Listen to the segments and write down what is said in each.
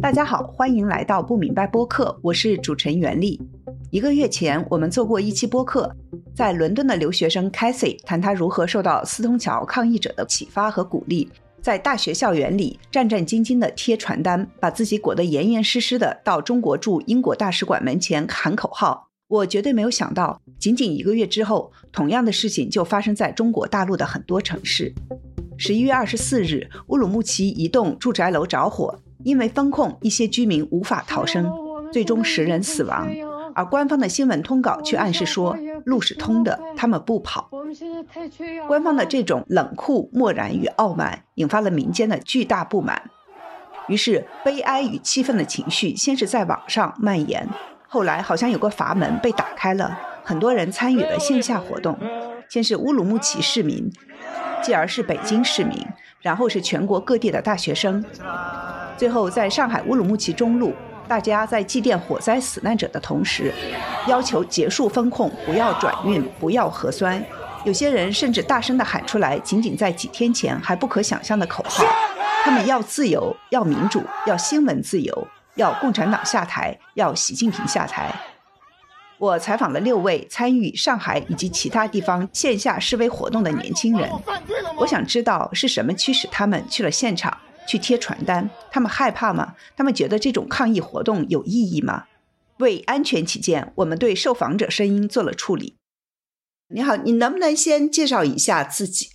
大家好，欢迎来到不明白播客，我是主持人袁丽。一个月前，我们做过一期播客，在伦敦的留学生 Cathy 谈他如何受到斯通桥抗议者的启发和鼓励，在大学校园里战战兢兢地贴传单，把自己裹得严严实实的到中国驻英国大使馆门前喊口号。我绝对没有想到，仅仅一个月之后，同样的事情就发生在中国大陆的很多城市。十一月二十四日，乌鲁木齐一栋住宅楼着火。因为封控，一些居民无法逃生，最终十人死亡。而官方的新闻通稿却暗示说路是通的，他们不跑。官方的这种冷酷、漠然与傲慢，引发了民间的巨大不满。于是，悲哀与气愤的情绪先是在网上蔓延，后来好像有个阀门被打开了，很多人参与了线下活动。先是乌鲁木齐市民，继而是北京市民，然后是全国各地的大学生。最后，在上海乌鲁木齐中路，大家在祭奠火灾死难者的同时，要求结束封控，不要转运，不要核酸。有些人甚至大声地喊出来，仅仅在几天前还不可想象的口号：他们要自由，要民主，要新闻自由，要共产党下台，要习近平下台。我采访了六位参与上海以及其他地方线下示威活动的年轻人，我想知道是什么驱使他们去了现场。去贴传单，他们害怕吗？他们觉得这种抗议活动有意义吗？为安全起见，我们对受访者声音做了处理。你好，你能不能先介绍一下自己？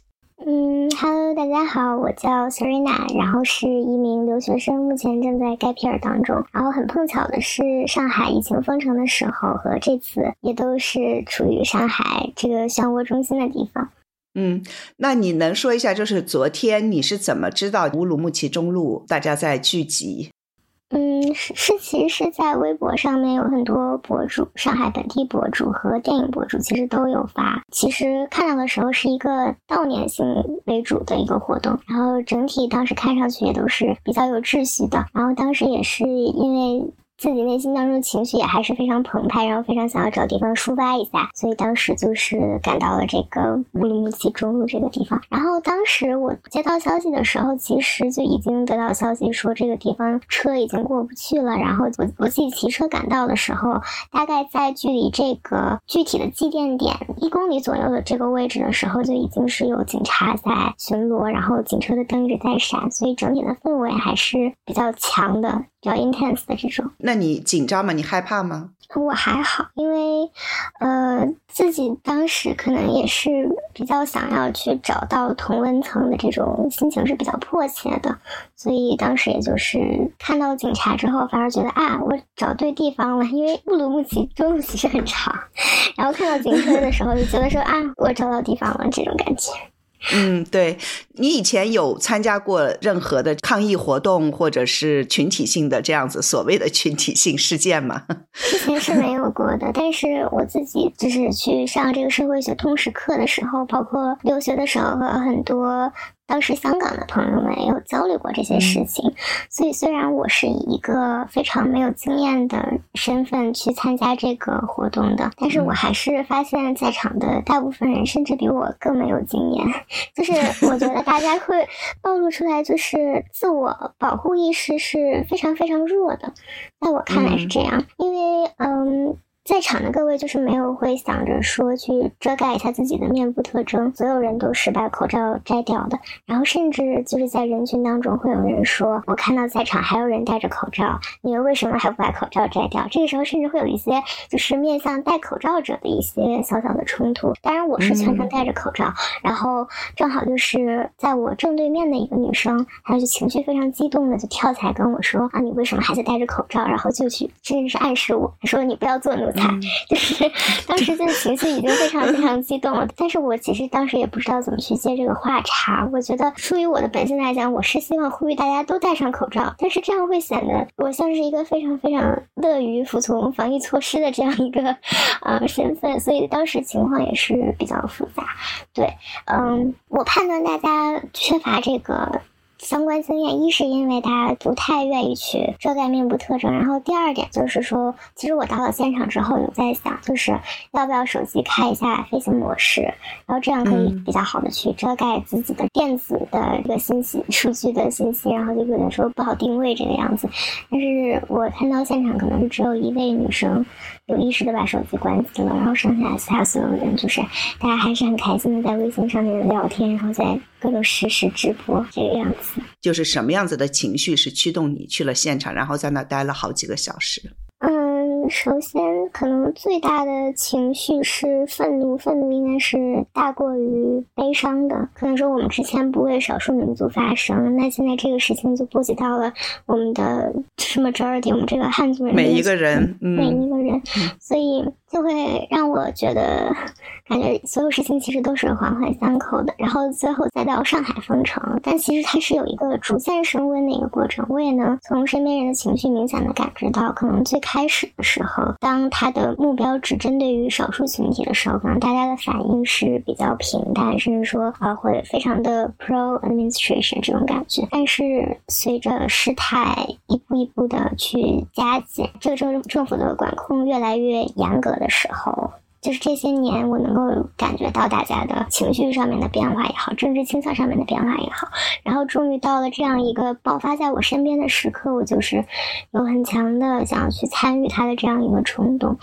嗯，Hello，大家好，我叫 Serena，然后是一名留学生，目前正在 gap year 当中。然后很碰巧的是，上海疫情封城的时候和这次也都是处于上海这个漩涡中心的地方。嗯，那你能说一下，就是昨天你是怎么知道乌鲁木齐中路大家在聚集？嗯，是是，其实是在微博上面有很多博主，上海本地博主和电影博主其实都有发。其实看到的时候是一个悼念性为主的一个活动，然后整体当时看上去也都是比较有秩序的。然后当时也是因为。自己内心当中情绪也还是非常澎湃，然后非常想要找地方抒发一下，所以当时就是赶到了这个乌鲁木齐中路这个地方。然后当时我接到消息的时候，其实就已经得到消息说这个地方车已经过不去了。然后我我自己骑车赶到的时候，大概在距离这个具体的祭奠点一公里左右的这个位置的时候，就已经是有警察在巡逻，然后警车的灯一直在闪，所以整体的氛围还是比较强的。比较 intense 的这种，那你紧张吗？你害怕吗？我还好，因为呃，自己当时可能也是比较想要去找到同温层的这种心情是比较迫切的，所以当时也就是看到警察之后，反而觉得啊，我找对地方了。因为乌鲁木齐中路其实很长，然后看到警车的时候，就觉得说啊，我找到地方了，这种感觉。嗯，对你以前有参加过任何的抗议活动，或者是群体性的这样子所谓的群体性事件吗？之前是没有过的，但是我自己就是去上这个社会学通识课的时候，包括留学的时候，和很多。当时香港的朋友们也有交流过这些事情，所以虽然我是以一个非常没有经验的身份去参加这个活动的，但是我还是发现在场的大部分人甚至比我更没有经验，就是我觉得大家会暴露出来，就是自我保护意识是非常非常弱的，在我看来是这样，因为嗯。在场的各位就是没有会想着说去遮盖一下自己的面部特征，所有人都是把口罩摘掉的。然后甚至就是在人群当中会有人说：“我看到在场还有人戴着口罩，你们为什么还不把口罩摘掉？”这个时候甚至会有一些就是面向戴口罩者的一些小小的冲突。当然我是全程戴着口罩，然后正好就是在我正对面的一个女生，她就情绪非常激动的就跳起来跟我说：“啊，你为什么还在戴着口罩？”然后就去甚至是暗示我说：“你不要做奴。”就 是当时就是情绪已经非常非常激动了，但是我其实当时也不知道怎么去接这个话茬。我觉得出于我的本性来讲，我是希望呼吁大家都戴上口罩，但是这样会显得我像是一个非常非常乐于服从防疫措施的这样一个呃身份，所以当时情况也是比较复杂。对，嗯，我判断大家缺乏这个。相关经验，一是因为他不太愿意去遮盖面部特征，然后第二点就是说，其实我到了现场之后有在想，就是要不要手机开一下飞行模式，然后这样可以比较好的去遮盖自己的电子的这个信息、数据的信息，然后就有的时候不好定位这个样子。但是我看到现场可能是只有一位女生有意识的把手机关机了，然后剩下其他所有人就是大家还是很开心的在微信上面聊天，然后在各种实时直播这个样子。就是什么样子的情绪是驱动你去了现场，然后在那待了好几个小时？嗯，首先可能最大的情绪是愤怒，愤怒应该是大过于悲伤的。可能说我们之前不为少数民族发声，那现在这个事情就波及到了我们的什么 majority，我们这个汉族人每一个人，每一个人，所以就会让我觉得。感觉所有事情其实都是环环相扣的，然后最后再到上海封城，但其实它是有一个逐渐升温的一个过程。我也能从身边人的情绪明显的感知到，可能最开始的时候，当他的目标只针对于少数群体的时候，可能大家的反应是比较平淡，甚至说啊会非常的 pro administration 这种感觉。但是随着事态一步一步的去加紧，这个政政府的管控越来越严格的时候。就是这些年，我能够感觉到大家的情绪上面的变化也好，政治倾向上面的变化也好，然后终于到了这样一个爆发在我身边的时刻，我就是有很强的想要去参与他的这样一个冲动。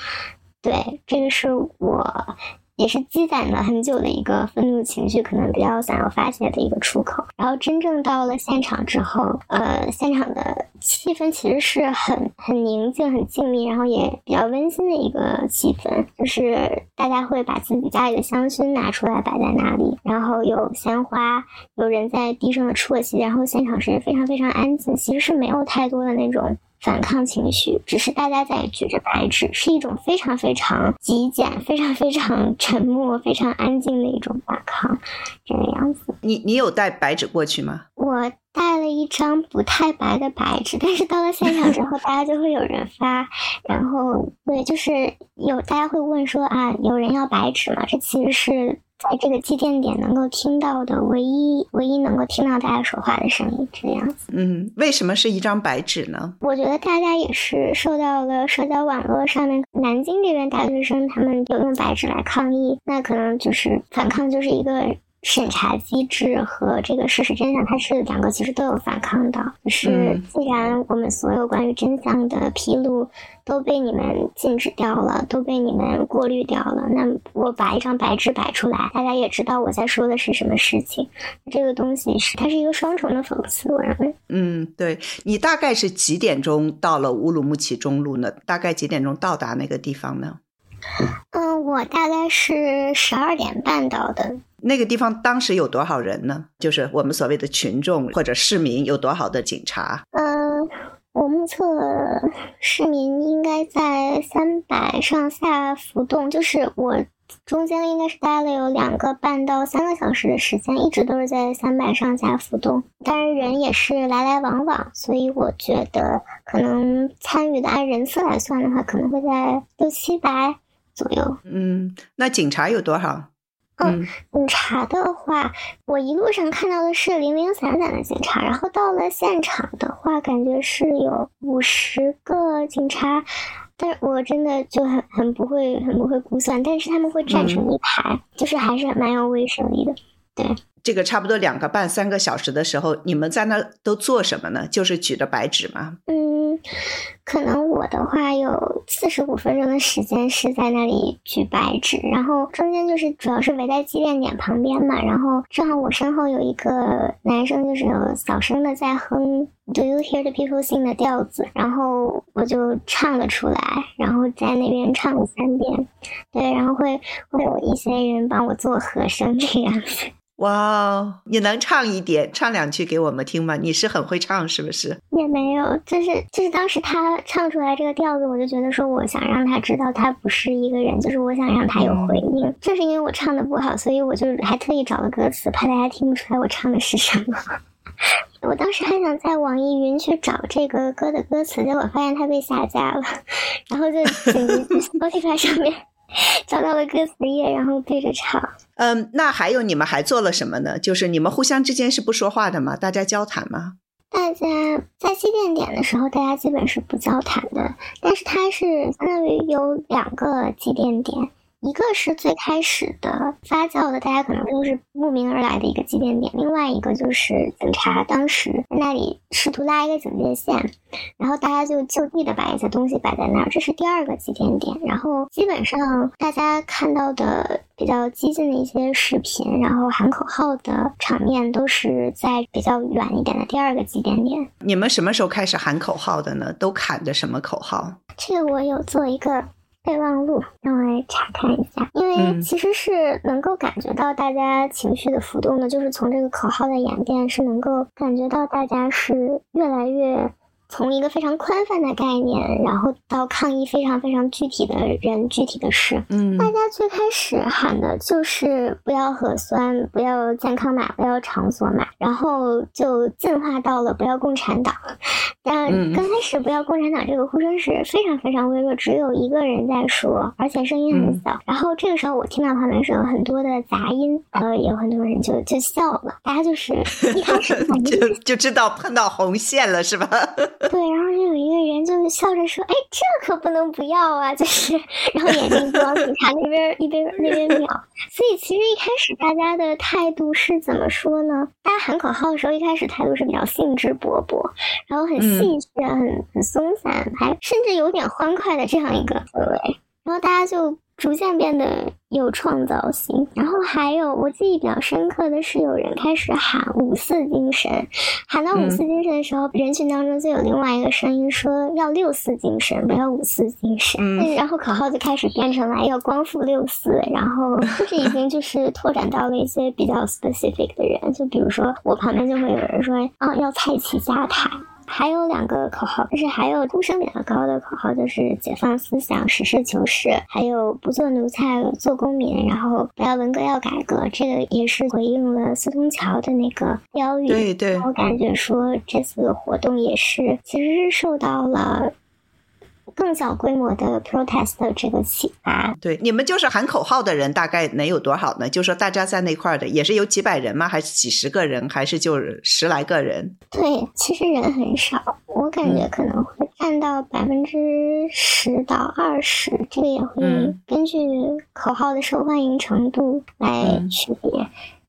对，这个是我。也是积攒了很久的一个愤怒情绪，可能比较想要发泄的一个出口。然后真正到了现场之后，呃，现场的气氛其实是很很宁静、很静谧，然后也比较温馨的一个气氛。就是大家会把自己家里的香薰拿出来摆在那里，然后有鲜花，有人在低声的啜泣，然后现场是非常非常安静，其实是没有太多的那种。反抗情绪，只是大家在举着白纸，是一种非常非常极简、非常非常沉默、非常安静的一种反抗，这个样子。你你有带白纸过去吗？我带了一张不太白的白纸，但是到了现场之后，大家就会有人发，然后对，就是有大家会问说啊，有人要白纸吗？这其实是。在这个祭奠点能够听到的唯一、唯一能够听到大家说话的声音，这样子。嗯，为什么是一张白纸呢？我觉得大家也是受到了社交网络上面南京这边大学生他们有用白纸来抗议，那可能就是反抗，就是一个。审查机制和这个事实真相，它是两个其实都有反抗的。就是既然我们所有关于真相的披露都被你们禁止掉了，都被你们过滤掉了，那我把一张白纸摆出来，大家也知道我在说的是什么事情。这个东西是它是一个双重的讽刺，我认为。嗯，对你大概是几点钟到了乌鲁木齐中路呢？大概几点钟到达那个地方呢？嗯，我大概是十二点半到的。那个地方当时有多少人呢？就是我们所谓的群众或者市民有多少的警察？嗯，我目测市民应该在三百上下浮动。就是我中间应该是待了有两个半到三个小时的时间，一直都是在三百上下浮动。当然人也是来来往往，所以我觉得可能参与的按人次来算的话，可能会在六七百左右。嗯，那警察有多少？嗯，警察的话，我一路上看到的是零零散散的警察，然后到了现场的话，感觉是有五十个警察，但我真的就很很不会很不会估算，但是他们会站成一排，就是还是蛮有威慑力的，对。这个差不多两个半三个小时的时候，你们在那都做什么呢？就是举着白纸吗？嗯，可能我的话有四十五分钟的时间是在那里举白纸，然后中间就是主要是围在祭奠点旁边嘛，然后正好我身后有一个男生，就是有小声的在哼 “Do you hear the people sing” 的调子，然后我就唱了出来，然后在那边唱了三遍，对，然后会会有一些人帮我做和声这样子。哇，你能唱一点，唱两句给我们听吗？你是很会唱，是不是？也没有，就是就是当时他唱出来这个调子，我就觉得说，我想让他知道他不是一个人，就是我想让他有回应。正是因为我唱的不好，所以我就还特意找了歌词，怕大家听不出来我唱的是什么。我当时还想在网易云去找这个歌的歌词，结果发现它被下架了，然后就紧急 Spotify 上面。找到了歌词页，然后对着唱。嗯，那还有你们还做了什么呢？就是你们互相之间是不说话的吗？大家交谈吗？大家在祭奠点的时候，大家基本是不交谈的，但是它是相当于有两个祭奠点。一个是最开始的发酵的，大家可能都是慕名而来的一个祭奠点；另外一个就是警察当时在那里试图拉一个警戒线，然后大家就就地的把一些东西摆在那儿，这是第二个祭奠点。然后基本上大家看到的比较激进的一些视频，然后喊口号的场面，都是在比较远一点的第二个祭奠点。你们什么时候开始喊口号的呢？都喊的什么口号？这个我有做一个。备忘录，让我来查看一下，因为其实是能够感觉到大家情绪的浮动的，就是从这个口号的演变，是能够感觉到大家是越来越。从一个非常宽泛的概念，然后到抗议非常非常具体的人、具体的事。嗯，大家最开始喊的就是不要核酸，不要健康码，不要场所码，然后就进化到了不要共产党。但刚开始不要共产党这个呼声是非常非常微弱，只有一个人在说，而且声音很小。然后这个时候我听到旁边是有很多的杂音，呃，有很多人就就笑了。大家就是一开始 就就知道碰到红线了，是吧？对，然后就有一个人就是笑着说：“哎，这可不能不要啊！”就是，然后眼睛就往警察那边一边那边瞄。所以其实一开始大家的态度是怎么说呢？大家喊口号的时候，一开始态度是比较兴致勃勃，然后很戏谑、很很松散，还甚至有点欢快的这样一个氛围。然后大家就。逐渐变得有创造性，然后还有我记忆比较深刻的是，有人开始喊五四精神，喊到五四精神的时候，人群当中就有另外一个声音说要六四精神，不要五四精神。嗯，然后口号就开始变成了要光复六四，然后这已经就是拓展到了一些比较 specific 的人，就比如说我旁边就会有人说啊要蔡奇下台。还有两个口号，就是还有呼声比较高的口号，就是解放思想、实事求是，还有不做奴才、做公民，然后不要文革要改革。这个也是回应了四通桥的那个标语。对对，我感觉说这次活动也是，其实是受到了。更小规模的 protest 这个启发，对你们就是喊口号的人大概能有多少呢？就说大家在那块儿的也是有几百人吗？还是几十个人？还是就是十来个人？对，其实人很少，我感觉可能会占到百分之十到二十，这个也会根据口号的受欢迎程度来区别。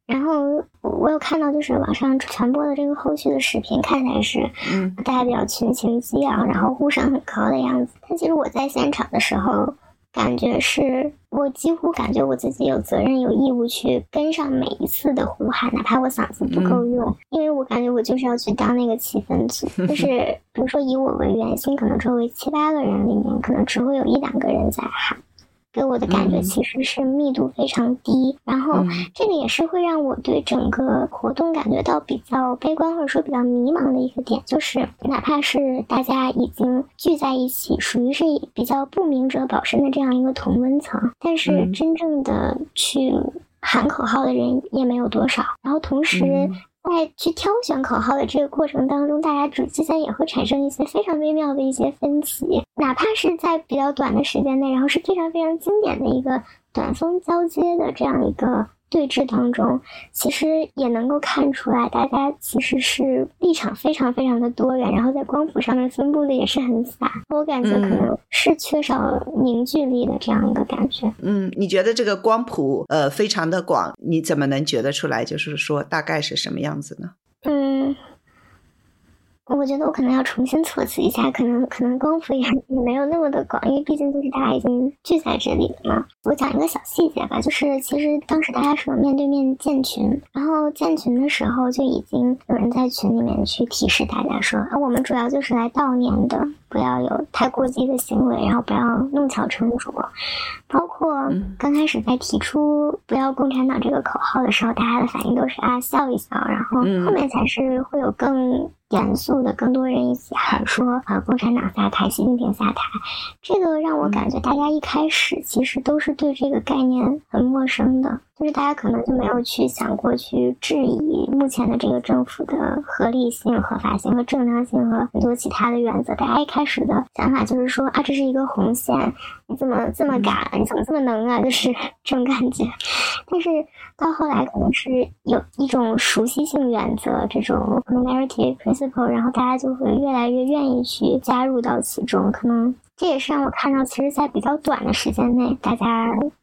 然后我有看到，就是网上传播的这个后续的视频，看起来是，嗯，大家比较群情激昂，然后呼声很高的样子。但其实我在现场的时候，感觉是我几乎感觉我自己有责任、有义务去跟上每一次的呼喊，哪怕我嗓子不够用，因为我感觉我就是要去当那个气氛组。就是比如说以我为圆心，可能周围七八个人里面，可能只会有一两个人在喊。给我的感觉其实是密度非常低，然后这个也是会让我对整个活动感觉到比较悲观或者说比较迷茫的一个点，就是哪怕是大家已经聚在一起，属于是比较不明哲保身的这样一个同温层，但是真正的去喊口号的人也没有多少，然后同时。在去挑选口号的这个过程当中，大家之之间也会产生一些非常微妙的一些分歧，哪怕是在比较短的时间内，然后是非常非常经典的一个短风交接的这样一个。对峙当中，其实也能够看出来，大家其实是立场非常非常的多元，然后在光谱上面分布的也是很散。我感觉可能是缺少凝聚力的这样一个感觉。嗯，你觉得这个光谱呃非常的广，你怎么能觉得出来？就是说大概是什么样子呢？嗯。我觉得我可能要重新措辞一下，可能可能功夫也也没有那么的广，因为毕竟就是大家已经聚在这里了嘛。我讲一个小细节吧，就是其实当时大家是有面对面建群，然后建群的时候就已经有人在群里面去提示大家说，啊，我们主要就是来悼念的，不要有太过激的行为，然后不要弄巧成拙。包括刚开始在提出“不要共产党”这个口号的时候，大家的反应都是啊笑一笑，然后后面才是会有更。严肃的，更多人一起喊说啊，共产党下台，习近平下台。这个让我感觉大家一开始其实都是对这个概念很陌生的。就是大家可能就没有去想过去质疑目前的这个政府的合理性、合法性和正当性和很多其他的原则。大家一开始的想法就是说啊，这是一个红线，你怎么这么敢？你怎么这么能啊？就是这种感觉。但是到后来可能是有一种熟悉性原则，这种 familiarity principle，然后大家就会越来越愿意去加入到其中，可能。这也是让我看到，其实，在比较短的时间内，大家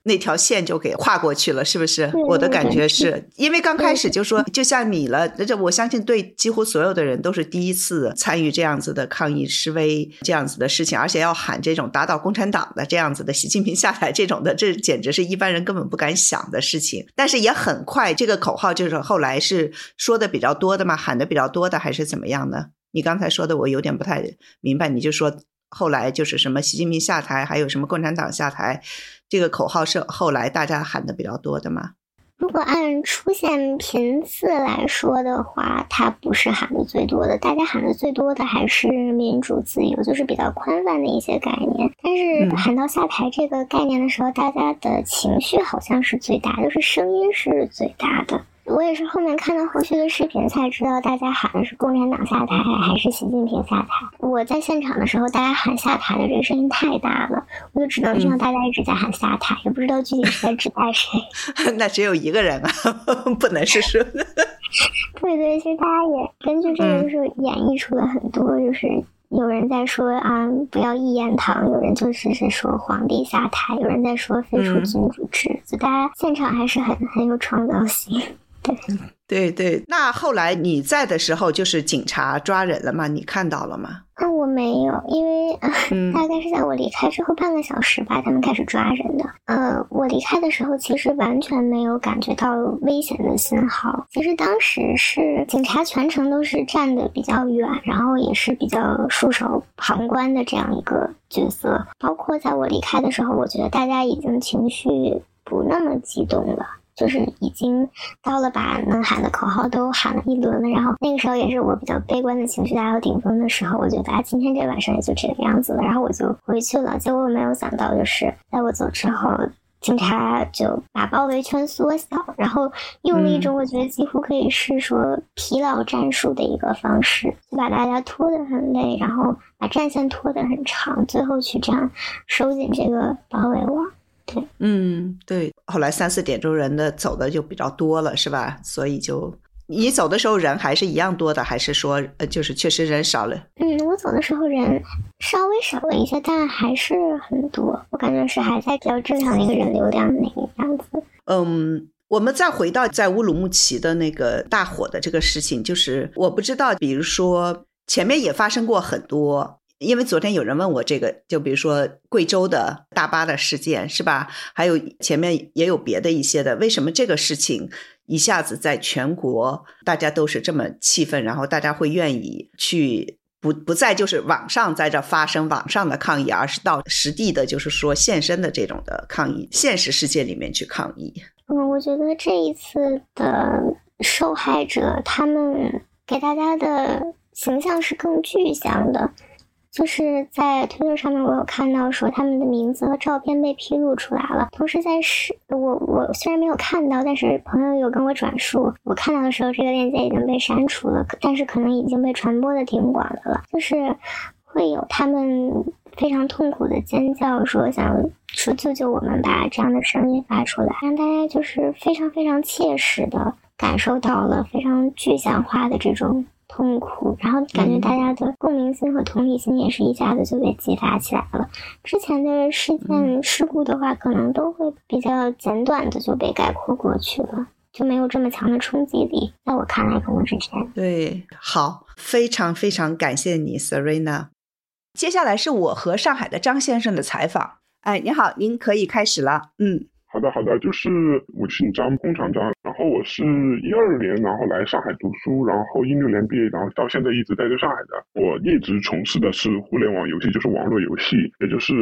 那条线就给跨过去了，是不是？我的感觉是因为刚开始就说，就像你了，这我相信对几乎所有的人都是第一次参与这样子的抗议示威这样子的事情，而且要喊这种打倒共产党的这样子的习近平下台这种的，这简直是一般人根本不敢想的事情。但是也很快，这个口号就是后来是说的比较多的嘛，喊的比较多的，还是怎么样呢？你刚才说的我有点不太明白，你就说。后来就是什么习近平下台，还有什么共产党下台，这个口号是后来大家喊的比较多的吗？如果按出现频次来说的话，它不是喊的最多的，大家喊的最多的还是民主自由，就是比较宽泛的一些概念。但是喊到下台这个概念的时候，大家的情绪好像是最大，就是声音是最大的。我也是后面看到后续的视频才知道，大家喊的是共产党下台还是习近平下台。我在现场的时候，大家喊下台的这个声音太大了，我就只能听到大家一直在喊下台，也不知道具体是在指代谁。那只有一个人啊，不能是说。对对，其实大家也根据这个就是演绎出了很多，就是有人在说啊不要一言堂，有人就是是说皇帝下台，有人在说废除君主制，就大家现场还是很很有创造性。对对，那后来你在的时候，就是警察抓人了吗？你看到了吗？啊，我没有，因为大概是在我离开之后半个小时吧，他们开始抓人的。呃，我离开的时候其实完全没有感觉到危险的信号。其实当时是警察全程都是站的比较远，然后也是比较束手旁观的这样一个角色。包括在我离开的时候，我觉得大家已经情绪不那么激动了。就是已经到了把能喊的口号都喊了一轮了，然后那个时候也是我比较悲观的情绪达到顶峰的时候，我觉得啊，今天这晚上也就这个样子了，然后我就回去了。结果我没有想到，就是在我走之后，警察就把包围圈缩小，然后用了一种我觉得几乎可以是说疲劳战术的一个方式，就把大家拖得很累，然后把战线拖得很长，最后去这样收紧这个包围网。嗯，对。后来三四点钟人的走的就比较多了，是吧？所以就你走的时候人还是一样多的，还是说呃，就是确实人少了？嗯，我走的时候人稍微少了一些，但还是很多。我感觉是还在比较正常的一个人流量那个样子。嗯，我们再回到在乌鲁木齐的那个大火的这个事情，就是我不知道，比如说前面也发生过很多。因为昨天有人问我这个，就比如说贵州的大巴的事件，是吧？还有前面也有别的一些的，为什么这个事情一下子在全国大家都是这么气愤，然后大家会愿意去不不再就是网上在这发生网上的抗议，而是到实地的，就是说现身的这种的抗议，现实世界里面去抗议。嗯，我觉得这一次的受害者，他们给大家的形象是更具象的。就是在推特上面，我有看到说他们的名字和照片被披露出来了。同时，在是，我我虽然没有看到，但是朋友有跟我转述，我看到的时候，这个链接已经被删除了，但是可能已经被传播的挺广的了。就是会有他们非常痛苦的尖叫，说想说救救我们吧，这样的声音发出来，让大家就是非常非常切实的感受到了非常具象化的这种。痛苦，然后感觉大家的共鸣心和同理心也是一下子就被激发起来了。之前的事件事故的话，可能都会比较简短的就被概括过去了，就没有这么强的冲击力。在我看来，可能是这样。对，好，非常非常感谢你，Serena。接下来是我和上海的张先生的采访。哎，你好，您可以开始了。嗯。好的，好的，就是我姓张，工厂张，然后我是一二年，然后来上海读书，然后一六年毕业，然后到现在一直待在上海的。我一直从事的是互联网游戏，就是网络游戏，也就是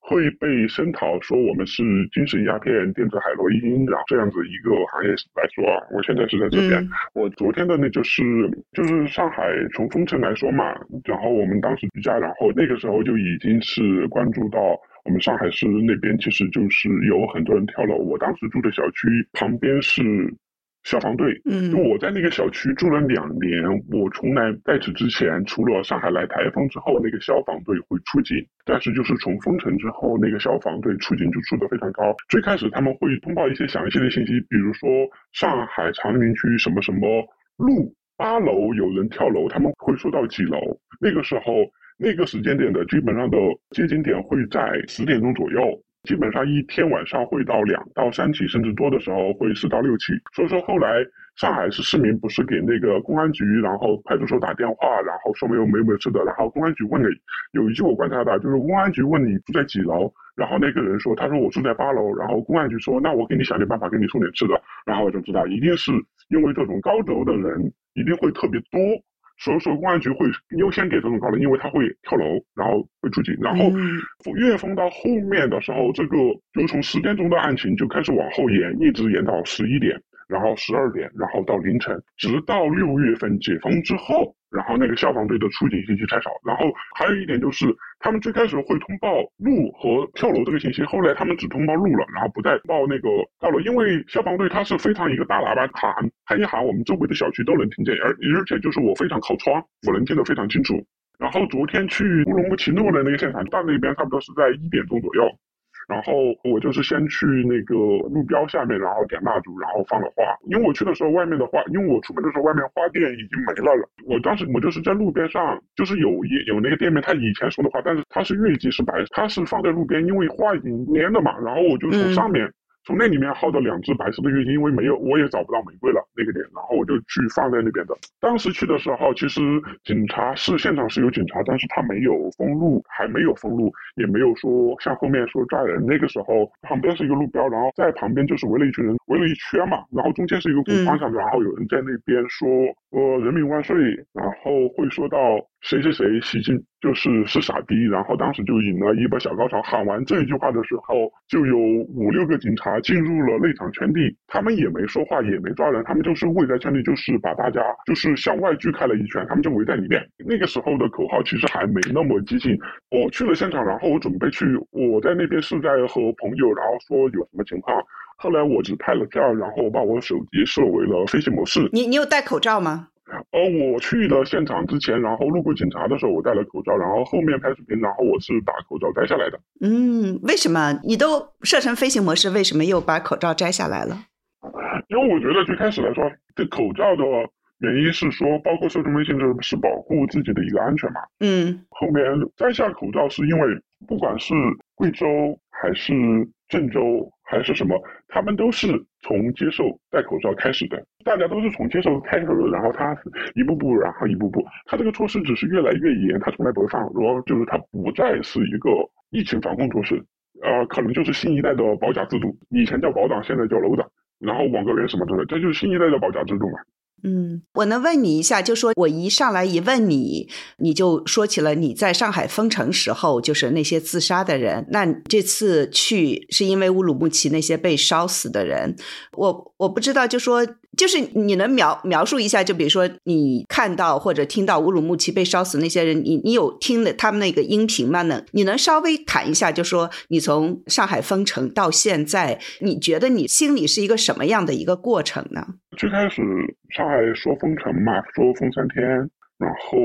会被声讨说我们是精神鸦片、电子海洛因，然后这样子一个行业来说啊，我现在是在这边。我昨天的那就是就是上海从封城来说嘛，然后我们当时居家，然后那个时候就已经是关注到我们上海市那边，其实就是有很多人跳楼。我当时住的小区旁边是。消防队，嗯，我在那个小区住了两年，我从来在此之前，除了上海来台风之后，那个消防队会出警，但是就是从封城之后，那个消防队出警就出的非常高。最开始他们会通报一些详细的信息，比如说上海长宁区什么什么路八楼有人跳楼，他们会说到几楼，那个时候那个时间点的基本上的接警点会在十点钟左右。基本上一天晚上会到两到三起，甚至多的时候会四到六起。所以说后来上海市市民不是给那个公安局，然后派出所打电话，然后说没有没有没有吃的，然后公安局问了，有一句我观察到，就是公安局问你住在几楼，然后那个人说他说我住在八楼，然后公安局说那我给你想点办法给你送点吃的，然后我就知道一定是因为这种高楼的人一定会特别多。所以说，公安局会优先给这种高楼，因为他会跳楼，然后会出警。然后越封到后面的时候，这个就从十点钟的案情就开始往后延，一直延到十一点。然后十二点，然后到凌晨，直到六月份解封之后，然后那个消防队的出警信息太少。然后还有一点就是，他们最开始会通报路和跳楼这个信息，后来他们只通报路了，然后不再报那个跳楼，因为消防队他是非常一个大喇叭喊喊一喊，我们周围的小区都能听见，而而且就是我非常靠窗，我能听得非常清楚。然后昨天去乌鲁木齐路的那个现场，到那边差不多是在一点钟左右。然后我就是先去那个路标下面，然后点蜡烛，然后放了花。因为我去的时候，外面的花，因为我出门的时候，外面花店已经没了。我当时我就是在路边上，就是有一有那个店面，他以前送的花，但是它是月季是白，它是放在路边，因为花已经蔫了嘛。然后我就从上面。从那里面薅到两只白色的月季，因为没有，我也找不到玫瑰了那个点，然后我就去放在那边的。当时去的时候，其实警察是现场是有警察，但是他没有封路，还没有封路，也没有说像后面说抓人。那个时候旁边是一个路标，然后在旁边就是围了一群人，围了一圈嘛，然后中间是一个鼓方向，然后有人在那边说呃人民万岁，然后会说到。谁谁谁，习近就是是傻逼，然后当时就引了一波小高潮。喊完这一句话的时候，就有五六个警察进入了内场圈地，他们也没说话，也没抓人，他们就是围在圈里，就是把大家就是向外锯开了一圈，他们就围在里面。那个时候的口号其实还没那么激进。我去了现场，然后我准备去，我在那边是在和朋友，然后说有什么情况。后来我只拍了照，然后把我手机设为了飞行模式。你你有戴口罩吗？呃，我去的现场之前，然后路过警察的时候，我戴了口罩，然后后面拍视频，然后我是把口罩摘下来的。嗯，为什么你都设成飞行模式，为什么又把口罩摘下来了？因为我觉得最开始来说，这口罩的原因是说，包括受众微信这是保护自己的一个安全嘛。嗯。后面摘下口罩是因为，不管是贵州还是郑州。还是什么？他们都是从接受戴口罩开始的，大家都是从接受开始的，然后他一步步，然后一步步，他这个措施只是越来越严，他从来不会放，然后就是他不再是一个疫情防控措施，呃，可能就是新一代的保甲制度，以前叫保党，现在叫楼党，然后网格员什么之类，这就是新一代的保甲制度嘛。嗯，我能问你一下，就说我一上来一问你，你就说起了你在上海封城时候，就是那些自杀的人。那这次去是因为乌鲁木齐那些被烧死的人，我我不知道，就说。就是你能描描述一下，就比如说你看到或者听到乌鲁木齐被烧死那些人，你你有听的他们那个音频吗？能你能稍微谈一下，就说你从上海封城到现在，你觉得你心里是一个什么样的一个过程呢？最开始上海说封城嘛，说封三天，然后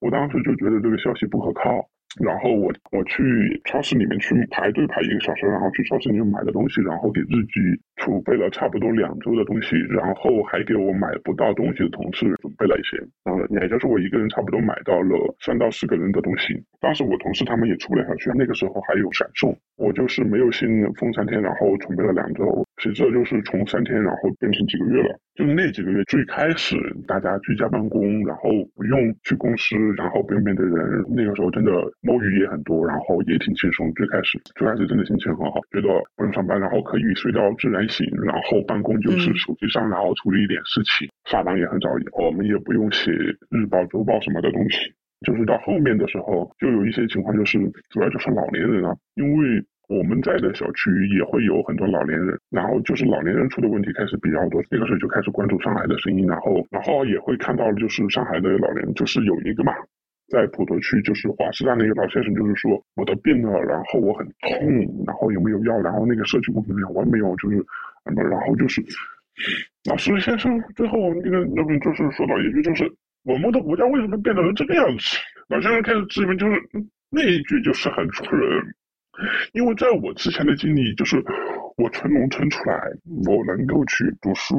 我当时就觉得这个消息不可靠。然后我我去超市里面去排队排一个小时，然后去超市里面买的东西，然后给自己储备了差不多两周的东西，然后还给我买不到东西的同事准备了一些，然后也就是我一个人差不多买到了三到四个人的东西。当时我同事他们也出不了小区，那个时候还有闪送，我就是没有信封三天，然后准备了两周，谁知道就是从三天然后变成几个月了。就是那几个月最开始大家居家办公，然后不用去公司，然后不用面对人，那个时候真的摸鱼也很多，然后也挺轻松。最开始最开始真的心情很好，觉得不用上班，然后可以睡到自然醒，然后办公就是手机上，然后处理一点事情，下班也很早，我们也不用写日报、周报什么的东西。就是到后面的时候，就有一些情况，就是主要就是老年人啊，因为我们在的小区也会有很多老年人，然后就是老年人出的问题开始比较多，那个时候就开始关注上海的声音，然后然后也会看到就是上海的老年，就是有一个嘛，在普陀区就是华师大那个老先生，就是说我的病了，然后我很痛，然后有没有药，然后那个社区部门讲我没有，就是然后就是老师先生最后那个那个就是说到一句就是。我们的国家为什么变成这个样子？老先生开始质问，就是那一句就是很戳人，因为在我之前的经历，就是我从农村出来，我能够去读书，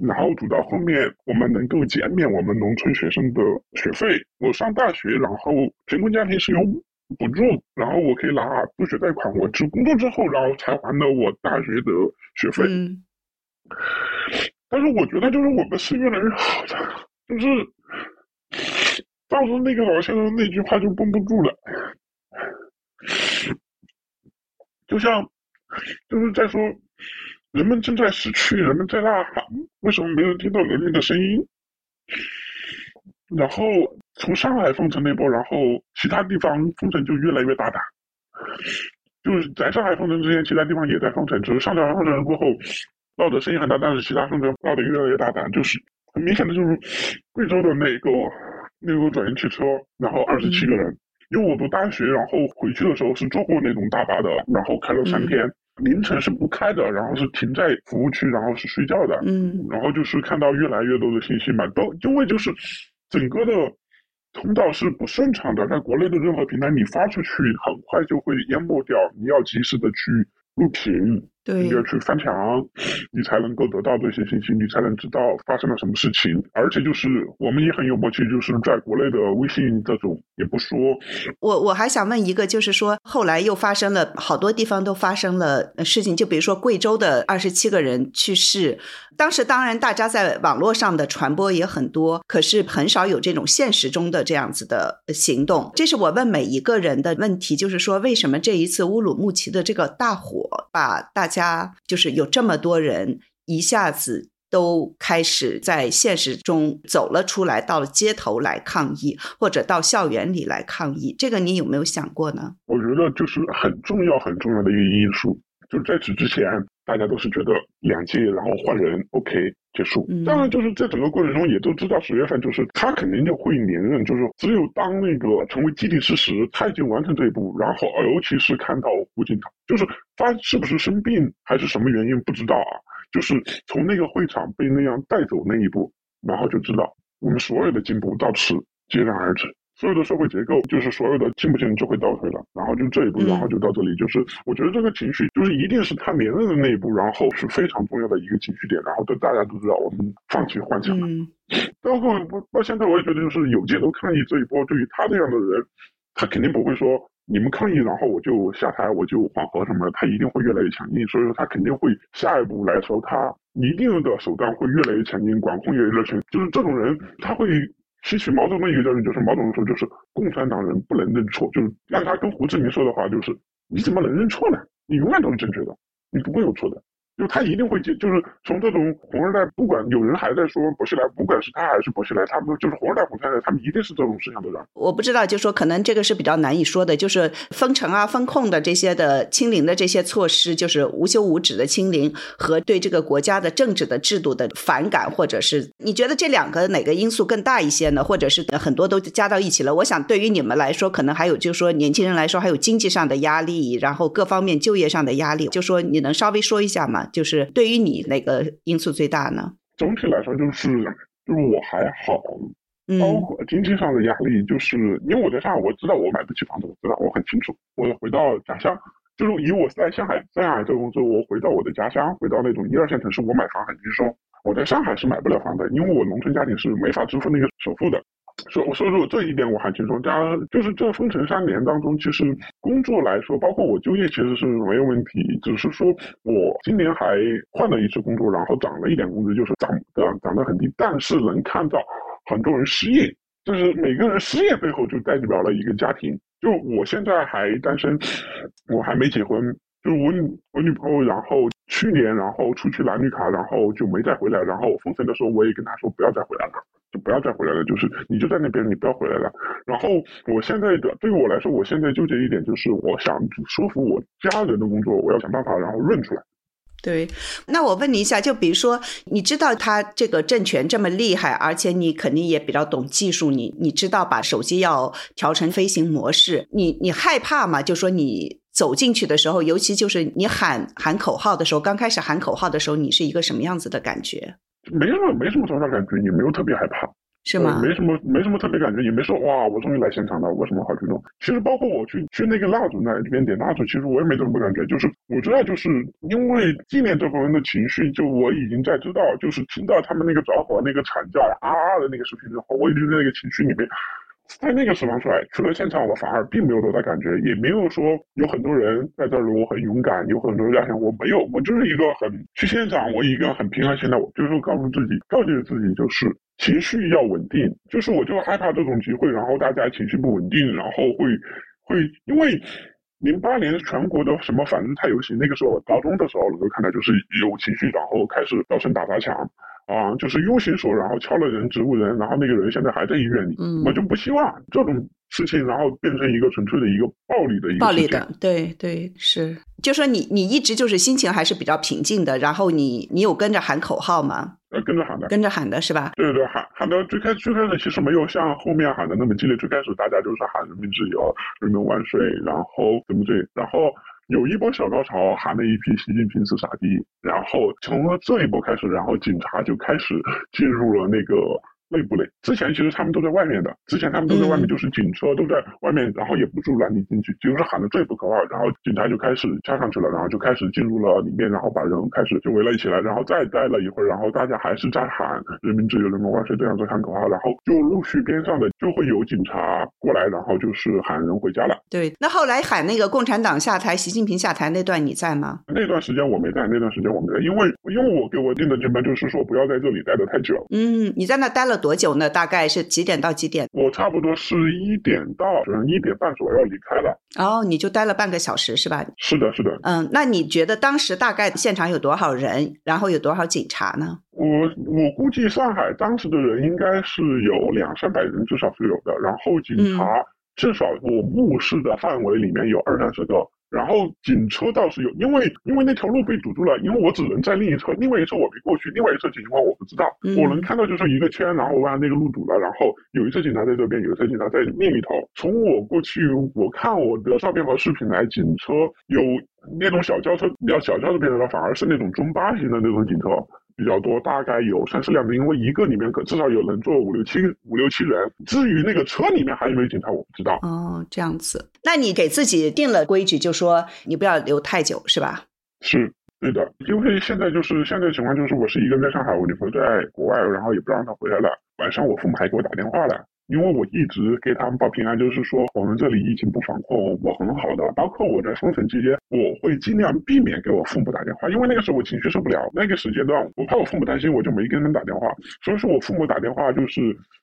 然后读到后面，我们能够减免我们农村学生的学费。我上大学，然后贫困家庭是有补助，然后我可以拿助学贷款。我去工作之后，然后才还了我大学的学费。但是我觉得，就是我们是越来越好的，就是。当时那个老先生那句话就绷不住了，就像就是在说，人们正在死去，人们在呐喊，为什么没人听到人民的声音？然后从上海封城那波，然后其他地方封城就越来越大胆。就是在上海封城之前，其他地方也在封城，只是上海封城过后闹的声音很大，但是其他封城闹得越来越大胆，就是很明显的就是贵州的那个。那个转运汽车，然后二十七个人。因为我读大学，然后回去的时候是坐过那种大巴的，然后开了三天，凌晨是不开的，然后是停在服务区，然后是睡觉的。嗯，然后就是看到越来越多的信息嘛，都因为就是整个的通道是不顺畅的，在国内的任何平台你发出去，很快就会淹没掉，你要及时的去录屏。对，你要去翻墙，你才能够得到这些信息，你才能知道发生了什么事情。而且就是我们也很有默契，就是在国内的微信这种也不说。我我还想问一个，就是说后来又发生了好多地方都发生了事情，就比如说贵州的二十七个人去世，当时当然大家在网络上的传播也很多，可是很少有这种现实中的这样子的行动。这是我问每一个人的问题，就是说为什么这一次乌鲁木齐的这个大火把大家就是有这么多人一下子都开始在现实中走了出来，到了街头来抗议，或者到校园里来抗议，这个你有没有想过呢？我觉得就是很重要很重要的一个因素，就在此之前，大家都是觉得两届然后换人 OK 结束。当然，就是在整个过程中也都知道十月份就是他肯定就会连任，就是只有当那个成为既定事实，他已经完成这一步，然后尤其是看到胡锦涛。就是他是不是生病还是什么原因不知道啊？就是从那个会场被那样带走那一步，然后就知道我们所有的进步到此戛然而止，所有的社会结构就是所有的进步性就会倒退了，然后就这一步，然后就到这里。就是我觉得这个情绪就是一定是他连任的那一步，然后是非常重要的一个情绪点，然后都大家都知道我们放弃幻想了。包括到现在我也觉得就是有街头抗议这一波，对于他这样的人，他肯定不会说。你们抗议，然后我就下台，我就缓和什么的，他一定会越来越强硬，所以说他肯定会下一步来说，他一定的手段会越来越强硬，管控越来越强，就是这种人，他会吸取毛泽东一个教训，就是毛泽东说，就是共产党人不能认错，就是让他跟胡志明说的话，就是你怎么能认错呢？你永远都是正确的，你不会有错的。就他一定会接，就是从这种红二代，不管有人还在说薄熙来，不管是他还是薄熙来，他们就是红二代、红三代，他们一定是这种思想的人。我不知道，就说可能这个是比较难以说的，就是封城啊、封控的这些的清零的这些措施，就是无休无止的清零和对这个国家的政治的制度的反感，或者是你觉得这两个哪个因素更大一些呢？或者是很多都加到一起了？我想对于你们来说，可能还有就是说年轻人来说，还有经济上的压力，然后各方面就业上的压力，就说你能稍微说一下吗？就是对于你哪个因素最大呢？总体来说，就是就是我还好，包括经济上的压力，就是因为我在上海，我知道我买不起房子，我知道我很清楚。我回到家乡，就是以我在上海在上海这个工作，我回到我的家乡，回到那种一二线城市，我买房很轻松。我在上海是买不了房的，因为我农村家庭是没法支付那个首付的。所所以说这一点我还轻松。加就是这封城三年当中，其实工作来说，包括我就业其实是没有问题，只是说我今年还换了一次工作，然后涨了一点工资，就是涨的涨得很低，但是能看到很多人失业，就是每个人失业背后就代表了一个家庭。就我现在还单身，我还没结婚，就我女我女朋友，然后去年然后出去拿绿卡，然后就没再回来，然后封城的时候我也跟她说不要再回来了。就不要再回来了，就是你就在那边，你不要回来了。然后我现在的对于我来说，我现在纠结一点就是，我想说服我家人的工作，我要想办法然后润出来。对，那我问你一下，就比如说，你知道他这个政权这么厉害，而且你肯定也比较懂技术，你你知道把手机要调成飞行模式，你你害怕吗？就说你走进去的时候，尤其就是你喊喊口号的时候，刚开始喊口号的时候，你是一个什么样子的感觉？没什么，没什么多大感觉，也没有特别害怕。是吗？没什么，没什么特别感觉，也没说哇，我终于来现场了，我什么好激动。其实包括我去去那个蜡烛那边点蜡烛，其实我也没什么感觉，就是我知道，就是因为纪念这帮人的情绪，就我已经在知道，就是听到他们那个着火、那个惨叫啊啊的那个视频之后，我已经在那个情绪里面。在那个时候出来，去了现场，我反而并没有多大感觉，也没有说有很多人在这儿，我很勇敢，有很多人想，我没有，我就是一个很去现场，我一个很平安心的，我就是告诉自己，告诫自己就是。情绪要稳定，就是我就害怕这种机会，然后大家情绪不稳定，然后会会因为零八年全国的什么反正太游行，那个时候我高中的时候能够看到，就是有情绪，然后开始造成打砸抢啊，就是 U 型手，然后敲了人植物人，然后那个人现在还在医院里，嗯我就不希望这种。事情，然后变成一个纯粹的一个暴力的一个暴力的，对对是，就说你你一直就是心情还是比较平静的，然后你你有跟着喊口号吗？呃，跟着喊的，跟着喊的是吧？对对喊喊的最开最开始其实没有像后面喊的那么激烈，最开始大家就是喊人民自由、人民万岁，然后怎么对，然后有一波小高潮喊了一批习近平是傻逼，然后从了这一波开始，然后警察就开始进入了那个。内部类，之前其实他们都在外面的，之前他们都在外面，就是警车都在外面，然后也不住拦你进去，就是喊的最不口号，然后警察就开始加上去了，然后就开始进入了里面，然后把人开始就围了起来，然后再待了一会儿，然后大家还是在喊人民自由，人民万岁这样子喊口号，然后就陆续边上的就会有警察过来，然后就是喊人回家了。对，那后来喊那个共产党下台，习近平下台那段你在吗？那段时间我没在，那段时间我没在，因为因为我给我定的军班就是说不要在这里待得太久。嗯，你在那待了。多久呢？大概是几点到几点？我差不多是一点到一点半左右离开了。哦，你就待了半个小时是吧？是的，是的。嗯，那你觉得当时大概现场有多少人？然后有多少警察呢？我我估计上海当时的人应该是有两三百人，至少是有的。然后警察至少我目视的范围里面有二三十个。然后警车倒是有，因为因为那条路被堵住了，因为我只能在另一侧，另外一侧我没过去，另外一侧情况我不知道，我能看到就是一个圈，然后把那个路堵了，然后有一侧警察在这边，有一侧警察在另一头。从我过去，我看我的照片和视频来，警车有那种小轿车，比较小轿车变成了，反而是那种中巴型的那种警车。比较多，大概有三四辆的，因为一个里面可至少有能坐五六七五六七人。至于那个车里面还有没有警察，我不知道。哦，这样子，那你给自己定了规矩，就说你不要留太久，是吧？是，对的。因为现在就是现在情况就是，我是一个人在上海，我女朋友在国外，然后也不让她回来了。晚上我父母还给我打电话了。因为我一直给他们报平安，就是说我们这里疫情不防控，我很好的。包括我在封城期间，我会尽量避免给我父母打电话，因为那个时候我情绪受不了。那个时间段，我怕我父母担心，我就没跟他们打电话。所以说我父母打电话就是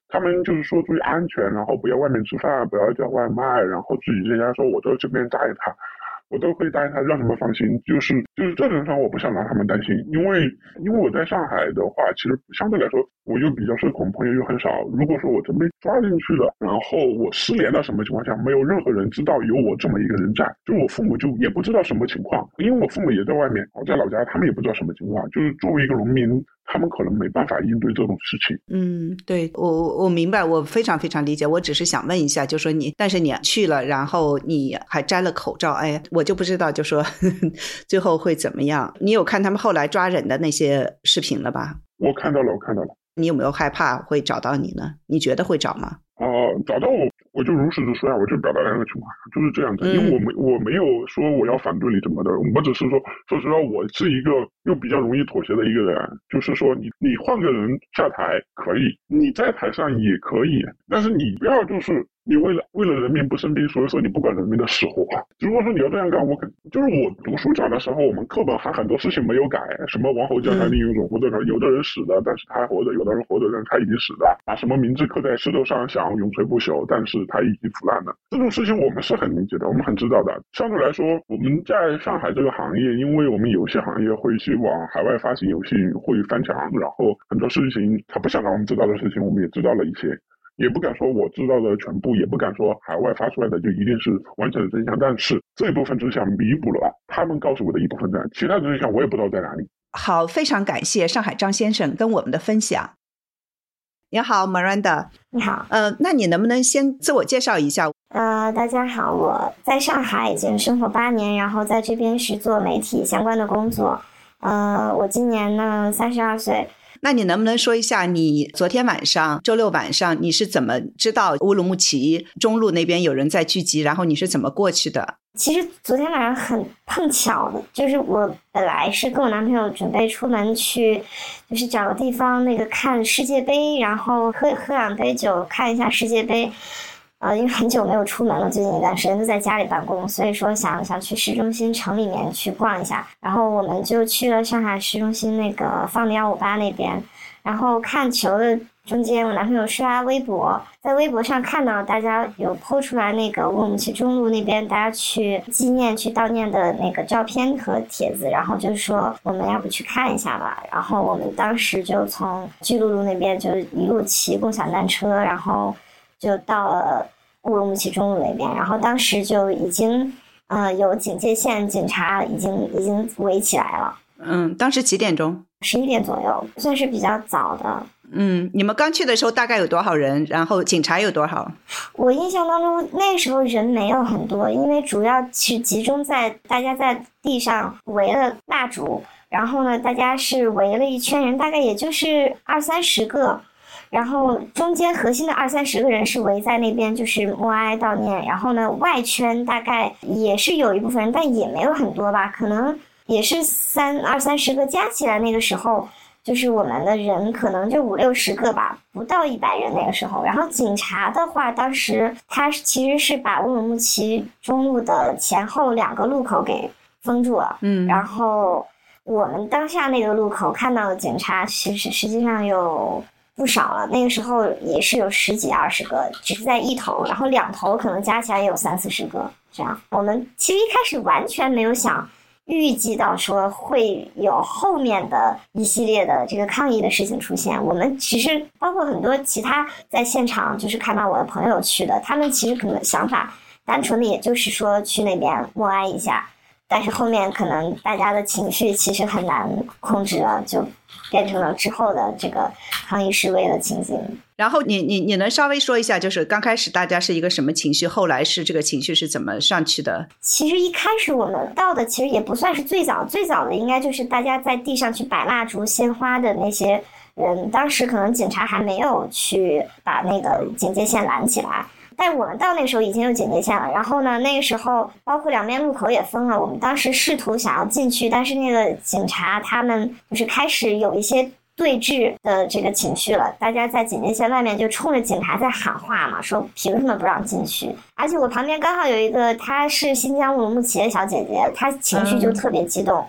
他们就是说注意安全，然后不要外面吃饭，不要叫外卖，然后自己在家说，我在这边带他。我都会答应他，让他们放心。就是就是这种上，我不想让他们担心，因为因为我在上海的话，其实相对来说，我又比较社恐，朋友又很少。如果说我真被抓进去了，然后我失联到什么情况下，没有任何人知道有我这么一个人在，就我父母就也不知道什么情况，因为我父母也在外面，我在老家，他们也不知道什么情况。就是作为一个农民。他们可能没办法应对这种事情。嗯，对我我明白，我非常非常理解。我只是想问一下，就说你，但是你去了，然后你还摘了口罩，哎，我就不知道，就说 最后会怎么样？你有看他们后来抓人的那些视频了吧？我看到了，我看到了。你有没有害怕会找到你呢？你觉得会找吗？哦，找到我。我就如实的说啊，我就表达两个情况，就是这样子，因为我没我没有说我要反对你怎么的，我只是说，说实话，我是一个又比较容易妥协的一个人，就是说，你你换个人下台可以，你在台上也可以，但是你不要就是。你为了为了人民不生病，所以说你不管人民的死活。如果说你要这样干，我肯就是我读书讲的时候，我们课本还很多事情没有改，什么王侯将相宁有种乎的，有的人死的，但是他还活着；有的人活着，但是他已经死了。把什么名字刻在石头上，想永垂不朽，但是他已经腐烂了。这种事情我们是很理解的，我们很知道的。相对来说，我们在上海这个行业，因为我们游戏行业会去往海外发行游戏，会翻墙，然后很多事情他不想让我们知道的事情，我们也知道了一些。也不敢说我知道的全部，也不敢说海外发出来的就一定是完整的真相。但是这一部分真相弥补了他们告诉我的一部分真相，其他的真相我也不知道在哪里。好，非常感谢上海张先生跟我们的分享。你好，Miranda。你好。呃，那你能不能先自我介绍一下？呃，大家好，我在上海已经生活八年，然后在这边是做媒体相关的工作。呃，我今年呢三十二岁。那你能不能说一下，你昨天晚上周六晚上你是怎么知道乌鲁木齐中路那边有人在聚集，然后你是怎么过去的？其实昨天晚上很碰巧的，就是我本来是跟我男朋友准备出门去，就是找个地方那个看世界杯，然后喝喝两杯酒，看一下世界杯。呃，因为很久没有出门了，最近一段时间都在家里办公，所以说想想去市中心城里面去逛一下，然后我们就去了上海市中心那个放的幺五八那边，然后看球的中间，我男朋友刷微博，在微博上看到大家有抛出来那个乌鲁木齐中路那边大家去纪念、去悼念的那个照片和帖子，然后就说我们要不去看一下吧，然后我们当时就从巨鹿路那边就一路骑共享单车，然后。就到了乌鲁木齐中路那边，然后当时就已经，呃，有警戒线，警察已经已经围起来了。嗯，当时几点钟？十一点左右，算是比较早的。嗯，你们刚去的时候大概有多少人？然后警察有多少？我印象当中那时候人没有很多，因为主要是集中在大家在地上围了蜡烛，然后呢，大家是围了一圈人，大概也就是二三十个。然后中间核心的二三十个人是围在那边，就是默哀悼念。然后呢，外圈大概也是有一部分人，但也没有很多吧，可能也是三二三十个加起来。那个时候就是我们的人可能就五六十个吧，不到一百人那个时候。然后警察的话，当时他其实是把乌鲁木齐中路的前后两个路口给封住了。嗯。然后我们当下那个路口看到的警察，其实实际上有。不少了，那个时候也是有十几二十个，只是在一头，然后两头可能加起来也有三四十个这样。我们其实一开始完全没有想预计到说会有后面的一系列的这个抗议的事情出现。我们其实包括很多其他在现场就是看到我的朋友去的，他们其实可能想法单纯的也就是说去那边默哀一下，但是后面可能大家的情绪其实很难控制了，就。变成了之后的这个抗议示威的情景。然后你你你能稍微说一下，就是刚开始大家是一个什么情绪，后来是这个情绪是怎么上去的？其实一开始我们到的其实也不算是最早，最早的应该就是大家在地上去摆蜡烛、鲜花的那些人。当时可能警察还没有去把那个警戒线拦起来。但我们到那个时候已经有警戒线了，然后呢，那个时候包括两边路口也封了。我们当时试图想要进去，但是那个警察他们就是开始有一些对峙的这个情绪了。大家在警戒线外面就冲着警察在喊话嘛，说凭什么不让进去？而且我旁边刚好有一个她是新疆乌鲁木齐的小姐姐，她情绪就特别激动，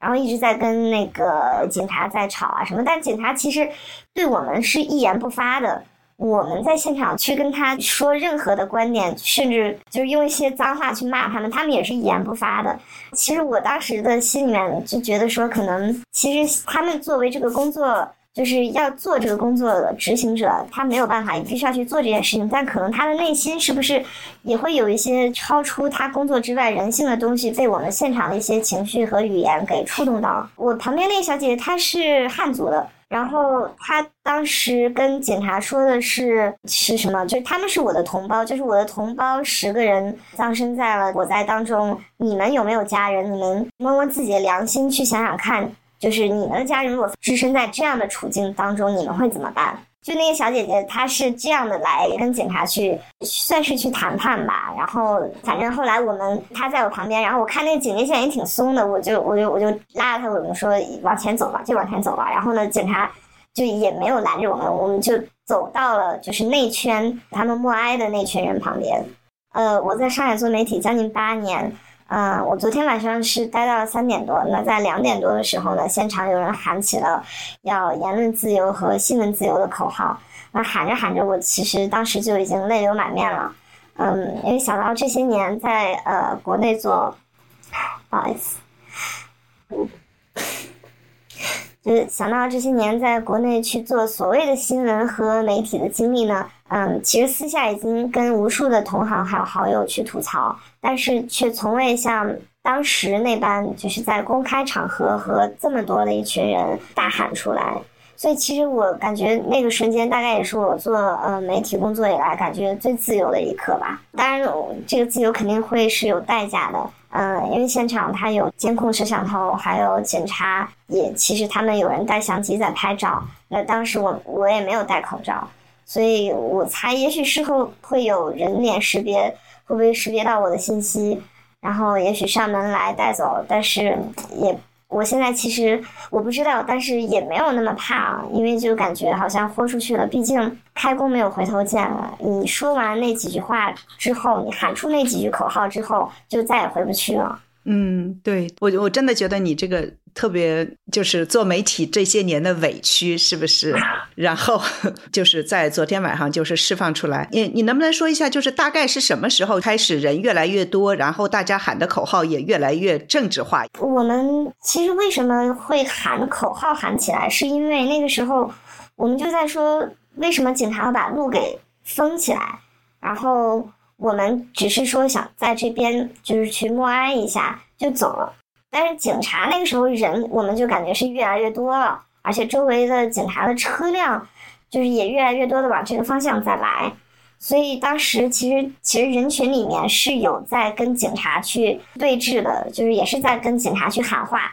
然后一直在跟那个警察在吵啊什么。但警察其实对我们是一言不发的。我们在现场去跟他说任何的观点，甚至就是用一些脏话去骂他们，他们也是一言不发的。其实我当时的心里面就觉得说，可能其实他们作为这个工作就是要做这个工作的执行者，他没有办法，你必须要去做这件事情。但可能他的内心是不是也会有一些超出他工作之外人性的东西，被我们现场的一些情绪和语言给触动到。我旁边那个小姐姐她是汉族的。然后他当时跟警察说的是是什么？就是他们是我的同胞，就是我的同胞十个人葬身在了火灾当中。你们有没有家人？你们摸摸自己的良心，去想想看，就是你们的家人如果置身在这样的处境当中，你们会怎么办？就那个小姐姐，她是这样的来跟警察去，算是去谈判吧。然后反正后来我们，她在我旁边，然后我看那个警戒线也挺松的，我就我就我就拉着她，我们说往前走吧，就往前走吧。然后呢，警察就也没有拦着我们，我们就走到了就是内圈他们默哀的那群人旁边。呃，我在上海做媒体将近八年，嗯，我昨天晚上是待到了三点多，那在两点多的时候呢，现场有人喊起了要言论自由和新闻自由的口号，那喊着喊着，我其实当时就已经泪流满面了，嗯，因为想到这些年在呃国内做，不好意思，就想到这些年在国内去做所谓的新闻和媒体的经历呢，嗯，其实私下已经跟无数的同行还有好友去吐槽，但是却从未像当时那般，就是在公开场合和这么多的一群人大喊出来。所以其实我感觉那个瞬间，大概也是我做呃媒体工作以来感觉最自由的一刻吧。当然，这个自由肯定会是有代价的。嗯，因为现场它有监控摄像头，还有警察，也其实他们有人带相机在拍照。那当时我我也没有戴口罩，所以我猜也许事后会有人脸识别，会不会识别到我的信息，然后也许上门来带走。但是也。我现在其实我不知道，但是也没有那么怕啊，因为就感觉好像豁出去了。毕竟开弓没有回头箭了。你说完那几句话之后，你喊出那几句口号之后，就再也回不去了。嗯，对我我真的觉得你这个特别就是做媒体这些年的委屈，是不是？然后就是在昨天晚上就是释放出来。你你能不能说一下，就是大概是什么时候开始人越来越多，然后大家喊的口号也越来越政治化？我们其实为什么会喊口号喊起来，是因为那个时候我们就在说，为什么警察要把路给封起来，然后。我们只是说想在这边就是去默哀一下就走了，但是警察那个时候人我们就感觉是越来越多了，而且周围的警察的车辆就是也越来越多的往这个方向在来，所以当时其实其实人群里面是有在跟警察去对峙的，就是也是在跟警察去喊话，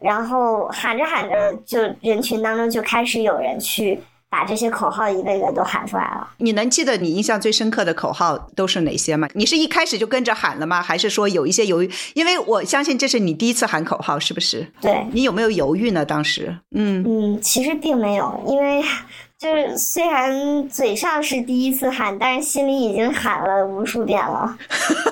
然后喊着喊着就人群当中就开始有人去。把这些口号一个一个都喊出来了。你能记得你印象最深刻的口号都是哪些吗？你是一开始就跟着喊了吗？还是说有一些犹豫？因为我相信这是你第一次喊口号，是不是？对。你有没有犹豫呢？当时？嗯嗯，其实并没有，因为就是虽然嘴上是第一次喊，但是心里已经喊了无数遍了。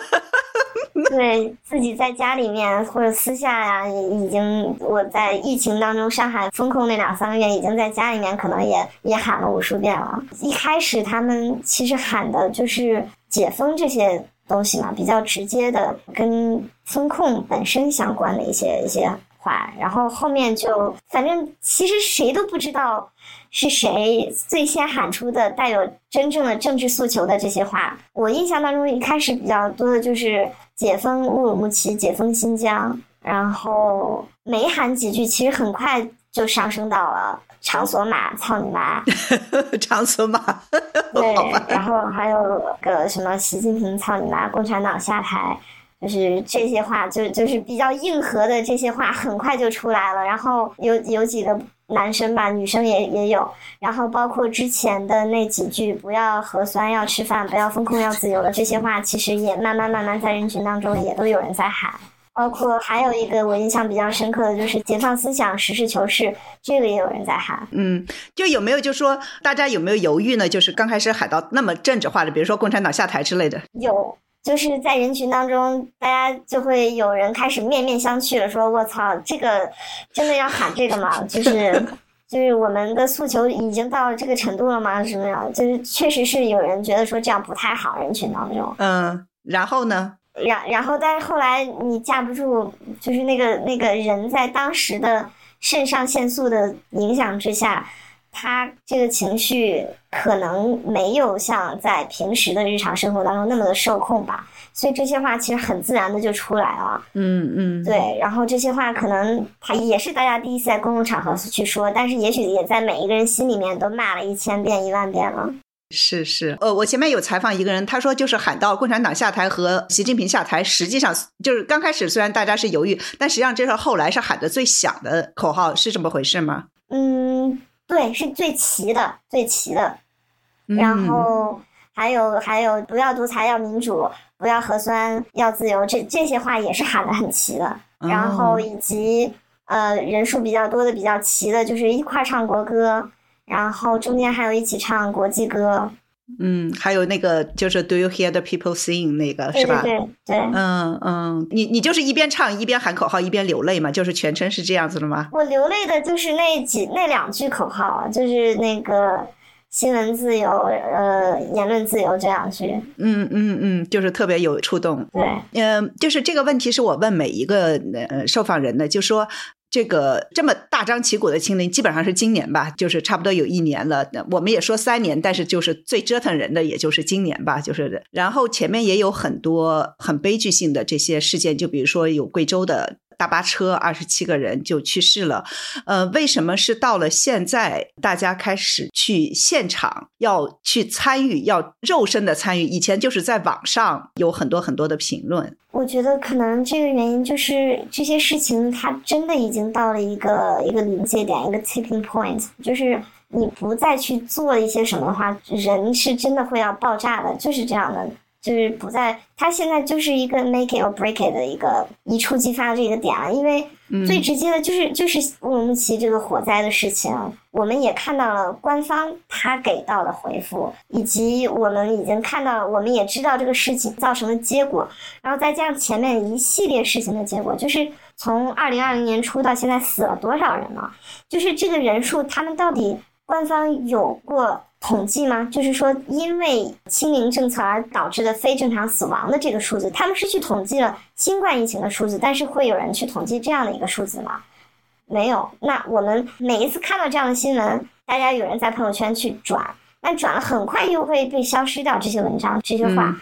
对自己在家里面或者私下呀，已经我在疫情当中上海封控那两三个月，已经在家里面可能也也喊了无数遍了。一开始他们其实喊的就是解封这些东西嘛，比较直接的跟风控本身相关的一些一些话，然后后面就反正其实谁都不知道是谁最先喊出的带有真正的政治诉求的这些话。我印象当中一开始比较多的就是。解封乌鲁木齐，解封新疆，然后没喊几句，其实很快就上升到了场所码，操你妈！场所码，对，然后还有个什么习近平操你妈，共产党下台，就是这些话，就就是比较硬核的这些话，很快就出来了。然后有有几个。男生吧，女生也也有，然后包括之前的那几句“不要核酸，要吃饭；不要风控，要自由”的这些话，其实也慢慢慢慢在人群当中也都有人在喊。包括还有一个我印象比较深刻的就是“解放思想，实事求是”，这个也有人在喊。嗯，就有没有就说大家有没有犹豫呢？就是刚开始喊到那么政治化的，比如说共产党下台之类的。有。就是在人群当中，大家就会有人开始面面相觑了，说：“我操，这个真的要喊这个吗？就是就是我们的诉求已经到这个程度了吗？什么样？就是确实是有人觉得说这样不太好，人群当中。嗯，然后呢？然然后，但是后来你架不住，就是那个那个人在当时的肾上腺素的影响之下。他这个情绪可能没有像在平时的日常生活当中那么的受控吧，所以这些话其实很自然的就出来了。嗯嗯，对。然后这些话可能他也是大家第一次在公共场合去说，但是也许也在每一个人心里面都骂了一千遍一万遍了。是是，呃，我前面有采访一个人，他说就是喊到共产党下台和习近平下台，实际上就是刚开始虽然大家是犹豫，但实际上这是后来是喊的最响的口号，是这么回事吗？嗯。对，是最齐的，最齐的。然后还有还有，不要独裁，要民主；不要核酸，要自由。这这些话也是喊的很齐的。然后以及呃，人数比较多的、比较齐的，就是一块唱国歌，然后中间还有一起唱国际歌。嗯，还有那个就是 Do you hear the people sing 那个是吧？对对对，嗯嗯，你你就是一边唱一边喊口号一边流泪嘛，就是全程是这样子的吗？我流泪的就是那几那两句口号啊，就是那个新闻自由，呃，言论自由这两句。嗯嗯嗯，就是特别有触动。对，嗯，就是这个问题是我问每一个呃受访人的，就说这个这么大张旗鼓的清零，基本上是今年吧，就是差不多有一年了。我们也说三年，但是就是最折腾人的，也就是今年吧，就是然后前面也有很多很悲剧性的这些事件，就比如说有贵州的。大巴车二十七个人就去世了，呃，为什么是到了现在大家开始去现场要去参与，要肉身的参与？以前就是在网上有很多很多的评论，我觉得可能这个原因就是这些事情它真的已经到了一个一个临界点，一个 tipping point，就是你不再去做一些什么的话，人是真的会要爆炸的，就是这样的。就是不在，它现在就是一个 make it or break it 的一个一触即发的这个点啊，因为最直接的就是就是乌鲁木齐这个火灾的事情，我们也看到了官方他给到的回复，以及我们已经看到了，我们也知道这个事情造成的结果，然后再加上前面一系列事情的结果，就是从二零二零年初到现在死了多少人了，就是这个人数，他们到底官方有过？统计吗？就是说，因为清零政策而导致的非正常死亡的这个数字，他们是去统计了新冠疫情的数字，但是会有人去统计这样的一个数字吗？没有。那我们每一次看到这样的新闻，大家有人在朋友圈去转，那转了很快又会被消失掉这些文章、这些话，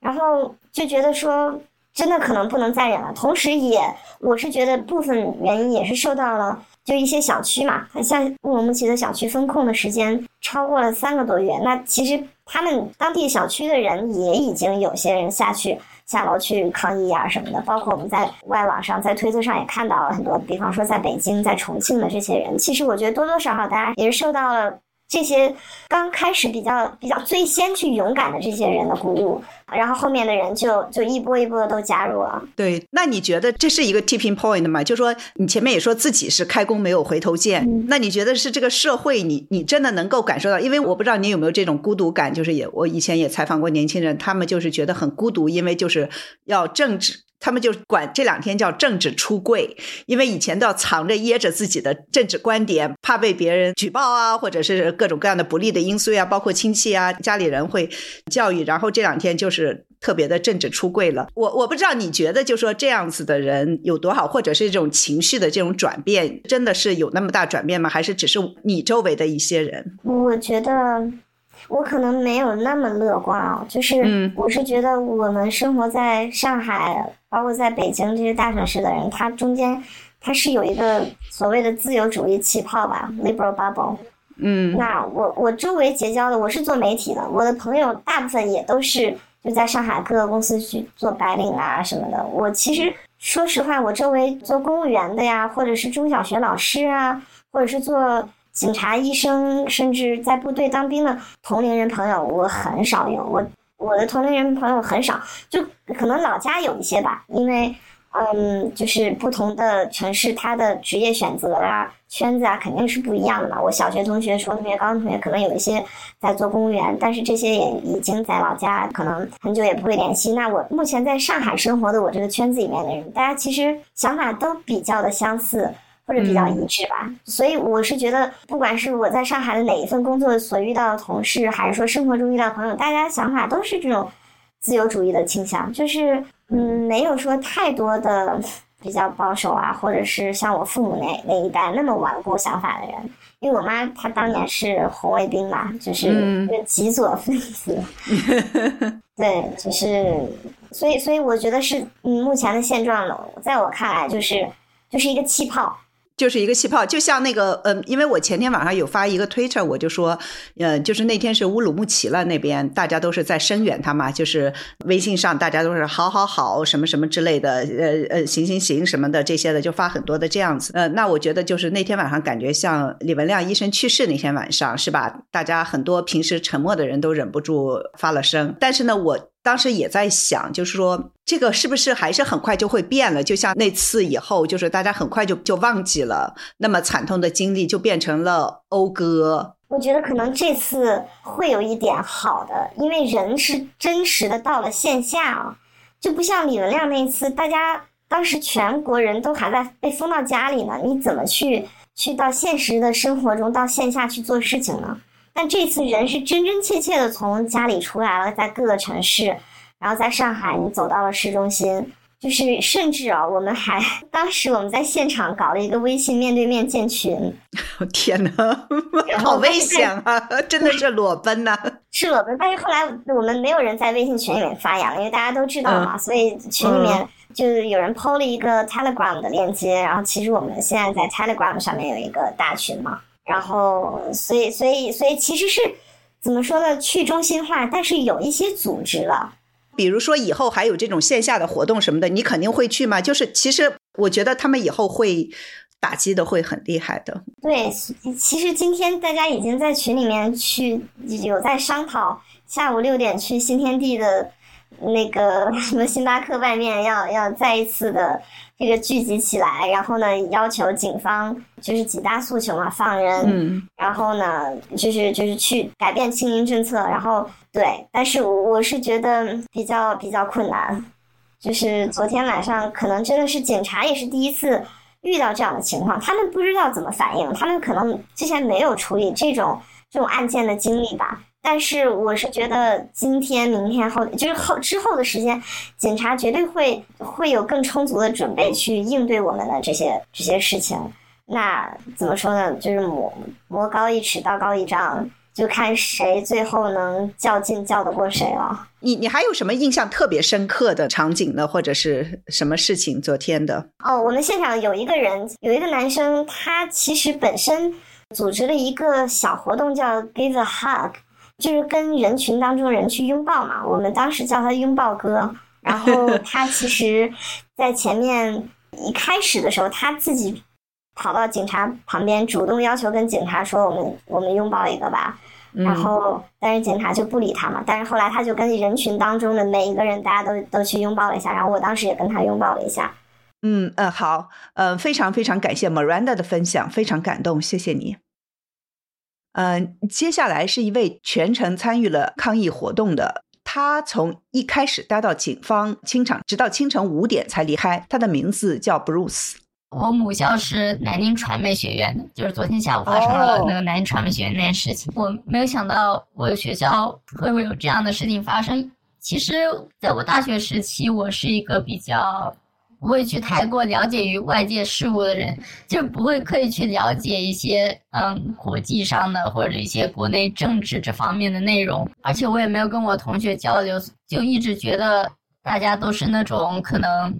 然后就觉得说，真的可能不能再忍了。同时，也我是觉得部分原因也是受到了。就一些小区嘛，像乌鲁木齐的小区封控的时间超过了三个多月，那其实他们当地小区的人也已经有些人下去下楼去抗议啊什么的，包括我们在外网上、在推特上也看到了很多，比方说在北京、在重庆的这些人，其实我觉得多多少少大家也是受到了。这些刚开始比较比较最先去勇敢的这些人的鼓舞，然后后面的人就就一波一波的都加入了。对，那你觉得这是一个 tipping point 吗？就说你前面也说自己是开弓没有回头箭，那你觉得是这个社会，你你真的能够感受到？因为我不知道你有没有这种孤独感，就是也我以前也采访过年轻人，他们就是觉得很孤独，因为就是要政治。他们就管这两天叫政治出柜，因为以前都要藏着掖着自己的政治观点，怕被别人举报啊，或者是各种各样的不利的因素呀，包括亲戚啊、家里人会教育。然后这两天就是特别的政治出柜了。我我不知道你觉得，就说这样子的人有多好，或者是这种情绪的这种转变，真的是有那么大转变吗？还是只是你周围的一些人？我觉得。我可能没有那么乐观啊，就是我是觉得我们生活在上海，包括在北京这些大城市的人，他中间他是有一个所谓的自由主义气泡吧，liberal bubble。嗯，那我我周围结交的，我是做媒体的，我的朋友大部分也都是就在上海各个公司去做白领啊什么的。我其实说实话，我周围做公务员的呀，或者是中小学老师啊，或者是做。警察、医生，甚至在部队当兵的同龄人朋友，我很少有。我我的同龄人朋友很少，就可能老家有一些吧。因为，嗯，就是不同的城市，他的职业选择啊、圈子啊，肯定是不一样的嘛。我小学同学、初中同学、高中同学，可能有一些在做公务员，但是这些也已经在老家，可能很久也不会联系。那我目前在上海生活的我这个圈子里面的人，大家其实想法都比较的相似。或者比较一致吧，所以我是觉得，不管是我在上海的哪一份工作所遇到的同事，还是说生活中遇到朋友，大家想法都是这种自由主义的倾向，就是嗯，没有说太多的比较保守啊，或者是像我父母那那一代那么顽固想法的人。因为我妈她当年是红卫兵嘛，就是一个极左分子，对，就是所以所以我觉得是嗯，目前的现状呢，在我看来就是就是一个气泡。就是一个气泡，就像那个，嗯，因为我前天晚上有发一个推特，我就说，呃，就是那天是乌鲁木齐了，那边大家都是在声援他嘛，就是微信上大家都是好好好什么什么之类的，呃呃，行行行什么的这些的，就发很多的这样子。呃，那我觉得就是那天晚上感觉像李文亮医生去世那天晚上是吧？大家很多平时沉默的人都忍不住发了声，但是呢，我。当时也在想，就是说这个是不是还是很快就会变了？就像那次以后，就是大家很快就就忘记了那么惨痛的经历，就变成了讴歌。我觉得可能这次会有一点好的，因为人是真实的到了线下啊，就不像李文亮那次，大家当时全国人都还在被封到家里呢，你怎么去去到现实的生活中到线下去做事情呢？但这次人是真真切切的从家里出来了，在各个城市，然后在上海，你走到了市中心。就是甚至啊，我们还当时我们在现场搞了一个微信面对面建群，天哪，好危险啊！真的是裸奔呐，是裸奔。但是后来我们没有人在微信群里面发言了，因为大家都知道嘛，所以群里面就是有人 PO 了一个 Telegram 的链接，然后其实我们现在在 Telegram 上面有一个大群嘛，然后所以所以所以其实是怎么说呢？去中心化，但是有一些组织了。比如说以后还有这种线下的活动什么的，你肯定会去吗？就是其实我觉得他们以后会打击的会很厉害的。对，其实今天大家已经在群里面去有在商讨，下午六点去新天地的那个什么星巴克外面要要再一次的这个聚集起来，然后呢要求警方就是几大诉求嘛，放人，然后呢就是就是去改变清零政策，然后。对，但是我是觉得比较比较困难，就是昨天晚上可能真的是警察也是第一次遇到这样的情况，他们不知道怎么反应，他们可能之前没有处理这种这种案件的经历吧。但是我是觉得今天、明天后就是后之后的时间，警察绝对会会有更充足的准备去应对我们的这些这些事情。那怎么说呢？就是魔魔高一尺，道高一丈。就看谁最后能较劲较得过谁了。你你还有什么印象特别深刻的场景呢？或者是什么事情？昨天的哦，我们现场有一个人，有一个男生，他其实本身组织了一个小活动，叫 Give a Hug，就是跟人群当中人去拥抱嘛。我们当时叫他拥抱哥。然后 他其实，在前面一开始的时候，他自己跑到警察旁边，主动要求跟警察说：“我们我们拥抱一个吧。”然后，但是警察就不理他嘛。但是后来，他就跟人群当中的每一个人，大家都都去拥抱了一下。然后我当时也跟他拥抱了一下。嗯嗯，好，呃，非常非常感谢 Miranda 的分享，非常感动，谢谢你。嗯，接下来是一位全程参与了抗议活动的，他从一开始待到警方清场，直到清晨五点才离开。他的名字叫 Bruce。我母校是南京传媒学院的，就是昨天下午发生了那个南京传媒学院那件事情，我没有想到我的学校会会有这样的事情发生。其实，在我大学时期，我是一个比较不会去太过了解于外界事物的人，就不会刻意去了解一些嗯国际上的或者一些国内政治这方面的内容，而且我也没有跟我同学交流，就一直觉得大家都是那种可能。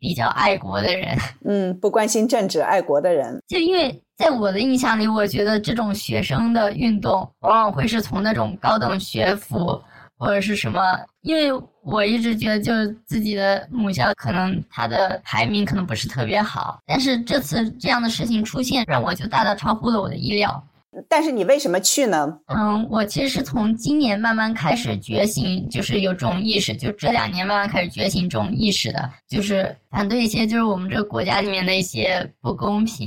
比较爱国的人，嗯，不关心政治、爱国的人，就因为在我的印象里，我觉得这种学生的运动往往会是从那种高等学府或者是什么，因为我一直觉得就是自己的母校可能它的排名可能不是特别好，但是这次这样的事情出现，让我就大大超乎了我的意料。但是你为什么去呢？嗯，我其实是从今年慢慢开始觉醒，就是有这种意识，就这两年慢慢开始觉醒这种意识的，就是反对一些就是我们这个国家里面的一些不公平。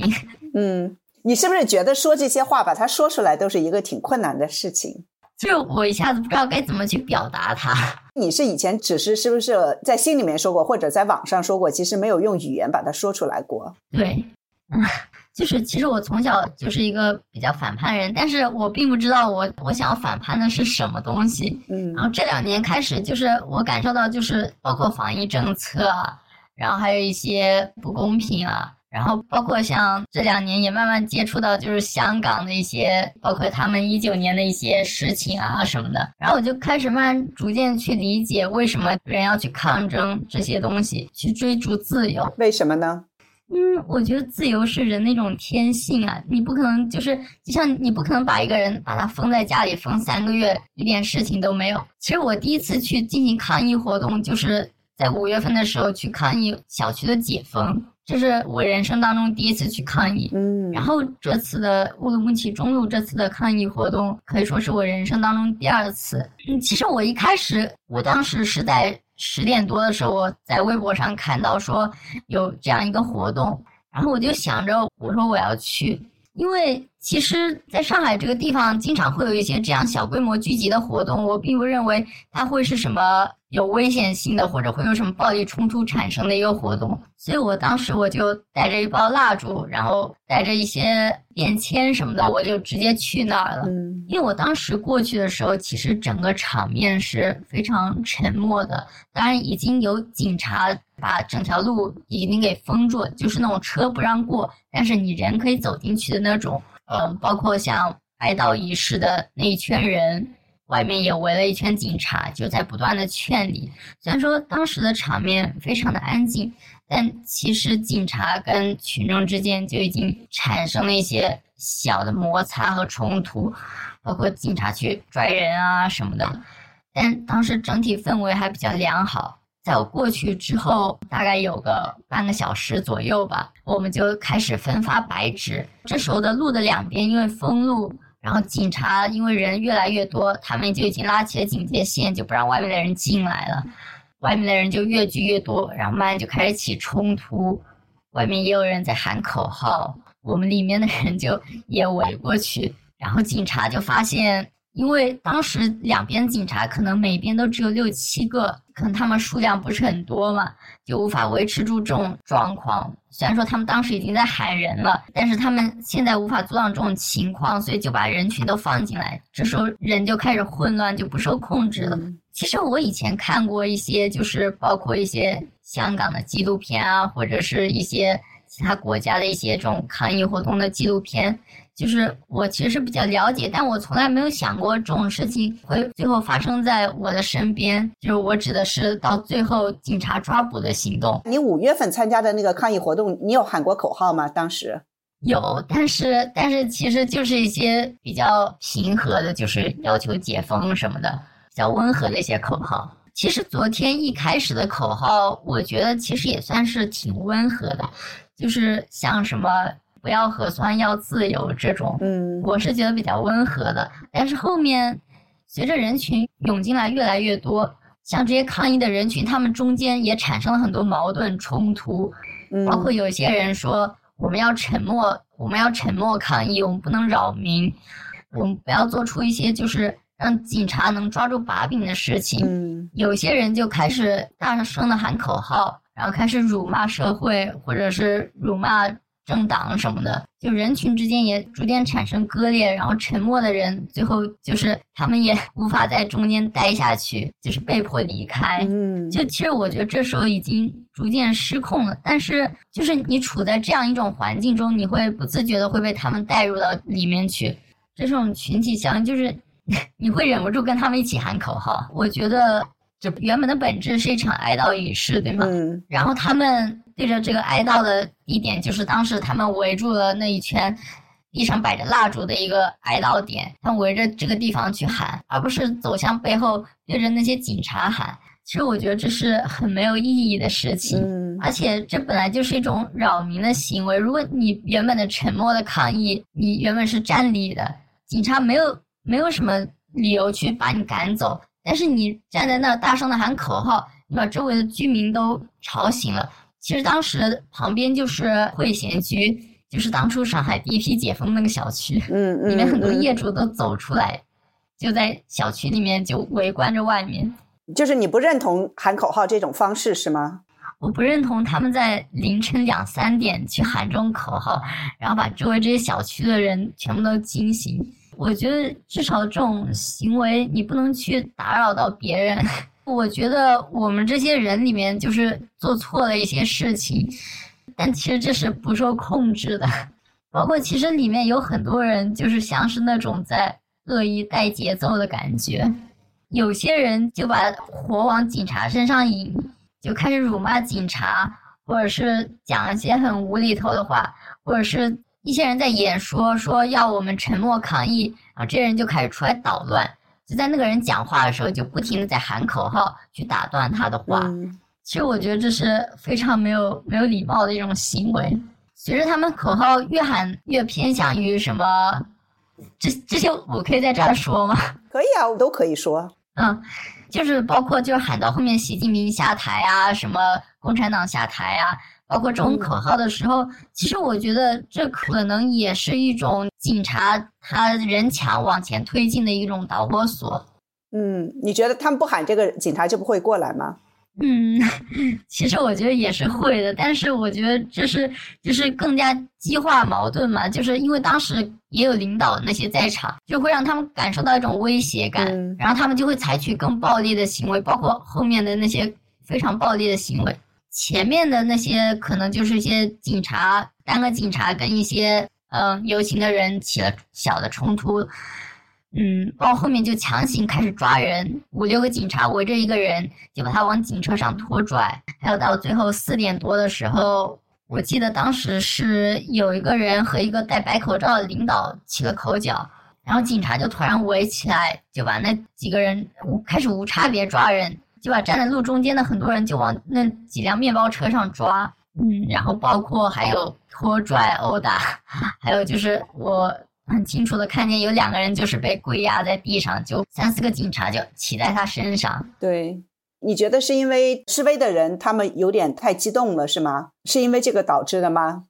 嗯，你是不是觉得说这些话，把它说出来都是一个挺困难的事情？就我一下子不知道该怎么去表达它。你是以前只是是不是在心里面说过，或者在网上说过，其实没有用语言把它说出来过？对，嗯。就是其实我从小就是一个比较反叛人，但是我并不知道我我想要反叛的是什么东西。嗯，然后这两年开始，就是我感受到就是包括防疫政策啊，然后还有一些不公平啊，然后包括像这两年也慢慢接触到就是香港的一些，包括他们一九年的一些事情啊什么的，然后我就开始慢慢逐渐去理解为什么人要去抗争这些东西，去追逐自由。为什么呢？嗯，我觉得自由是人的一种天性啊，你不可能就是就像你不可能把一个人把他封在家里封三个月，一点事情都没有。其实我第一次去进行抗议活动，就是在五月份的时候去抗议小区的解封，这是我人生当中第一次去抗议。嗯，然后这次的乌鲁木齐中路这次的抗议活动，可以说是我人生当中第二次。嗯，其实我一开始，我当时是在。十点多的时候，我在微博上看到说有这样一个活动，然后我就想着，我说我要去。因为其实在上海这个地方，经常会有一些这样小规模聚集的活动，我并不认为它会是什么有危险性的，或者会有什么暴力冲突产生的一个活动。所以我当时我就带着一包蜡烛，然后带着一些便签什么的，我就直接去那儿了。嗯因为我当时过去的时候，其实整个场面是非常沉默的。当然，已经有警察把整条路已经给封住了，就是那种车不让过，但是你人可以走进去的那种。嗯，包括像哀悼仪式的那一圈人，外面也围了一圈警察，就在不断的劝离。虽然说当时的场面非常的安静，但其实警察跟群众之间就已经产生了一些小的摩擦和冲突。包括警察去拽人啊什么的，但当时整体氛围还比较良好。在我过去之后，大概有个半个小时左右吧，我们就开始分发白纸。这时候的路的两边因为封路，然后警察因为人越来越多，他们就已经拉起了警戒线，就不让外面的人进来了。外面的人就越聚越多，然后慢慢就开始起冲突。外面也有人在喊口号，我们里面的人就也围过去。然后警察就发现，因为当时两边警察可能每边都只有六七个，可能他们数量不是很多嘛，就无法维持住这种状况。虽然说他们当时已经在喊人了，但是他们现在无法阻挡这种情况，所以就把人群都放进来。这时候人就开始混乱，就不受控制了。其实我以前看过一些，就是包括一些香港的纪录片啊，或者是一些其他国家的一些这种抗议活动的纪录片。就是我其实比较了解，但我从来没有想过这种事情会最后发生在我的身边。就是我指的是到最后警察抓捕的行动。你五月份参加的那个抗议活动，你有喊过口号吗？当时有，但是但是其实就是一些比较平和的，就是要求解封什么的，比较温和的一些口号。其实昨天一开始的口号，我觉得其实也算是挺温和的，就是像什么。不要核酸，要自由，这种，嗯，我是觉得比较温和的。但是后面随着人群涌进来越来越多，像这些抗议的人群，他们中间也产生了很多矛盾冲突，包括有些人说我们要沉默，我们要沉默抗议，我们不能扰民，我们不要做出一些就是让警察能抓住把柄的事情。嗯，有些人就开始大声的喊口号，然后开始辱骂社会，或者是辱骂。政党什么的，就人群之间也逐渐产生割裂，然后沉默的人最后就是他们也无法在中间待下去，就是被迫离开。嗯，就其实我觉得这时候已经逐渐失控了，但是就是你处在这样一种环境中，你会不自觉的会被他们带入到里面去，这种群体效应就是 你会忍不住跟他们一起喊口号。我觉得这原本的本质是一场哀悼仪式，对吗？嗯，然后他们。对着这个哀悼的地点，就是当时他们围住了那一圈地上摆着蜡烛的一个哀悼点，他们围着这个地方去喊，而不是走向背后对着那些警察喊。其实我觉得这是很没有意义的事情，嗯，而且这本来就是一种扰民的行为。如果你原本的沉默的抗议，你原本是站立的，警察没有没有什么理由去把你赶走，但是你站在那大声的喊口号，你把周围的居民都吵醒了。其实当时旁边就是汇贤居，就是当初上海第一批解封那个小区，嗯嗯，里面很多业主都走出来，就在小区里面就围观着外面。就是你不认同喊口号这种方式是吗？我不认同他们在凌晨两三点去喊这种口号，然后把周围这些小区的人全部都惊醒。我觉得至少这种行为你不能去打扰到别人。我觉得我们这些人里面就是做错了一些事情，但其实这是不受控制的。包括其实里面有很多人就是像是那种在恶意带节奏的感觉。有些人就把火往警察身上引，就开始辱骂警察，或者是讲一些很无厘头的话，或者是一些人在演说，说要我们沉默抗议，然后这些人就开始出来捣乱，就在那个人讲话的时候，就不停的在喊口号去打断他的话。其实我觉得这是非常没有没有礼貌的一种行为。随着他们口号越喊越偏向于什么，这这些我可以在这儿说吗？可以啊，我都可以说。嗯，就是包括就是喊到后面习近平下台啊，什么共产党下台啊，包括这种口号的时候，其实我觉得这可能也是一种警察他人墙往前推进的一种导火索。嗯，你觉得他们不喊这个，警察就不会过来吗？嗯，其实我觉得也是会的，但是我觉得就是就是更加激化矛盾嘛，就是因为当时也有领导那些在场，就会让他们感受到一种威胁感，然后他们就会采取更暴力的行为，包括后面的那些非常暴力的行为。前面的那些可能就是一些警察，单个警察跟一些嗯游行的人起了小的冲突。嗯，到后面就强行开始抓人，五六个警察围着一个人，就把他往警车上拖拽。还有到最后四点多的时候，我记得当时是有一个人和一个戴白口罩的领导起了口角，然后警察就突然围起来，就把那几个人无开始无差别抓人，就把站在路中间的很多人就往那几辆面包车上抓。嗯，然后包括还有拖拽、殴打，还有就是我。很清楚的看见有两个人就是被跪压在地上，就三四个警察就骑在他身上。对，你觉得是因为示威的人他们有点太激动了，是吗？是因为这个导致的吗？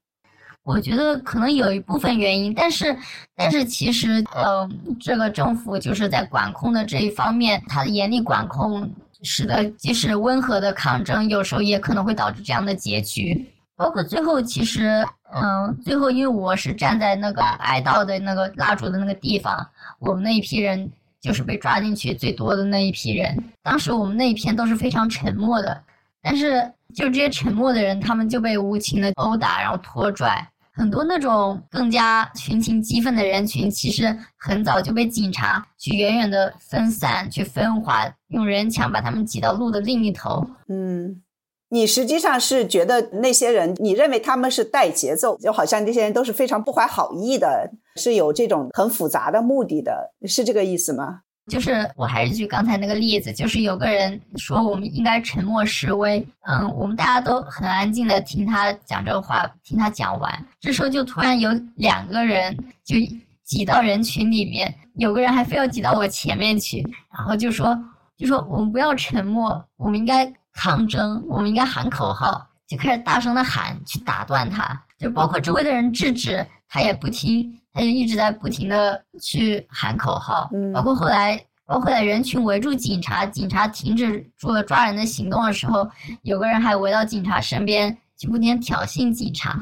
我觉得可能有一部分原因，但是但是其实，呃，这个政府就是在管控的这一方面，他的严厉管控，使得即使温和的抗争，有时候也可能会导致这样的结局。包括最后，其实，嗯，最后因为我是站在那个哀悼的那个蜡烛的那个地方，我们那一批人就是被抓进去最多的那一批人。当时我们那一片都是非常沉默的，但是就这些沉默的人，他们就被无情的殴打，然后拖拽。很多那种更加群情激愤的人群，其实很早就被警察去远远的分散、去分化，用人墙把他们挤到路的另一头。嗯。你实际上是觉得那些人，你认为他们是带节奏，就好像这些人都是非常不怀好意的，是有这种很复杂的目的的，是这个意思吗？就是我还是举刚才那个例子，就是有个人说我们应该沉默示威，嗯，我们大家都很安静的听他讲这个话，听他讲完，这时候就突然有两个人就挤到人群里面，有个人还非要挤到我前面去，然后就说就说我们不要沉默，我们应该。抗争，我们应该喊口号，就开始大声的喊，去打断他。就包括周围的人制止，他也不听，他就一直在不停的去喊口号。包括后来，包括在人群围住警察，警察停止住了抓人的行动的时候，有个人还围到警察身边，就不停挑衅警察。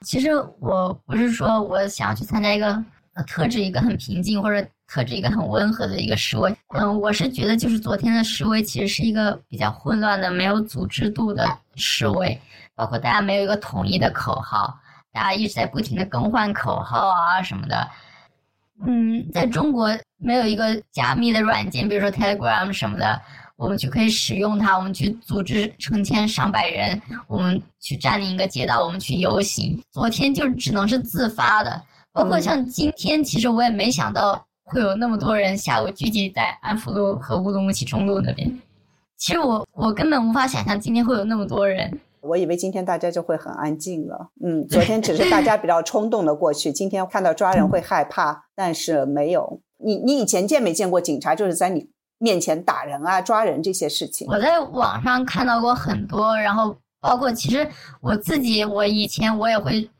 其实我不是说我想去参加一个呃特指一个很平静或者。特指一个很温和的一个示威，嗯，我是觉得就是昨天的示威其实是一个比较混乱的、没有组织度的示威，包括大家没有一个统一的口号，大家一直在不停的更换口号啊什么的。嗯，在中国没有一个加密的软件，比如说 Telegram 什么的，我们就可以使用它，我们去组织成千上百人，我们去占领一个街道，我们去游行。昨天就只能是自发的，包括像今天，其实我也没想到。会有那么多人下午聚集在安福路和乌鲁木齐中路那边。其实我我根本无法想象今天会有那么多人。我以为今天大家就会很安静了。嗯，昨天只是大家比较冲动的过去，今天看到抓人会害怕，但是没有。你你以前见没见过警察就是在你面前打人啊、抓人这些事情？我在网上看到过很多，然后包括其实我自己，我以前我也会。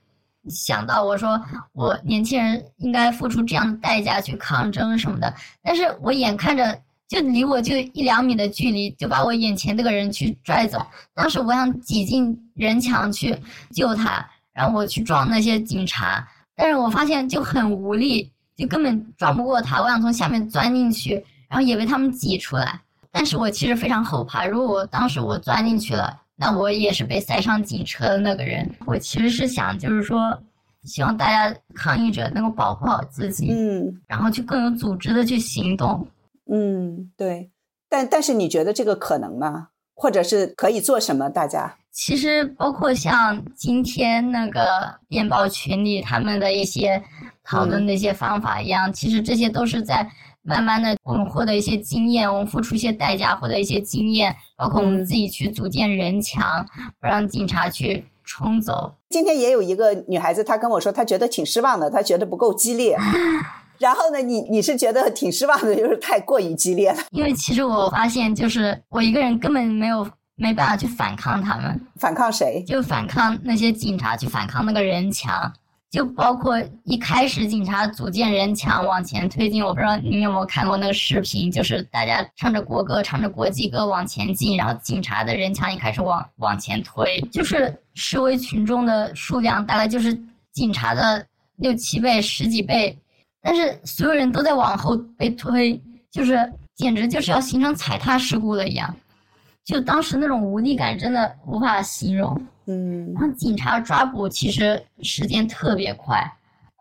想到我说我年轻人应该付出这样的代价去抗争什么的，但是我眼看着就离我就一两米的距离就把我眼前这个人去拽走，当时我想挤进人墙去救他，然后我去撞那些警察，但是我发现就很无力，就根本撞不过他，我想从下面钻进去，然后也被他们挤出来，但是我其实非常后怕，如果我当时我钻进去了。那我也是被塞上警车的那个人。我其实是想，就是说，希望大家抗议者能够保护好自己，嗯，然后去更有组织的去行动。嗯，对。但但是你觉得这个可能吗？或者是可以做什么？大家其实包括像今天那个电报群里他们的一些讨论的一些方法一样，其实这些都是在。慢慢的，我们获得一些经验，我们付出一些代价获得一些经验，包括我们自己去组建人墙，不让警察去冲走。今天也有一个女孩子，她跟我说，她觉得挺失望的，她觉得不够激烈。然后呢，你你是觉得挺失望的，就是太过于激烈了。因为其实我发现，就是我一个人根本没有。没办法去反抗他们，反抗谁？就反抗那些警察，去反抗那个人墙。就包括一开始警察组建人墙往前推进，我不知道你有没有看过那个视频，就是大家唱着国歌、唱着国际歌往前进，然后警察的人墙也开始往往前推，就是示威群众的数量大概就是警察的六七倍、十几倍，但是所有人都在往后被推，就是简直就是要形成踩踏事故了一样，就当时那种无力感真的无法形容。嗯，然后警察抓捕其实时间特别快，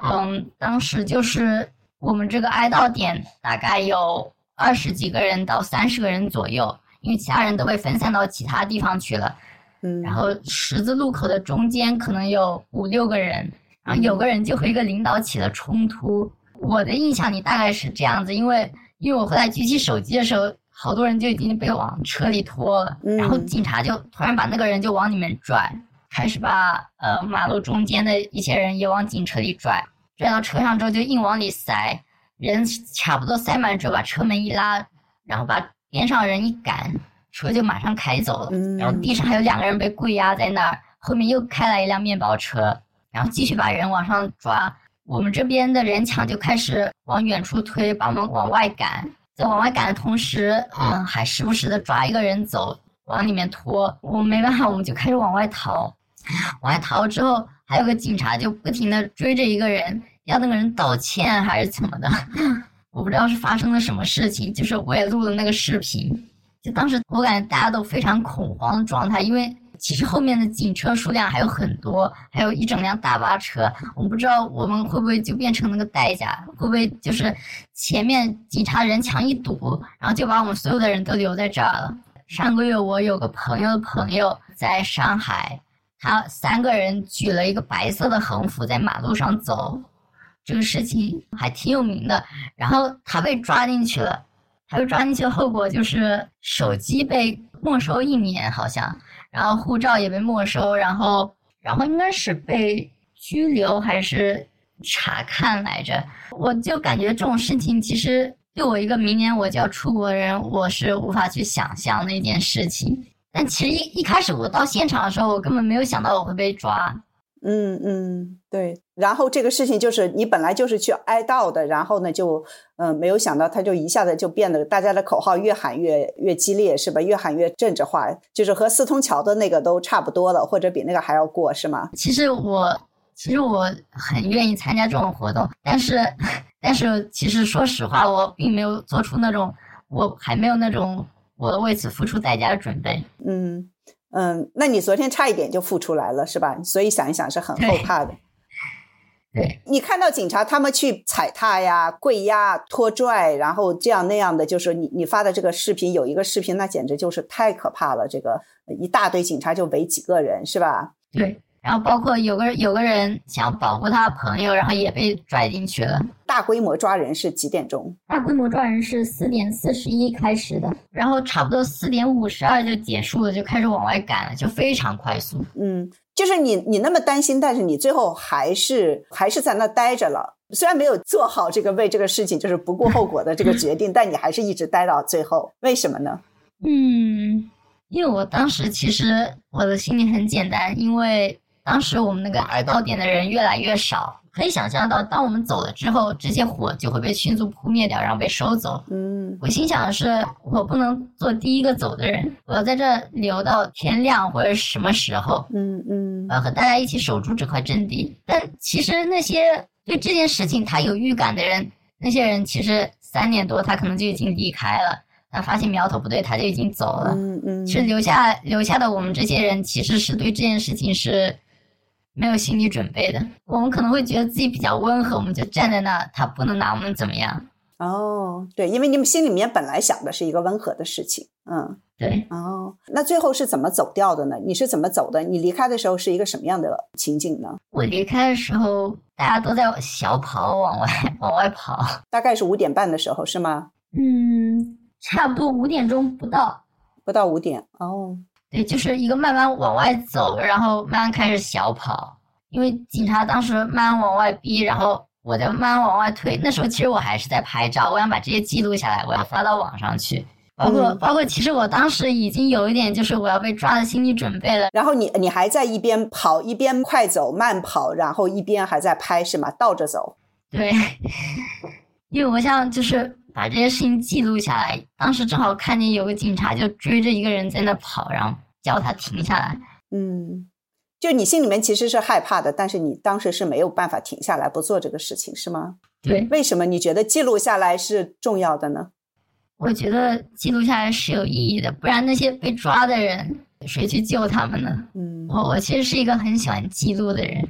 嗯，当时就是我们这个哀悼点大概有二十几个人到三十个人左右，因为其他人都被分散到其他地方去了。嗯，然后十字路口的中间可能有五六个人，然后有个人就和一个领导起了冲突。我的印象里大概是这样子，因为因为我后来举起手机的时候。好多人就已经被往车里拖了，然后警察就突然把那个人就往里面拽，开始把呃马路中间的一些人也往警车里拽，拽到车上之后就硬往里塞，人差不多塞满之后把车门一拉，然后把边上人一赶，车就马上开走了，然后地上还有两个人被跪压在那儿，后面又开来一辆面包车，然后继续把人往上抓，我们这边的人墙就开始往远处推，把我们往外赶。往外赶的同时，嗯，还时不时的抓一个人走，往里面拖。我们没办法，我们就开始往外逃。往外逃之后，还有个警察就不停的追着一个人，要那个人道歉还是怎么的？我不知道是发生了什么事情。就是我也录了那个视频，就当时我感觉大家都非常恐慌的状态，因为。其实后面的警车数量还有很多，还有一整辆大巴车。我们不知道我们会不会就变成那个代价，会不会就是前面警察人墙一堵，然后就把我们所有的人都留在这儿了。上个月我有个朋友的朋友在上海，他三个人举了一个白色的横幅在马路上走，这个事情还挺有名的。然后他被抓进去了，他被抓进去的后果就是手机被没收一年，好像。然后护照也被没收，然后然后应该是被拘留还是查看来着？我就感觉这种事情其实对我一个明年我就要出国的人，我是无法去想象的一件事情。但其实一一开始我到现场的时候，我根本没有想到我会被抓。嗯嗯，对。然后这个事情就是你本来就是去哀悼的，然后呢就嗯没有想到他就一下子就变得大家的口号越喊越越激烈是吧？越喊越政治化，就是和四通桥的那个都差不多了，或者比那个还要过是吗？其实我其实我很愿意参加这种活动，但是但是其实说实话，我并没有做出那种我还没有那种我为此付出代价的准备。嗯。嗯，那你昨天差一点就付出来了，是吧？所以想一想是很后怕的。对，你看到警察他们去踩踏呀、跪压、拖拽，然后这样那样的，就是你你发的这个视频有一个视频，那简直就是太可怕了。这个一大堆警察就围几个人，是吧？对。然后包括有个有个人想保护他的朋友，然后也被拽进去了。大规模抓人是几点钟？大规模抓人是四点四十一开始的，然后差不多四点五十二就结束了，就开始往外赶了，就非常快速。嗯，就是你你那么担心，但是你最后还是还是在那待着了。虽然没有做好这个为这个事情就是不顾后果的这个决定，但你还是一直待到最后。为什么呢？嗯，因为我当时其实我的心里很简单，因为。当时我们那个哀悼点的人越来越少，可以想象到，当我们走了之后，这些火就会被迅速扑灭掉，然后被收走。嗯，我心想的是，我不能做第一个走的人，我要在这留到天亮或者什么时候。嗯嗯，呃，和大家一起守住这块阵地。但其实那些对这件事情他有预感的人，那些人其实三年多他可能就已经离开了，他发现苗头不对，他就已经走了。嗯嗯，是留下留下的我们这些人，其实是对这件事情是。没有心理准备的，我们可能会觉得自己比较温和，我们就站在那，他不能拿我们怎么样。哦，对，因为你们心里面本来想的是一个温和的事情，嗯，对。哦，那最后是怎么走掉的呢？你是怎么走的？你离开的时候是一个什么样的情景呢？我离开的时候，大家都在小跑，往外往外跑。大概是五点半的时候，是吗？嗯，差不多五点钟不到，不到五点。哦。对，就是一个慢慢往外走，然后慢慢开始小跑，因为警察当时慢慢往外逼，然后我在慢慢往外推。那时候其实我还是在拍照，我想把这些记录下来，我要发到网上去。包括包括，其实我当时已经有一点就是我要被抓的心理准备了。然后你你还在一边跑一边快走慢跑，然后一边还在拍是吗？倒着走。对，因为我想就是把这些事情记录下来。当时正好看见有个警察就追着一个人在那跑，然后叫他停下来。嗯，就你心里面其实是害怕的，但是你当时是没有办法停下来不做这个事情，是吗？对。为什么你觉得记录下来是重要的呢？我觉得记录下来是有意义的，不然那些被抓的人谁去救他们呢？嗯，我我其实是一个很喜欢记录的人，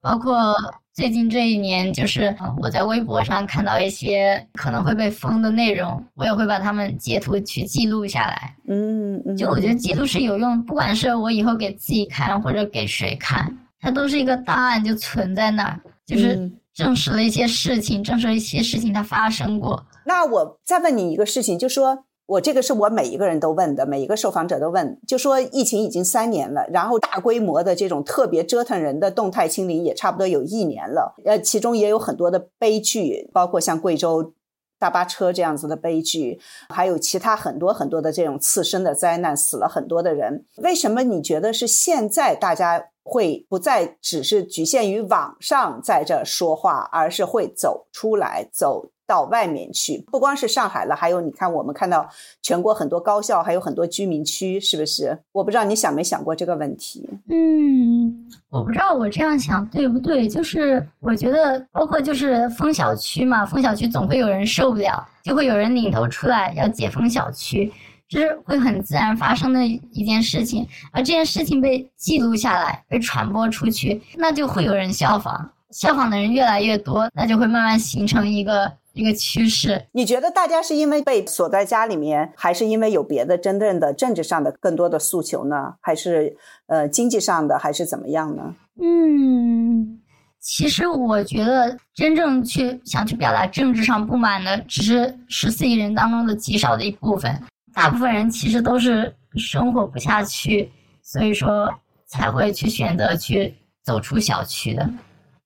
包括最近这一年，就是我在微博上看到一些可能会被封的内容，我也会把他们截图去记录下来。嗯，就我觉得记录是有用，不管是我以后给自己看或者给谁看，它都是一个档案，就存在那儿，就是证实了一些事情，证实了一些事情它发生过。那我再问你一个事情，就说我这个是我每一个人都问的，每一个受访者都问，就说疫情已经三年了，然后大规模的这种特别折腾人的动态清零也差不多有一年了，呃，其中也有很多的悲剧，包括像贵州大巴车这样子的悲剧，还有其他很多很多的这种次生的灾难，死了很多的人。为什么你觉得是现在大家会不再只是局限于网上在这说话，而是会走出来走？到外面去，不光是上海了，还有你看，我们看到全国很多高校，还有很多居民区，是不是？我不知道你想没想过这个问题。嗯，我不知道我这样想对不对。就是我觉得，包括就是封小区嘛，封小区总会有人受不了，就会有人领头出来要解封小区，这是会很自然发生的一件事情。而这件事情被记录下来，被传播出去，那就会有人效仿，效仿的人越来越多，那就会慢慢形成一个。一个趋势，你觉得大家是因为被锁在家里面，还是因为有别的真正的政治上的更多的诉求呢？还是呃经济上的，还是怎么样呢？嗯，其实我觉得真正去想去表达政治上不满的，只是十四亿人当中的极少的一部分，大部分人其实都是生活不下去，所以说才会去选择去走出小区的。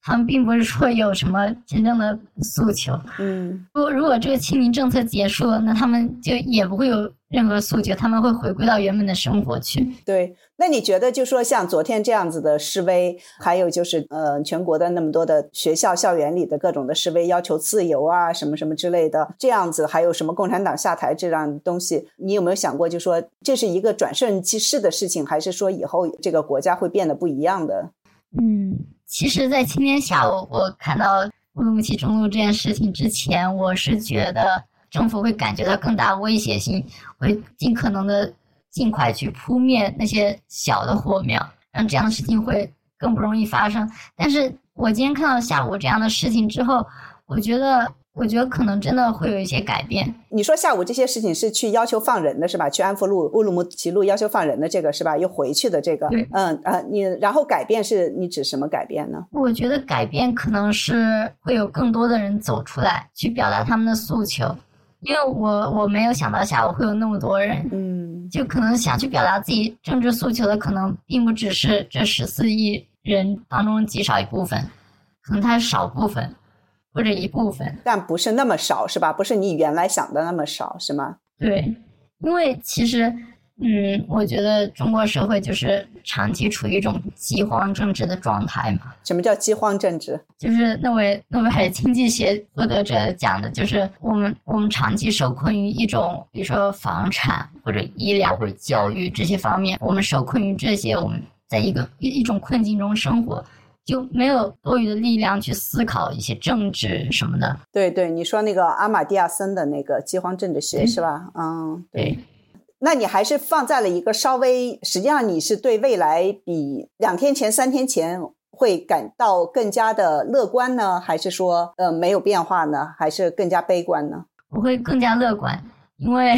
他们并不是说有什么真正的诉求，嗯，如果如果这个清零政策结束了，那他们就也不会有任何诉求，他们会回归到原本的生活去。对，那你觉得，就说像昨天这样子的示威，还有就是呃，全国的那么多的学校校园里的各种的示威，要求自由啊，什么什么之类的，这样子，还有什么共产党下台这样东西，你有没有想过，就说这是一个转瞬即逝的事情，还是说以后这个国家会变得不一样的？嗯。其实，在今天下午我看到乌鲁木齐中路这件事情之前，我是觉得政府会感觉到更大威胁性，会尽可能的尽快去扑灭那些小的火苗，让这样的事情会更不容易发生。但是我今天看到下午这样的事情之后，我觉得。我觉得可能真的会有一些改变。你说下午这些事情是去要求放人的是吧？去安福路、乌鲁木齐路要求放人的这个是吧？又回去的这个，嗯啊，你然后改变是你指什么改变呢？我觉得改变可能是会有更多的人走出来去表达他们的诉求，因为我我没有想到下午会有那么多人，嗯，就可能想去表达自己政治诉求的可能并不只是这十四亿人当中极少一部分，可能它是少部分。或者一部分，但不是那么少，是吧？不是你原来想的那么少，是吗？对，因为其实，嗯，我觉得中国社会就是长期处于一种饥荒政治的状态嘛。什么叫饥荒政治？就是那位诺贝尔经济学获得者讲的，就是我们我们长期受困于一种，比如说房产或者医疗或者教育这些方面，我们受困于这些，我们在一个一一种困境中生活。就没有多余的力量去思考一些政治什么的。对对，你说那个阿马蒂亚森的那个饥荒政治学是吧？嗯，对。那你还是放在了一个稍微，实际上你是对未来比两天前、三天前会感到更加的乐观呢，还是说呃没有变化呢，还是更加悲观呢？我会更加乐观，因为，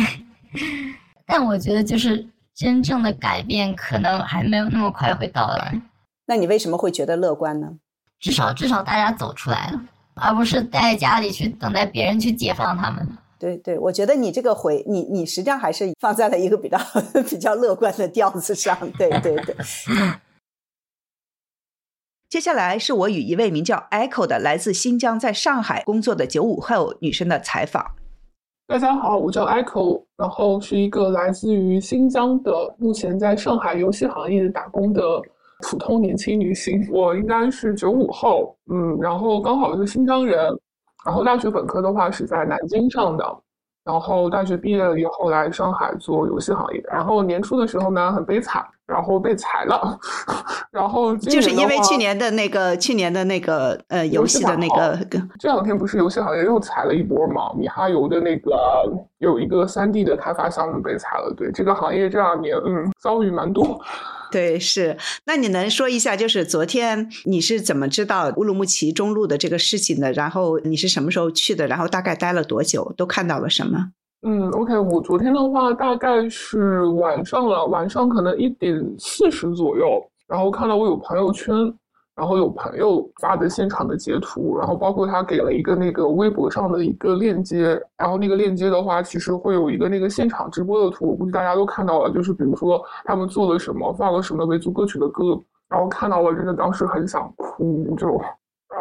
但我觉得就是真正的改变可能还没有那么快会到来。那你为什么会觉得乐观呢？至少至少大家走出来了，而不是待在家里去等待别人去解放他们。对对，我觉得你这个回你你实际上还是放在了一个比较 比较乐观的调子上。对对对。接下来是我与一位名叫 Echo 的来自新疆在上海工作的九五后女生的采访。大家好，我叫 Echo，然后是一个来自于新疆的，目前在上海游戏行业打工的普通年轻女性。我应该是九五后，嗯，然后刚好是新疆人，然后大学本科的话是在南京上的。然后大学毕业了以后来上海做游戏行业，然后年初的时候呢很悲惨，然后被裁了，然后就是因为去年的那个去年的那个呃游戏的那个，这两天不是游戏行业又裁了一波嘛？米哈游的那个有一个三 D 的开发项目被裁了，对这个行业这两年嗯遭遇蛮多。对，是。那你能说一下，就是昨天你是怎么知道乌鲁木齐中路的这个事情的？然后你是什么时候去的？然后大概待了多久？都看到了什么？嗯，OK，我昨天的话大概是晚上了，晚上可能一点四十左右，然后看到我有朋友圈。然后有朋友发的现场的截图，然后包括他给了一个那个微博上的一个链接，然后那个链接的话，其实会有一个那个现场直播的图，我估计大家都看到了，就是比如说他们做了什么，放了什么维族歌曲的歌，然后看到了，真的当时很想哭，就，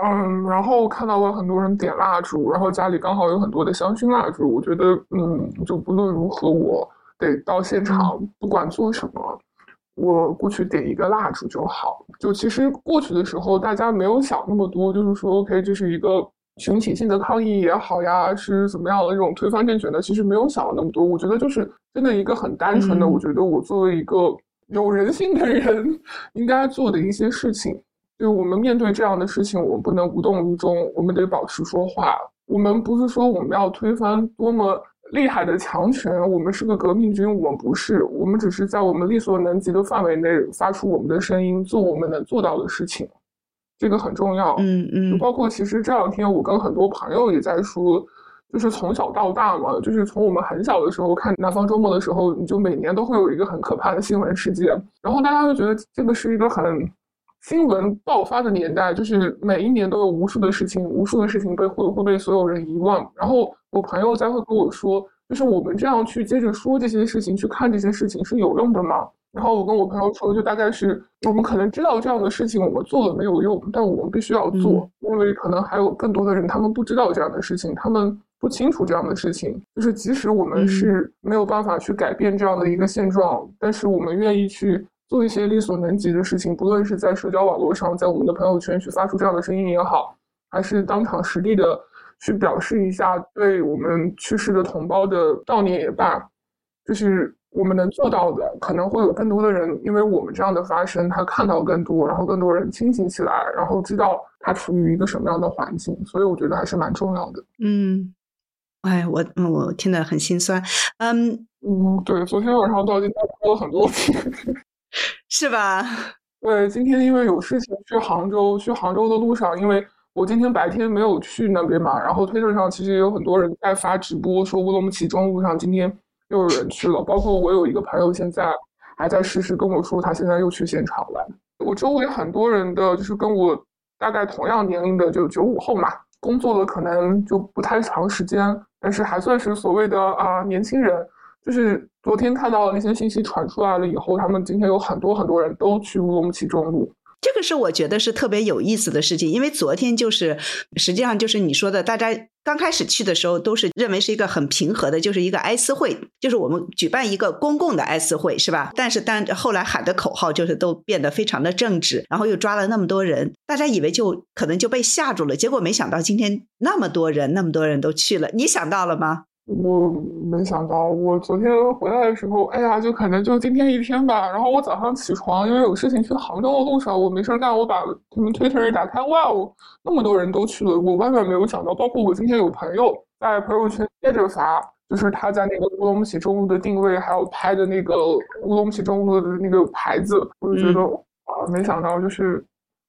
嗯，然后看到了很多人点蜡烛，然后家里刚好有很多的香薰蜡烛，我觉得，嗯，就不论如何，我得到现场，不管做什么。我过去点一个蜡烛就好。就其实过去的时候，大家没有想那么多，就是说，OK，这是一个群体性的抗议也好呀，是怎么样的这种推翻政权的，其实没有想那么多。我觉得就是真的一个很单纯的，我觉得我作为一个有人性的人应该做的一些事情。就我们面对这样的事情，我们不能无动于衷，我们得保持说话。我们不是说我们要推翻多么。厉害的强权，我们是个革命军，我们不是，我们只是在我们力所能及的范围内发出我们的声音，做我们能做到的事情，这个很重要。嗯嗯，就包括其实这两天我跟很多朋友也在说，就是从小到大嘛，就是从我们很小的时候看《南方周末》的时候，你就每年都会有一个很可怕的新闻事件，然后大家就觉得这个是一个很新闻爆发的年代，就是每一年都有无数的事情，无数的事情被会会被所有人遗忘，然后。我朋友在会跟我说，就是我们这样去接着说这些事情，去看这些事情是有用的吗？然后我跟我朋友说，就大概是我们可能知道这样的事情我们做了没有用，但我们必须要做，因为可能还有更多的人他们不知道这样的事情，他们不清楚这样的事情。就是即使我们是没有办法去改变这样的一个现状，但是我们愿意去做一些力所能及的事情，不论是在社交网络上，在我们的朋友圈去发出这样的声音也好，还是当场实地的。去表示一下对我们去世的同胞的悼念也罢，就是我们能做到的，可能会有更多的人因为我们这样的发声，他看到更多，然后更多人清醒起来，然后知道他处于一个什么样的环境，所以我觉得还是蛮重要的。嗯，哎，我我听得很心酸。嗯嗯，对，昨天晚上到今天哭了很多次，是吧？对，今天因为有事情去杭州，去杭州的路上，因为。我今天白天没有去那边嘛，然后推特上其实也有很多人在发直播，说乌鲁木齐中路上今天又有人去了，包括我有一个朋友现在还在实时跟我说，他现在又去现场了。我周围很多人的就是跟我大概同样年龄的，就九五后嘛，工作了可能就不太长时间，但是还算是所谓的啊年轻人。就是昨天看到那些信息传出来了以后，他们今天有很多很多人都去乌鲁木齐中路。这个是我觉得是特别有意思的事情，因为昨天就是实际上就是你说的，大家刚开始去的时候都是认为是一个很平和的，就是一个哀思会，就是我们举办一个公共的哀思会，是吧？但是但后来喊的口号就是都变得非常的正直，然后又抓了那么多人，大家以为就可能就被吓住了，结果没想到今天那么多人，那么多人都去了，你想到了吗？我没想到，我昨天回来的时候，哎呀，就可能就今天一天吧。然后我早上起床，因为有事情去杭州的路上，我没事干，我把他们推特一打开，哇哦，那么多人都去了，我万万没有想到。包括我今天有朋友在朋友圈接着发，就是他在那个乌鲁木齐中路的定位，还有拍的那个乌鲁木齐中路的那个牌子，我就觉得啊，没想到，就是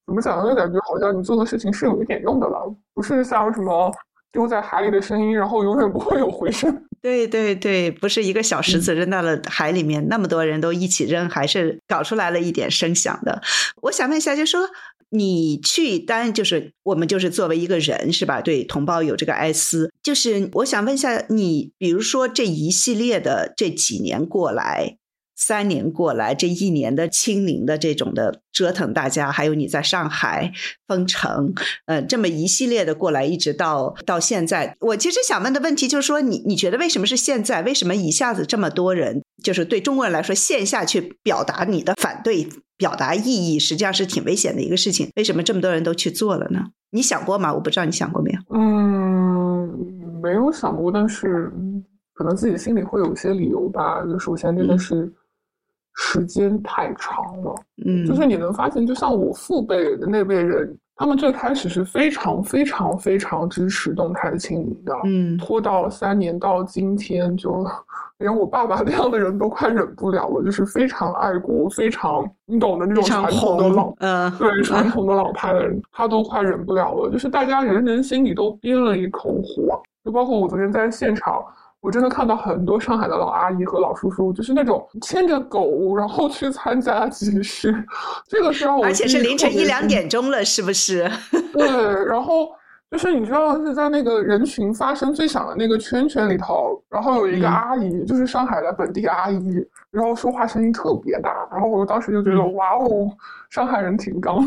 怎么讲呢？就感觉好像你做的事情是有一点用的了，不是像什么。丢在海里的声音，然后永远不会有回声。对对对，不是一个小石子扔到了海里面，那么多人都一起扔，还是搞出来了一点声响的。我想问一下，就说你去，当然就是我们就是作为一个人是吧？对同胞有这个哀思，就是我想问一下你，比如说这一系列的这几年过来，三年过来，这一年的清零的这种的折腾，大家还有你在上海封城，呃，这么一系列的过来，一直到到现在，我其实想问的问题就是说，你你觉得为什么是现在？为什么一下子这么多人，就是对中国人来说，线下去表达你的反对，表达异议，实际上是挺危险的一个事情。为什么这么多人都去做了呢？你想过吗？我不知道你想过没有。嗯，没有想过，但是。可能自己心里会有一些理由吧。就首先，真的是时间太长了。嗯，就是你能发现，就像我父辈的那辈人，他们最开始是非常非常非常支持动态清零的。嗯，拖到三年到今天，就连我爸爸那样的人都快忍不了了。就是非常爱国、非常你懂的那种传统的老，嗯，对传统的老派的人，他都快忍不了了。就是大家人人心里都憋了一口火。就包括我昨天在现场。我真的看到很多上海的老阿姨和老叔叔，就是那种牵着狗，然后去参加集市，这个是让我而且是凌晨一两点钟了，是不是？对，然后就是你知道是在那个人群发声最响的那个圈圈里头，然后有一个阿姨，就是上海的本地阿姨，然后说话声音特别大，然后我当时就觉得哇哦，上海人挺刚。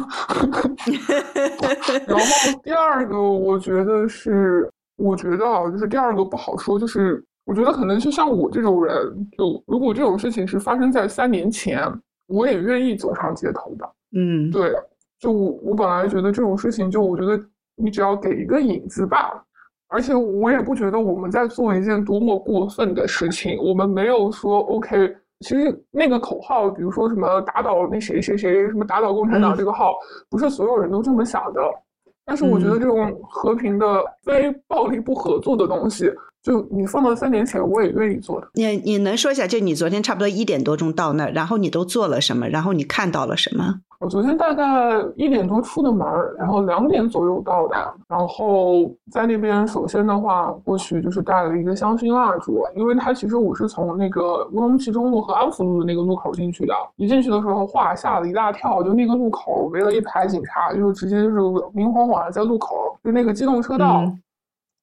然后第二个，我觉得是。我觉得啊，就是第二个不好说，就是我觉得可能是像我这种人，就如果这种事情是发生在三年前，我也愿意走上街头的。嗯，对，就我我本来觉得这种事情，就我觉得你只要给一个影子吧，而且我也不觉得我们在做一件多么过分的事情，我们没有说 OK。其实那个口号，比如说什么打倒那谁谁谁，什么打倒共产党这个号，不是所有人都这么想的。但是我觉得这种和平的、非暴力不合作的东西，就你放到三年前，我也愿意做的。你你能说一下，就你昨天差不多一点多钟到那，然后你都做了什么？然后你看到了什么？我昨天大概一点多出的门，然后两点左右到的。然后在那边，首先的话，过去就是带了一个香薰蜡烛，因为它其实我是从那个乌鲁木齐中路和安福路的那个路口进去的。一进去的时候，哇，吓了一大跳！就那个路口围了一排警察，就直接就是明晃晃的在路口，就那个机动车道。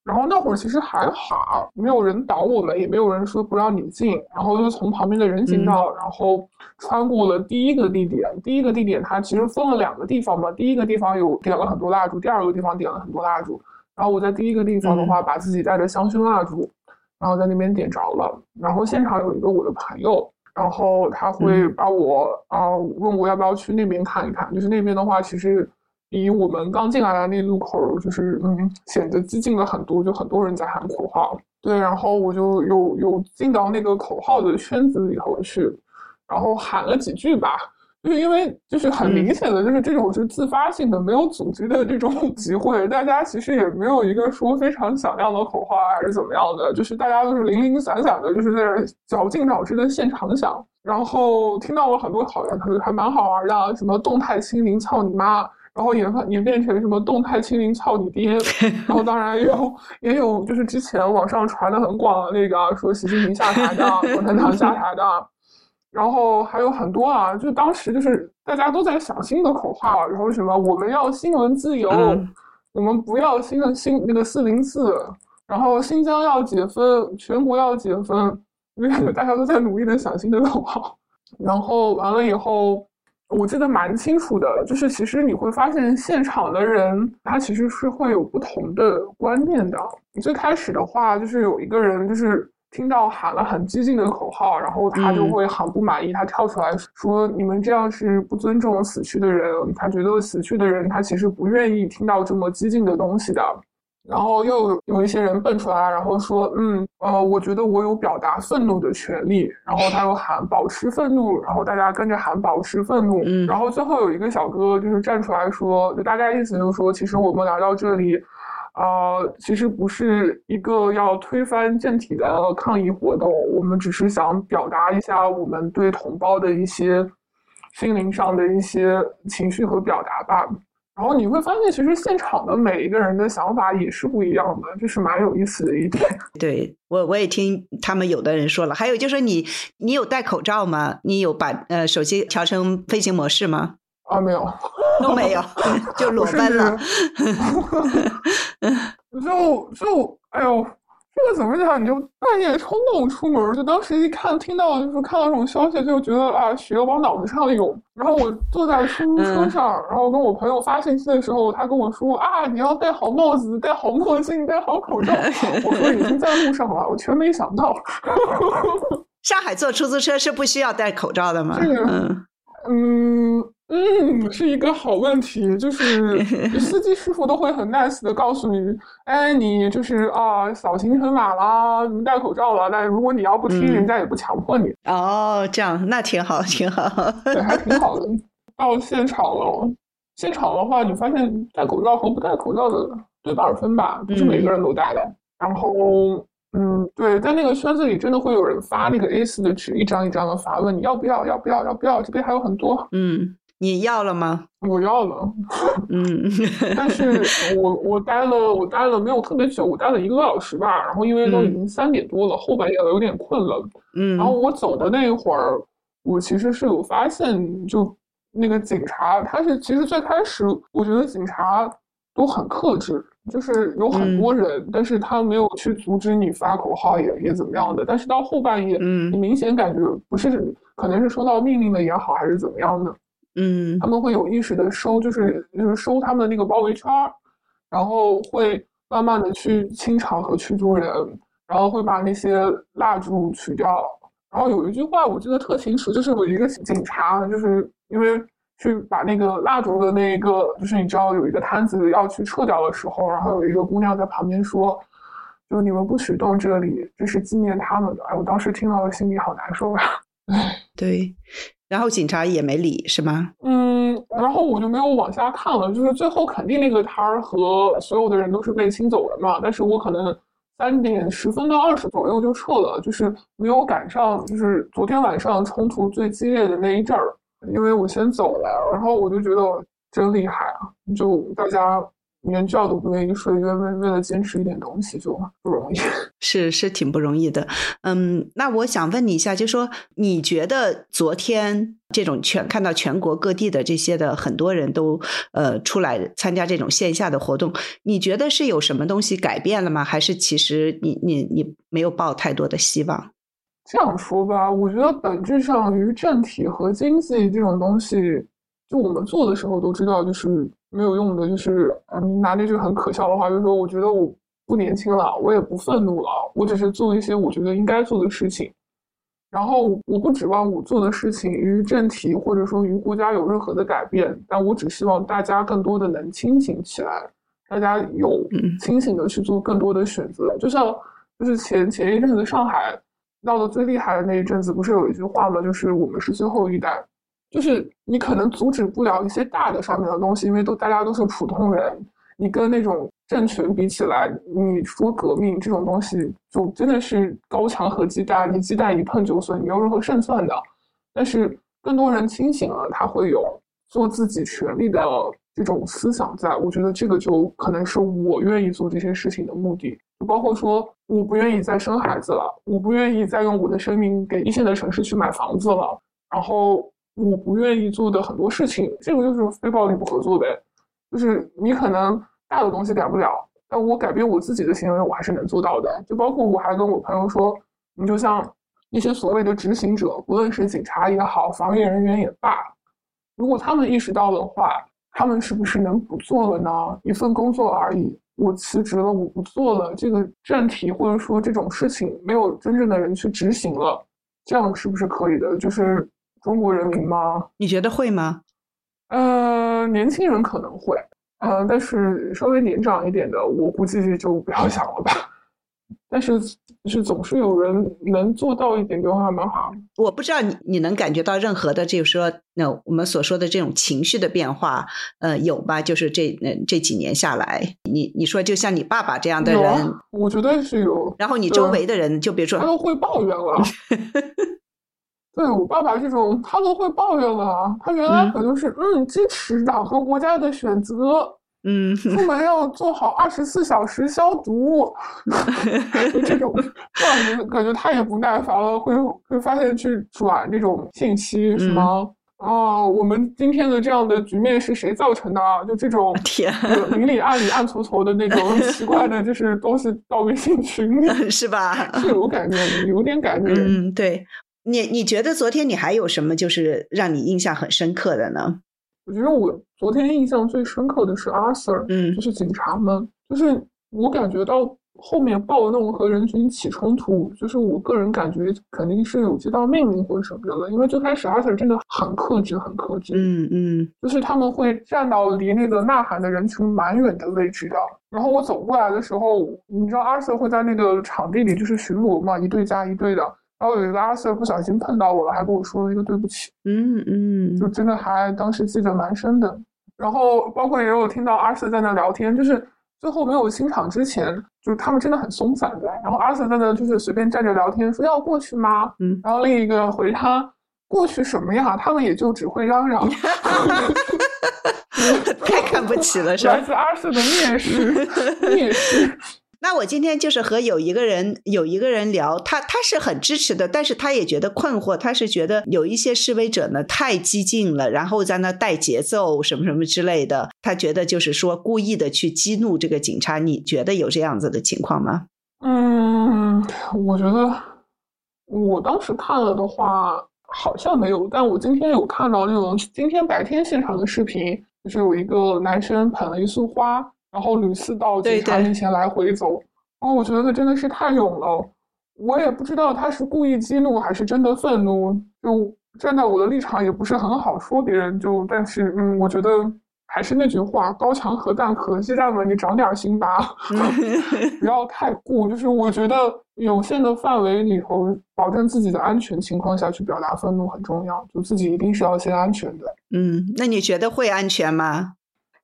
然后那会儿其实还好，没有人挡我们，也没有人说不让你进。然后就从旁边的人行道，然后穿过了第一个地点。第一个地点它其实分了两个地方嘛，第一个地方有点了很多蜡烛，第二个地方点了很多蜡烛。然后我在第一个地方的话，把自己带着香薰蜡烛，然后在那边点着了。然后现场有一个我的朋友，然后他会把我啊问我要不要去那边看一看。就是那边的话，其实。比我们刚进来的那路口，就是嗯，显得激进了很多，就很多人在喊口号。对，然后我就有有进到那个口号的圈子里头去，然后喊了几句吧。就是因为就是很明显的，就是这种是自发性的、没有组织的这种 集会，大家其实也没有一个说非常响亮的口号还是怎么样的，就是大家都是零零散散的，就是在绞尽脑汁的现场想。然后听到了很多好玩，还蛮好玩的，什么动态清零，操你妈！然后演演变成什么动态清零操你爹，然后当然也有也有就是之前网上传的很广的那个说习近平下台的，共产党下台的，然后还有很多啊，就当时就是大家都在想新的口号，然后什么我们要新闻自由，我们不要新的新那个四零四，然后新疆要解封，全国要解封，因 为大家都在努力的想新的口号，然后完了以后。我记得蛮清楚的，就是其实你会发现现场的人，他其实是会有不同的观念的。最开始的话，就是有一个人，就是听到喊了很激进的口号，然后他就会很不满意，他跳出来说：“你们这样是不尊重死去的人。”他觉得死去的人，他其实不愿意听到这么激进的东西的。然后又有一些人蹦出来，然后说：“嗯，呃，我觉得我有表达愤怒的权利。”然后他又喊“保持愤怒”，然后大家跟着喊“保持愤怒”。嗯，然后最后有一个小哥就是站出来说，就大概意思就是说，其实我们来到这里，呃，其实不是一个要推翻政体的抗议活动，我们只是想表达一下我们对同胞的一些心灵上的一些情绪和表达吧。然后你会发现，其实现场的每一个人的想法也是不一样的，这是蛮有意思的一点。对我，我也听他们有的人说了，还有就是你，你有戴口罩吗？你有把呃手机调成飞行模式吗？啊，没有，都没有，就裸奔了。就就哎呦。这个怎么讲？你就半夜冲动出门，就当时一看听到就是看到这种消息，就觉得啊血往脑子上涌。然后我坐在出租车上，然后跟我朋友发信息的时候，他跟我说啊你要戴好帽子，戴好墨镜，戴好口罩。我说已经在路上了，我全没想到。上海坐出租车是不需要戴口罩的吗？这个嗯。嗯，是一个好问题，就是 司机师傅都会很 nice 的告诉你，哎，你就是啊，扫行程码啦，你戴口罩了。但如果你要不听，人家也不强迫你。哦，这样那挺好，挺好，对，还挺好的。到现场了，现场的话，你发现戴口罩和不戴口罩的对半分吧，不是每个人都戴的。然后，嗯，对，在那个圈子里，真的会有人发那个 A 四的纸，一张一张的发，问你要不要，要不要，要不要？这边还有很多，嗯。你要了吗？我要了，嗯，但是 我我待了我待了没有特别久，我待了一个多小时吧。然后因为都已经三点多了，后半夜了，有点困了。嗯，然后我走的那一会儿，我其实是有发现，就那个警察，他是其实最开始我觉得警察都很克制，就是有很多人，但是他没有去阻止你发口号也也怎么样的。但是到后半夜，嗯，你明显感觉不是，可能是收到命令了也好，还是怎么样的。嗯，他们会有意识的收，就是就是收他们的那个包围圈儿，然后会慢慢的去清场和驱逐人，然后会把那些蜡烛取掉。然后有一句话我记得特清楚，就是有一个警察，就是因为去把那个蜡烛的那个，就是你知道有一个摊子要去撤掉的时候，然后有一个姑娘在旁边说，就你们不许动这里，这是纪念他们的。哎，我当时听到了，心里好难受啊。对。然后警察也没理，是吗？嗯，然后我就没有往下看了。就是最后肯定那个摊儿和所有的人都是被清走了嘛。但是我可能三点十分到二十左右就撤了，就是没有赶上，就是昨天晚上冲突最激烈的那一阵儿，因为我先走了。然后我就觉得真厉害啊，就大家。连觉都不愿意睡，为为为了坚持一点东西就不容易，是是挺不容易的。嗯，那我想问你一下，就说你觉得昨天这种全看到全国各地的这些的很多人都呃出来参加这种线下的活动，你觉得是有什么东西改变了吗？还是其实你你你没有抱太多的希望？这样说吧，我觉得本质上于政体和经济这种东西，就我们做的时候都知道，就是。没有用的，就是嗯，拿那句很可笑的话，就是说，我觉得我不年轻了，我也不愤怒了，我只是做一些我觉得应该做的事情。然后我不指望我做的事情与政体或者说与国家有任何的改变，但我只希望大家更多的能清醒起来，大家有清醒的去做更多的选择。就像就是前前一阵子上海闹得最厉害的那一阵子，不是有一句话吗？就是我们是最后一代。就是你可能阻止不了一些大的上面的东西，因为都大家都是普通人。你跟那种政权比起来，你说革命这种东西，就真的是高墙和鸡蛋，你鸡蛋一碰就碎，你没有任何胜算的。但是更多人清醒了，他会有做自己权利的这种思想，在我觉得这个就可能是我愿意做这些事情的目的。就包括说，我不愿意再生孩子了，我不愿意再用我的生命给一线的城市去买房子了，然后。我不愿意做的很多事情，这个就是非暴力不合作呗。就是你可能大的东西改不了，但我改变我自己的行为，我还是能做到的。就包括我还跟我朋友说，你就像一些所谓的执行者，无论是警察也好，防疫人员也罢，如果他们意识到的话，他们是不是能不做了呢？一份工作而已，我辞职了，我不做了，这个政体或者说这种事情没有真正的人去执行了，这样是不是可以的？就是。中国人民吗？你觉得会吗？呃，年轻人可能会，呃，但是稍微年长一点的，我估计就不要想了吧。但是，是总是有人能做到一点就还，蛮好。我不知道你你能感觉到任何的，就是说，那我们所说的这种情绪的变化，呃，有吧？就是这呃这几年下来，你你说就像你爸爸这样的人，我觉得是有。然后你周围的人，就比如说，他都会抱怨了。对我爸爸这种，他都会抱怨了。他原来可能是嗯支持党和国家的选择，嗯，出门要做好二十四小时消毒，这种，感觉感觉他也不耐烦了，会会发现去转这种信息，什么哦，我们今天的这样的局面是谁造成的啊？就这种 天，明里暗里暗搓搓的那种 奇怪的，就是东西到微信群里，是吧？是有感觉，有点感觉。嗯，对你，你觉得昨天你还有什么就是让你印象很深刻的呢？我觉得我昨天印象最深刻的是阿 Sir，嗯，就是警察们，就是我感觉到。后面暴动和人群起冲突，就是我个人感觉肯定是有接到命令或者什么的了。因为最开始阿 Sir 真的很克制，很克制。嗯嗯，就是他们会站到离那个呐喊的人群蛮远的位置的。然后我走过来的时候，你知道阿 Sir 会在那个场地里就是巡逻嘛，一队加一队的。然后有一个阿 Sir 不小心碰到我了，还跟我说了一个对不起。嗯嗯，就真的还当时记得蛮深的。然后包括也有听到阿 Sir 在那聊天，就是。最后没有清场之前，就是他们真的很松散的。然后阿 Sir 在那就是随便站着聊天，说要过去吗？嗯。然后另一个回他过去什么呀？他们也就只会嚷嚷。太看不起了，是吧？来自阿 Sir 的蔑视，蔑视。那我今天就是和有一个人有一个人聊，他他是很支持的，但是他也觉得困惑，他是觉得有一些示威者呢太激进了，然后在那带节奏什么什么之类的，他觉得就是说故意的去激怒这个警察，你觉得有这样子的情况吗？嗯，我觉得我当时看了的话好像没有，但我今天有看到那种今天白天现场的视频，就是有一个男生捧了一束花。然后屡次到警察面前来回走，哦，我觉得真的是太勇了。我也不知道他是故意激怒还是真的愤怒。就站在我的立场也不是很好说别人。就但是嗯，我觉得还是那句话，高墙何蛋壳，鸡蛋们你长点心吧，不要太固。就是我觉得有限的范围里头，保证自己的安全情况下去表达愤怒很重要。就自己一定是要先安全的。嗯，那你觉得会安全吗？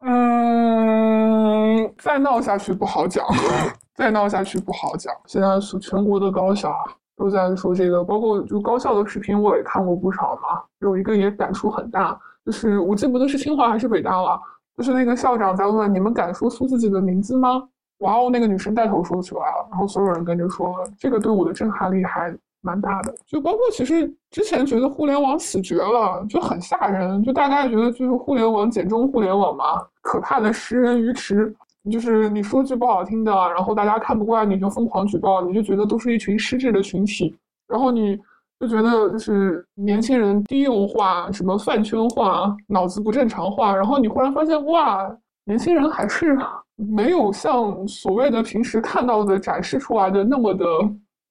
嗯，嗯再闹下去不好讲，再闹下去不好讲。现在是全国的高校都在说这个，包括就高校的视频我也看过不少嘛。有一个也感触很大，就是我记不得是清华还是北大了，就是那个校长在问你们敢说出自己的名字吗？哇哦那个女生带头说出来了，然后所有人跟着说，这个对我的震撼力还。蛮大的，就包括其实之前觉得互联网死绝了，就很吓人，就大家觉得就是互联网简中互联网嘛，可怕的食人鱼池，就是你说句不好听的，然后大家看不惯你就疯狂举报，你就觉得都是一群失智的群体，然后你就觉得就是年轻人低幼化，什么饭圈化，脑子不正常化，然后你忽然发现哇，年轻人还是没有像所谓的平时看到的展示出来的那么的。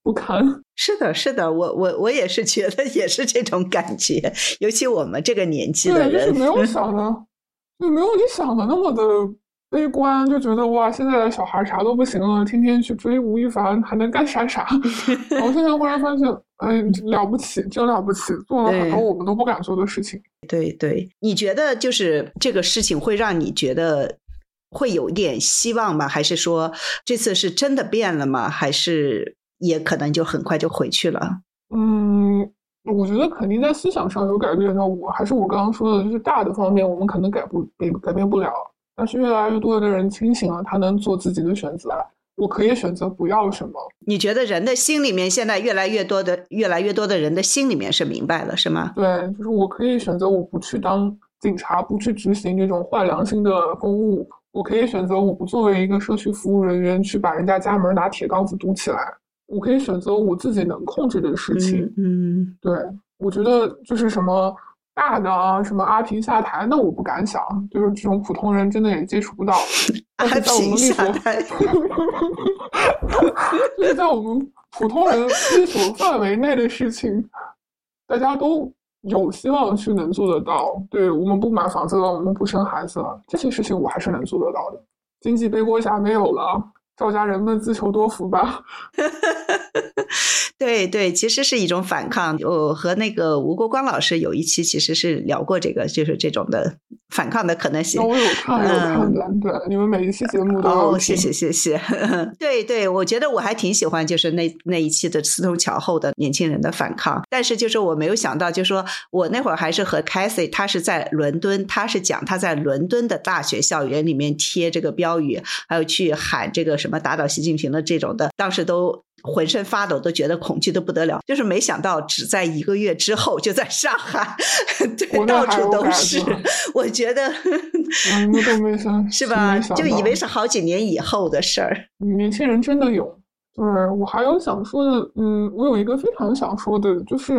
不堪 是的，是的，我我我也是觉得也是这种感觉，尤其我们这个年纪的人，就是没有 想的，就没有你想的那么的悲观，就觉得哇，现在的小孩啥都不行了，天天去追吴亦凡，还能干啥啥。我现在忽然发现，哎，了不起，真了不起，做了很多我们都不敢做的事情。对对，你觉得就是这个事情会让你觉得会有一点希望吗？还是说这次是真的变了吗？还是？也可能就很快就回去了。嗯，我觉得肯定在思想上有改变。那我还是我刚刚说的，就是大的方面我们可能改不改改变不了。但是越来越多的人清醒了，他能做自己的选择。我可以选择不要什么。你觉得人的心里面现在越来越多的越来越多的人的心里面是明白了，是吗？对，就是我可以选择我不去当警察，不去执行这种坏良心的公务。我可以选择我不作为一个社区服务人员去把人家家门拿铁杠子堵起来。我可以选择我自己能控制的事情。嗯，对，我觉得就是什么大的啊，什么阿平下台，那我不敢想，就是这种普通人真的也接触不到。阿平下台，就是在我们普通人力所范围内的事情，大家都有希望去能做得到。对我们不买房子了，我们不生孩子了，这些事情我还是能做得到的。经济背锅侠没有了。赵家人们自求多福吧。对对，其实是一种反抗。我和那个吴国光老师有一期其实是聊过这个，就是这种的反抗的可能性。我有看，有看的。对，你们每一期节目都谢谢谢谢。对对，我觉得我还挺喜欢，就是那那一期的四通桥后的年轻人的反抗。但是就是我没有想到，就是说我那会儿还是和 Cathy，他是在伦敦，他是讲他在伦敦的大学校园里面贴这个标语，还有去喊这个什么打倒习近平的这种的，当时都。浑身发抖，都觉得恐惧的不得了。就是没想到，只在一个月之后，就在上海，对，到处都是。我觉得，我都没想，是吧？就以为是好几年以后的事儿。年轻人真的有。对我还有想说的，嗯，我有一个非常想说的，就是。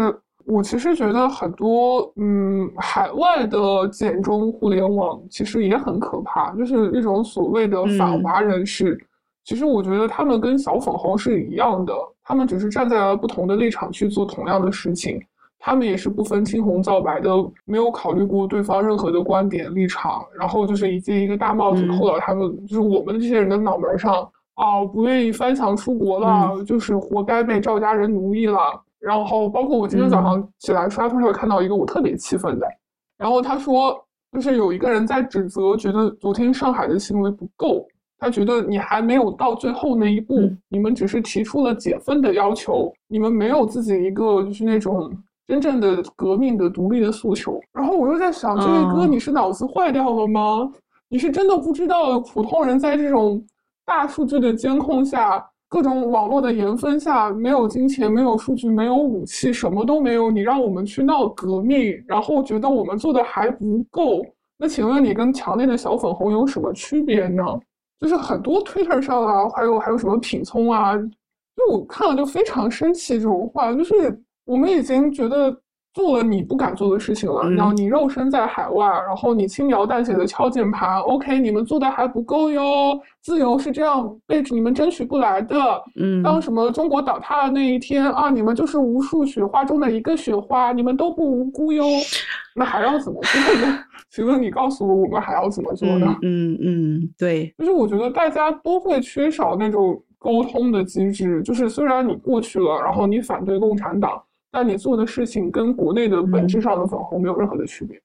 我其实觉得很多，嗯，海外的简中互联网其实也很可怕，就是一种所谓的反华人士。其实我觉得他们跟小粉红是一样的，他们只是站在了不同的立场去做同样的事情，他们也是不分青红皂白的，没有考虑过对方任何的观点立场，然后就是一接一个大帽子扣到他们，就是我们这些人的脑门上。哦，不愿意翻墙出国了，就是活该被赵家人奴役了。然后，包括我今天早上起来刷推特看到一个我特别气愤的，然后他说，就是有一个人在指责，觉得昨天上海的行为不够，他觉得你还没有到最后那一步，你们只是提出了解封的要求，你们没有自己一个就是那种真正的革命的独立的诉求。然后我又在想，这位哥，你是脑子坏掉了吗？你是真的不知道普通人在这种大数据的监控下？各种网络的盐分下，没有金钱，没有数据，没有武器，什么都没有。你让我们去闹革命，然后觉得我们做的还不够，那请问你跟墙内的小粉红有什么区别呢？就是很多推特上啊，还有还有什么品聪啊，就我看了就非常生气。这种话就是我们已经觉得。做了你不敢做的事情了，然后你肉身在海外，然后你轻描淡写的敲键盘，OK，你们做的还不够哟。自由是这样被你们争取不来的。嗯，当什么中国倒塌的那一天啊，你们就是无数雪花中的一个雪花，你们都不无辜哟。那还要怎么做呢？请问你告诉我，我们还要怎么做呢？嗯嗯，对，就是我觉得大家都会缺少那种沟通的机制。就是虽然你过去了，然后你反对共产党。但你做的事情跟国内的本质上的粉红没有任何的区别，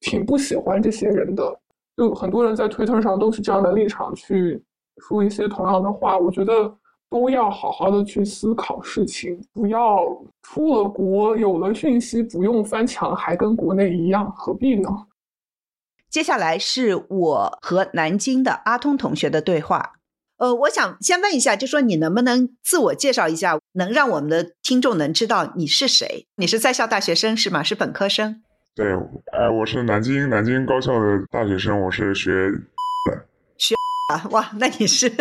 挺不喜欢这些人的。就很多人在推特上都是这样的立场去说一些同样的话，我觉得都要好好的去思考事情，不要出了国有了讯息不用翻墙，还跟国内一样，何必呢？接下来是我和南京的阿通同学的对话。呃，我想先问一下，就说你能不能自我介绍一下，能让我们的听众能知道你是谁？你是在校大学生是吗？是本科生？对，呃，我是南京南京高校的大学生，我是学的。学啊，哇，那你是，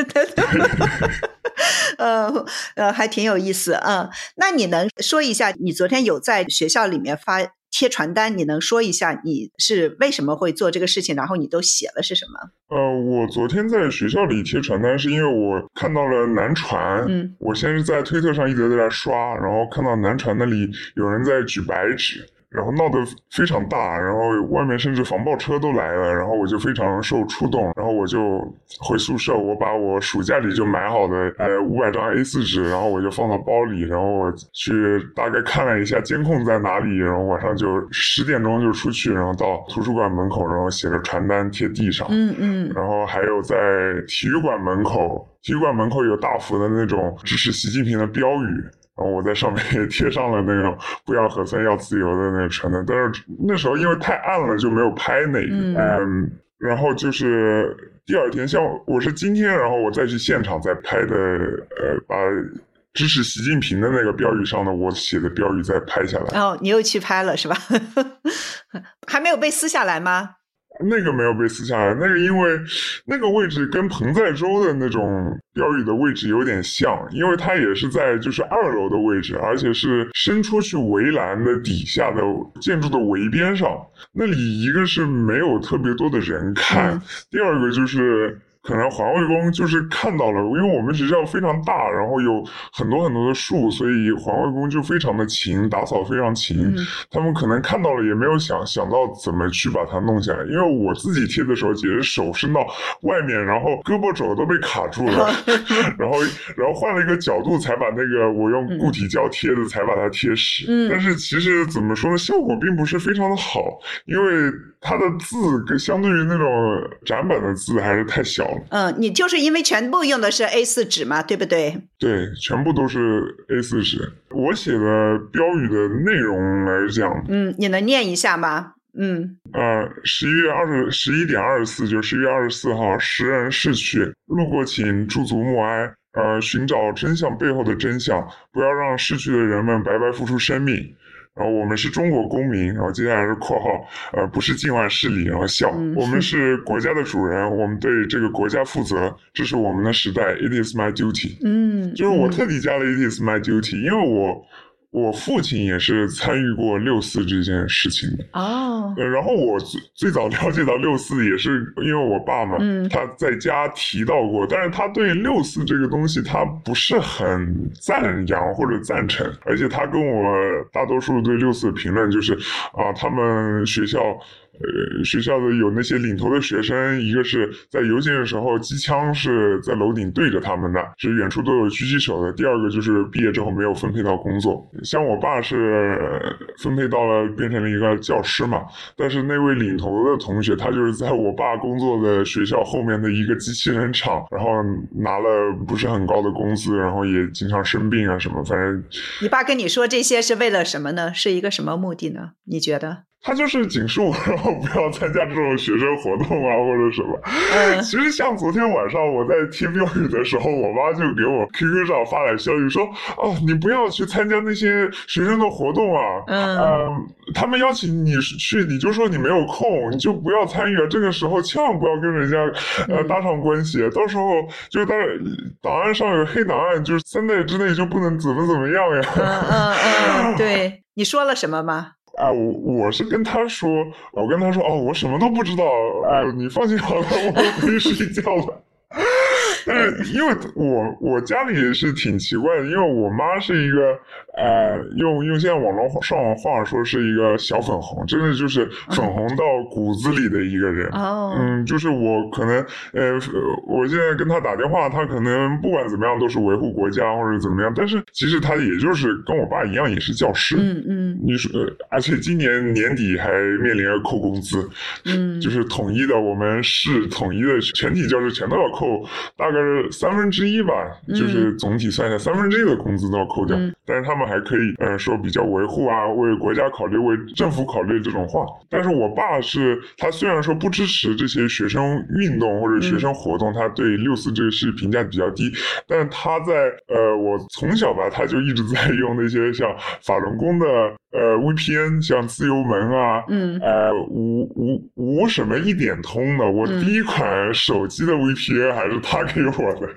呃呃，还挺有意思嗯，那你能说一下，你昨天有在学校里面发？贴传单，你能说一下你是为什么会做这个事情？然后你都写了是什么？呃，我昨天在学校里贴传单，是因为我看到了南传。嗯，我先是在推特上一直在那刷，然后看到南传那里有人在举白纸。然后闹得非常大，然后外面甚至防爆车都来了，然后我就非常受触动，然后我就回宿舍，我把我暑假里就买好的呃五百张 A 四纸，然后我就放到包里，然后我去大概看了一下监控在哪里，然后晚上就十点钟就出去，然后到图书馆门口，然后写着传单贴地上，嗯嗯，然后还有在体育馆门口，体育馆门口有大幅的那种支持习近平的标语。然后我在上面也贴上了那种不要核酸要自由的那个传单，但是那时候因为太暗了就没有拍那个。嗯，然后就是第二天，像我是今天，然后我再去现场再拍的，呃，把支持习近平的那个标语上的我写的标语再拍下来。哦，你又去拍了是吧？还没有被撕下来吗？那个没有被撕下来，那个因为那个位置跟彭在洲的那种标语的位置有点像，因为它也是在就是二楼的位置，而且是伸出去围栏的底下的建筑的围边上，那里一个是没有特别多的人看，第二个就是。可能环卫工就是看到了，因为我们学校非常大，然后有很多很多的树，所以环卫工就非常的勤，打扫非常勤。他们可能看到了，也没有想想到怎么去把它弄下来。因为我自己贴的时候，也是手伸到外面，然后胳膊肘都被卡住了，然后然后换了一个角度才把那个我用固体胶贴的才把它贴实。但是其实怎么说呢，效果并不是非常的好，因为它的字跟相对于那种展板的字还是太小了。嗯，你就是因为全部用的是 A 四纸嘛，对不对？对，全部都是 A 四纸。我写的标语的内容来讲，嗯，你能念一下吗？嗯，呃，十一月二十十一点二十四，就十一月二十四号，十人逝去，路过请驻足默哀。呃，寻找真相背后的真相，不要让逝去的人们白白付出生命。然后我们是中国公民，然后接下来是括号，呃，不是境外势力，然后笑，我们 是国家的主人，我们对这个国家负责，这是我们的时代，It is my duty。嗯，就是我特地加了 It is my duty，因为我。我父亲也是参与过六四这件事情的哦，呃，然后我最最早了解到六四也是因为我爸嘛，嗯他在家提到过，但是他对六四这个东西他不是很赞扬或者赞成，而且他跟我大多数对六四的评论就是啊，他们学校。呃，学校的有那些领头的学生，一个是在游行的时候机枪是在楼顶对着他们的，是远处都有狙击手的。第二个就是毕业之后没有分配到工作，像我爸是分配到了变成了一个教师嘛，但是那位领头的同学，他就是在我爸工作的学校后面的一个机器人厂，然后拿了不是很高的工资，然后也经常生病啊什么，反正。你爸跟你说这些是为了什么呢？是一个什么目的呢？你觉得？他就是警示我，然后不要参加这种学生活动啊，或者什么。嗯，其实像昨天晚上我在听标语的时候，我妈就给我 QQ 上发来消息说：“哦，你不要去参加那些学生的活动啊。嗯，呃，他们邀请你去，你就说你没有空，你就不要参与啊。这个时候千万不要跟人家呃搭上关系，到时候就在档案上有黑档案，就是三代之内就不能怎么怎么样呀。嗯嗯嗯，对，你说了什么吗？啊，我我是跟他说，我跟他说，哦，我什么都不知道，啊，你放心好了，我可以睡觉了。但是因为我我家里也是挺奇怪的，因为我妈是一个呃，用用现在网络上网话说是一个小粉红，真的就是粉红到骨子里的一个人。哦，嗯，就是我可能呃，我现在跟她打电话，她可能不管怎么样都是维护国家或者怎么样，但是其实她也就是跟我爸一样，也是教师。嗯嗯，你说，而且今年年底还面临着扣工资，嗯，就是统一的，我们市统一的全体教师全都要扣，大概是三分之一吧，就是总体算下三分之一的工资都要扣掉。嗯但是他们还可以，呃，说比较维护啊，为国家考虑，为政府考虑这种话。但是我爸是，他虽然说不支持这些学生运动或者学生活动，他对六四这个事评价比较低，但是他在，呃，我从小吧，他就一直 在用那些像法轮功的。呃，VPN 像自由门啊，嗯，呃，无无无什么一点通的，我第一款手机的 VPN 还是他给我的。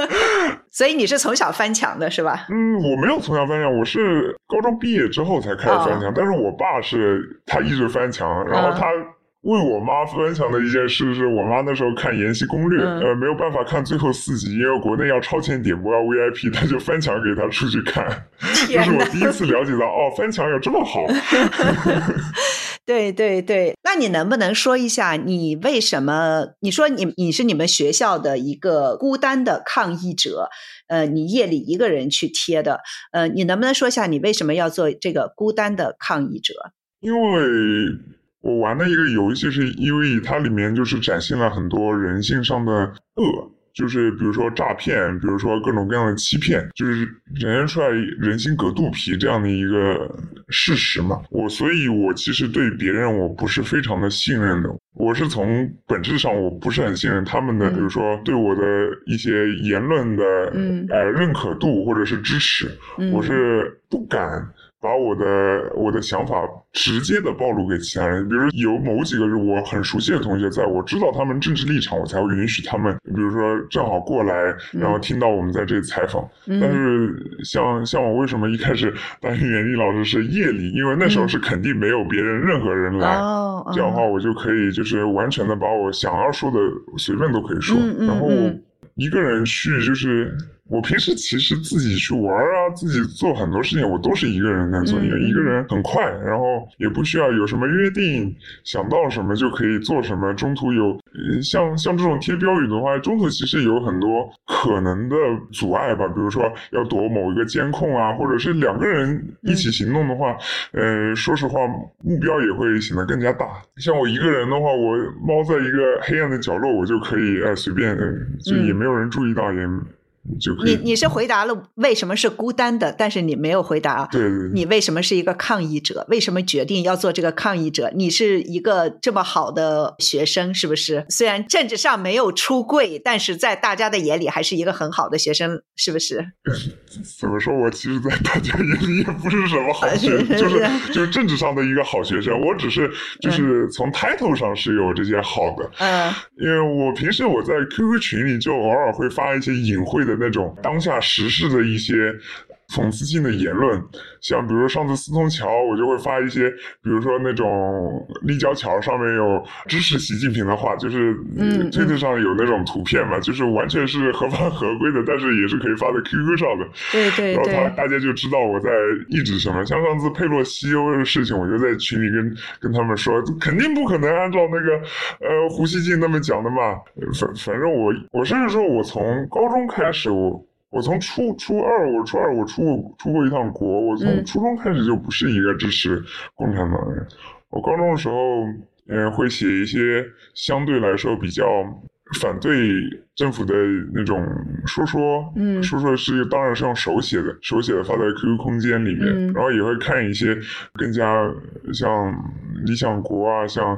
所以你是从小翻墙的是吧？嗯，我没有从小翻墙，我是高中毕业之后才开始翻墙，但是我爸是他一直翻墙，然后他。为我妈分享的一件事是我妈那时候看《延禧攻略》，呃，没有办法看最后四集，因为国内要超前点播要 VIP，她就翻墙给她出去看。这是我第一次了解到，哦，翻墙有这么好。对对对，那你能不能说一下，你为什么？你说你你是你们学校的一个孤单的抗议者，呃，你夜里一个人去贴的，呃，你能不能说一下你为什么要做这个孤单的抗议者？因为。我玩的一个游戏是 EVE，它里面就是展现了很多人性上的恶，就是比如说诈骗，比如说各种各样的欺骗，就是展现出来人心隔肚皮这样的一个事实嘛。我所以，我其实对别人我不是非常的信任的，我是从本质上我不是很信任他们的，比如说对我的一些言论的呃认可度或者是支持，我是不敢。把我的我的想法直接的暴露给其他人，比如有某几个是我很熟悉的同学，在我知道他们政治立场，我才会允许他们，比如说正好过来，然后听到我们在这里采访。但是像像我为什么一开始担心袁立老师是夜里，因为那时候是肯定没有别人任何人来，这样的话我就可以就是完全的把我想要说的随便都可以说，然后一个人去就是。我平时其实自己去玩啊，自己做很多事情，我都是一个人在做，因为一个人很快，然后也不需要有什么约定，想到什么就可以做什么。中途有像像这种贴标语的话，中途其实有很多可能的阻碍吧，比如说要躲某一个监控啊，或者是两个人一起行动的话，呃，说实话目标也会显得更加大。像我一个人的话，我猫在一个黑暗的角落，我就可以呃随便，就也没有人注意到也。你你是回答了为什么是孤单的，但是你没有回答对对你为什么是一个抗议者，为什么决定要做这个抗议者？你是一个这么好的学生，是不是？虽然政治上没有出柜，但是在大家的眼里还是一个很好的学生，是不是？怎么说？我其实，在大家眼里也不是什么好学生，就是 就是政治上的一个好学生。我只是就是从 title 上是有这些好的，嗯，因为我平时我在 QQ 群里就偶尔会发一些隐晦的那种当下时事的一些。讽刺性的言论，像比如上次四通桥，我就会发一些，比如说那种立交桥上面有支持习近平的话，就是推特上有那种图片嘛，就是完全是合法合规的，但是也是可以发在 QQ 上的。对对对。然后他大家就知道我在抑制什么。像上次佩洛西的事情，我就在群里跟跟他们说，肯定不可能按照那个呃胡锡进那么讲的嘛。反反正我我甚至说我从高中开始我。我从初初二，我初二我出过出过一趟国。我从初中开始就不是一个支持共产党的人。我高中的时候，嗯，会写一些相对来说比较反对政府的那种说说，嗯，说说是当然是用手写的，手写的发在 QQ 空间里面。然后也会看一些更加像理想国啊，像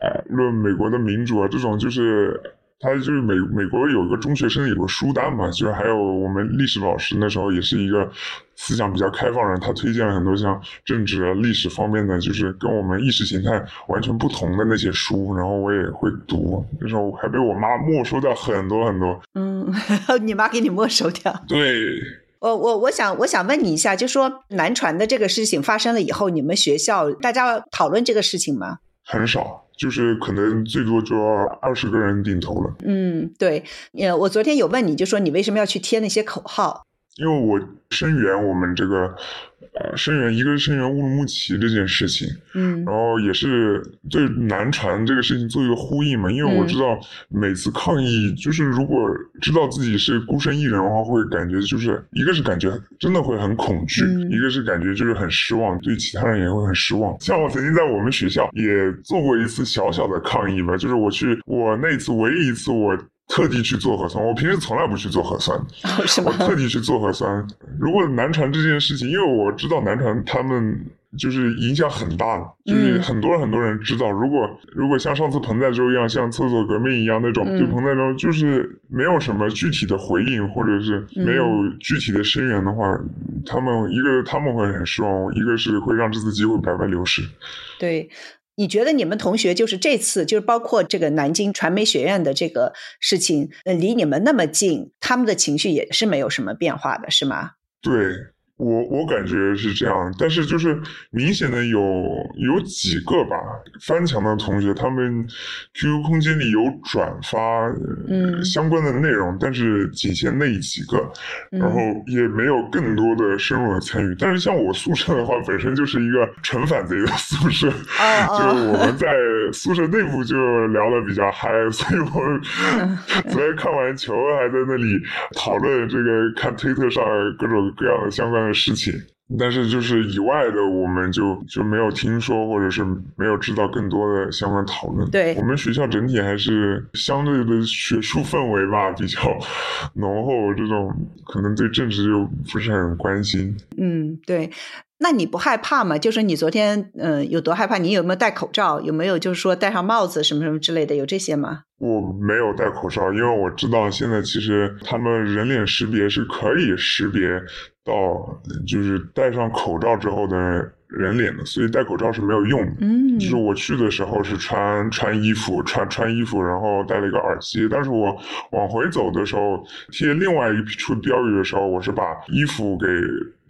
呃论美国的民主啊这种，就是。他就是美美国有一个中学生有个书单嘛，就是还有我们历史老师那时候也是一个思想比较开放人，他推荐了很多像政治啊、历史方面的，就是跟我们意识形态完全不同的那些书，然后我也会读，那时候还被我妈没收掉很多很多。嗯，你妈给你没收掉？对。我我我想我想问你一下，就说南传的这个事情发生了以后，你们学校大家讨论这个事情吗？很少。就是可能最多就二十个人顶头了。嗯，对，呃，我昨天有问你，就说你为什么要去贴那些口号？因为我声援我们这个。呃，声援一个是声援乌鲁木齐这件事情，嗯，然后也是对南传这个事情做一个呼应嘛，因为我知道每次抗议，就是如果知道自己是孤身一人的话，会感觉就是一个是感觉真的会很恐惧，一个是感觉就是很失望，对其他人也会很失望。像我曾经在我们学校也做过一次小小的抗议吧，就是我去我那次唯一一次我。特地去做核酸，我平时从来不去做核酸，我特地去做核酸。如果南传这件事情，因为我知道南传他们就是影响很大的，就是很多很多人知道。如果如果像上次彭在州一样，像厕所革命一样那种，对彭在州就是没有什么具体的回应，或者是没有具体的声援的话，他们一个他们会很失望，一个是会让这次机会白白流失。对。你觉得你们同学就是这次，就是包括这个南京传媒学院的这个事情，呃，离你们那么近，他们的情绪也是没有什么变化的，是吗？对。我我感觉是这样，但是就是明显的有有几个吧，翻墙的同学，他们 QQ 空间里有转发嗯相关的内容，但是仅限那几个，然后也没有更多的深入的参与。但是像我宿舍的话，本身就是一个纯反贼的宿舍，就我们 在宿舍内部就聊的比较嗨，所以我 昨天看完球还在那里讨论这个，看推特上各种各样的相关的。事情，但是就是以外的，我们就就没有听说，或者是没有知道更多的相关讨论。对我们学校整体还是相对的学术氛围吧比较浓厚，这种可能对政治又不是很关心。嗯，对。那你不害怕吗？就是你昨天嗯有多害怕？你有没有戴口罩？有没有就是说戴上帽子什么什么之类的？有这些吗？我没有戴口罩，因为我知道现在其实他们人脸识别是可以识别到，就是戴上口罩之后的人脸的，所以戴口罩是没有用的。嗯，就是我去的时候是穿穿衣服，穿穿衣服，然后戴了一个耳机，但是我往回走的时候贴另外一处标语的时候，我是把衣服给。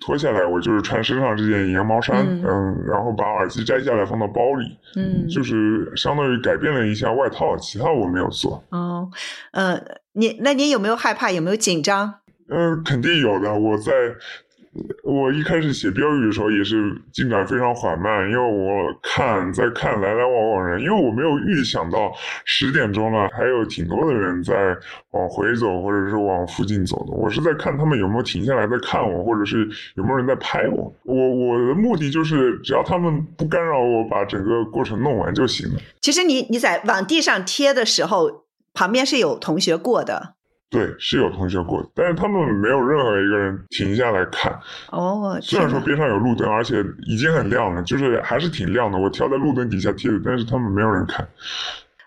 脱下来，我就是穿身上这件羊毛衫，嗯，然后把耳机摘下来放到包里，嗯，就是相当于改变了一下外套，其他我没有做。哦，呃，你那你有没有害怕？有没有紧张？嗯，肯定有的。我在。我一开始写标语的时候也是进展非常缓慢，因为我看在看来来往往人，因为我没有预想到十点钟了还有挺多的人在往回走或者是往附近走的。我是在看他们有没有停下来在看我，或者是有没有人在拍我。我我的目的就是只要他们不干扰我把整个过程弄完就行了。其实你你在往地上贴的时候，旁边是有同学过的。对，是有同学过，但是他们没有任何一个人停下来看。哦，虽然说边上有路灯，而且已经很亮了，就是还是挺亮的。我跳在路灯底下贴的，但是他们没有人看。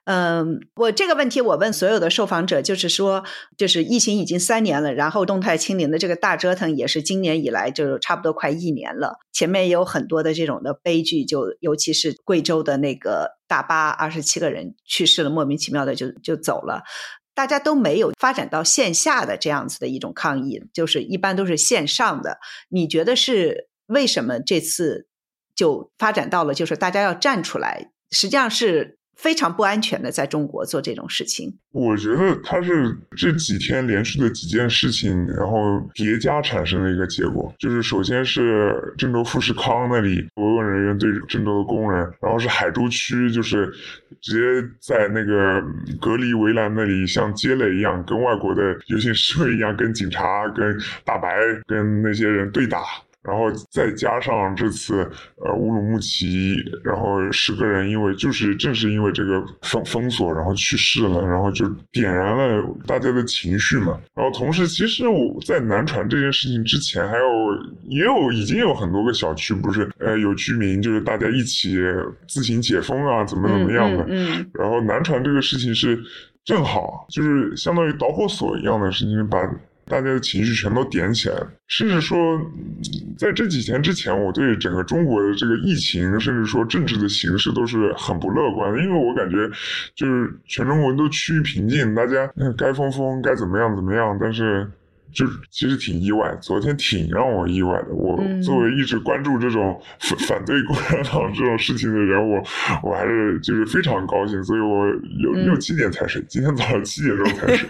嗯，我这个问题我问所有的受访者，就是说，就是疫情已经三年了，然后动态清零的这个大折腾也是今年以来就差不多快一年了。前面也有很多的这种的悲剧，就尤其是贵州的那个大巴，二十七个人去世了，莫名其妙的就就走了。大家都没有发展到线下的这样子的一种抗议，就是一般都是线上的。你觉得是为什么这次就发展到了，就是大家要站出来，实际上是？非常不安全的，在中国做这种事情。我觉得它是这几天连续的几件事情，然后叠加产生的一个结果。就是首先是郑州富士康那里维稳人员对郑州的工人，然后是海珠区，就是直接在那个隔离围栏那里像街垒一样，跟外国的游行示威一样，跟警察、跟大白、跟那些人对打。然后再加上这次，呃，乌鲁木齐，然后十个人因为就是正是因为这个封封锁，然后去世了，然后就点燃了大家的情绪嘛。然后同时，其实我在南传这件事情之前，还有也有已经有很多个小区，不是呃有居民就是大家一起自行解封啊，怎么怎么样的。嗯。然后南传这个事情是正好就是相当于导火索一样的事情，把。大家的情绪全都点起来，甚至说，在这几天之前，我对整个中国的这个疫情，甚至说政治的形势都是很不乐观的，因为我感觉就是全中国都趋于平静，大家该疯疯，该怎么样怎么样，但是。就是其实挺意外，昨天挺让我意外的。我作为一直关注这种反 反对共产党这种事情的人，我我还是就是非常高兴，所以我六六七点才睡，今天早上七点钟才睡。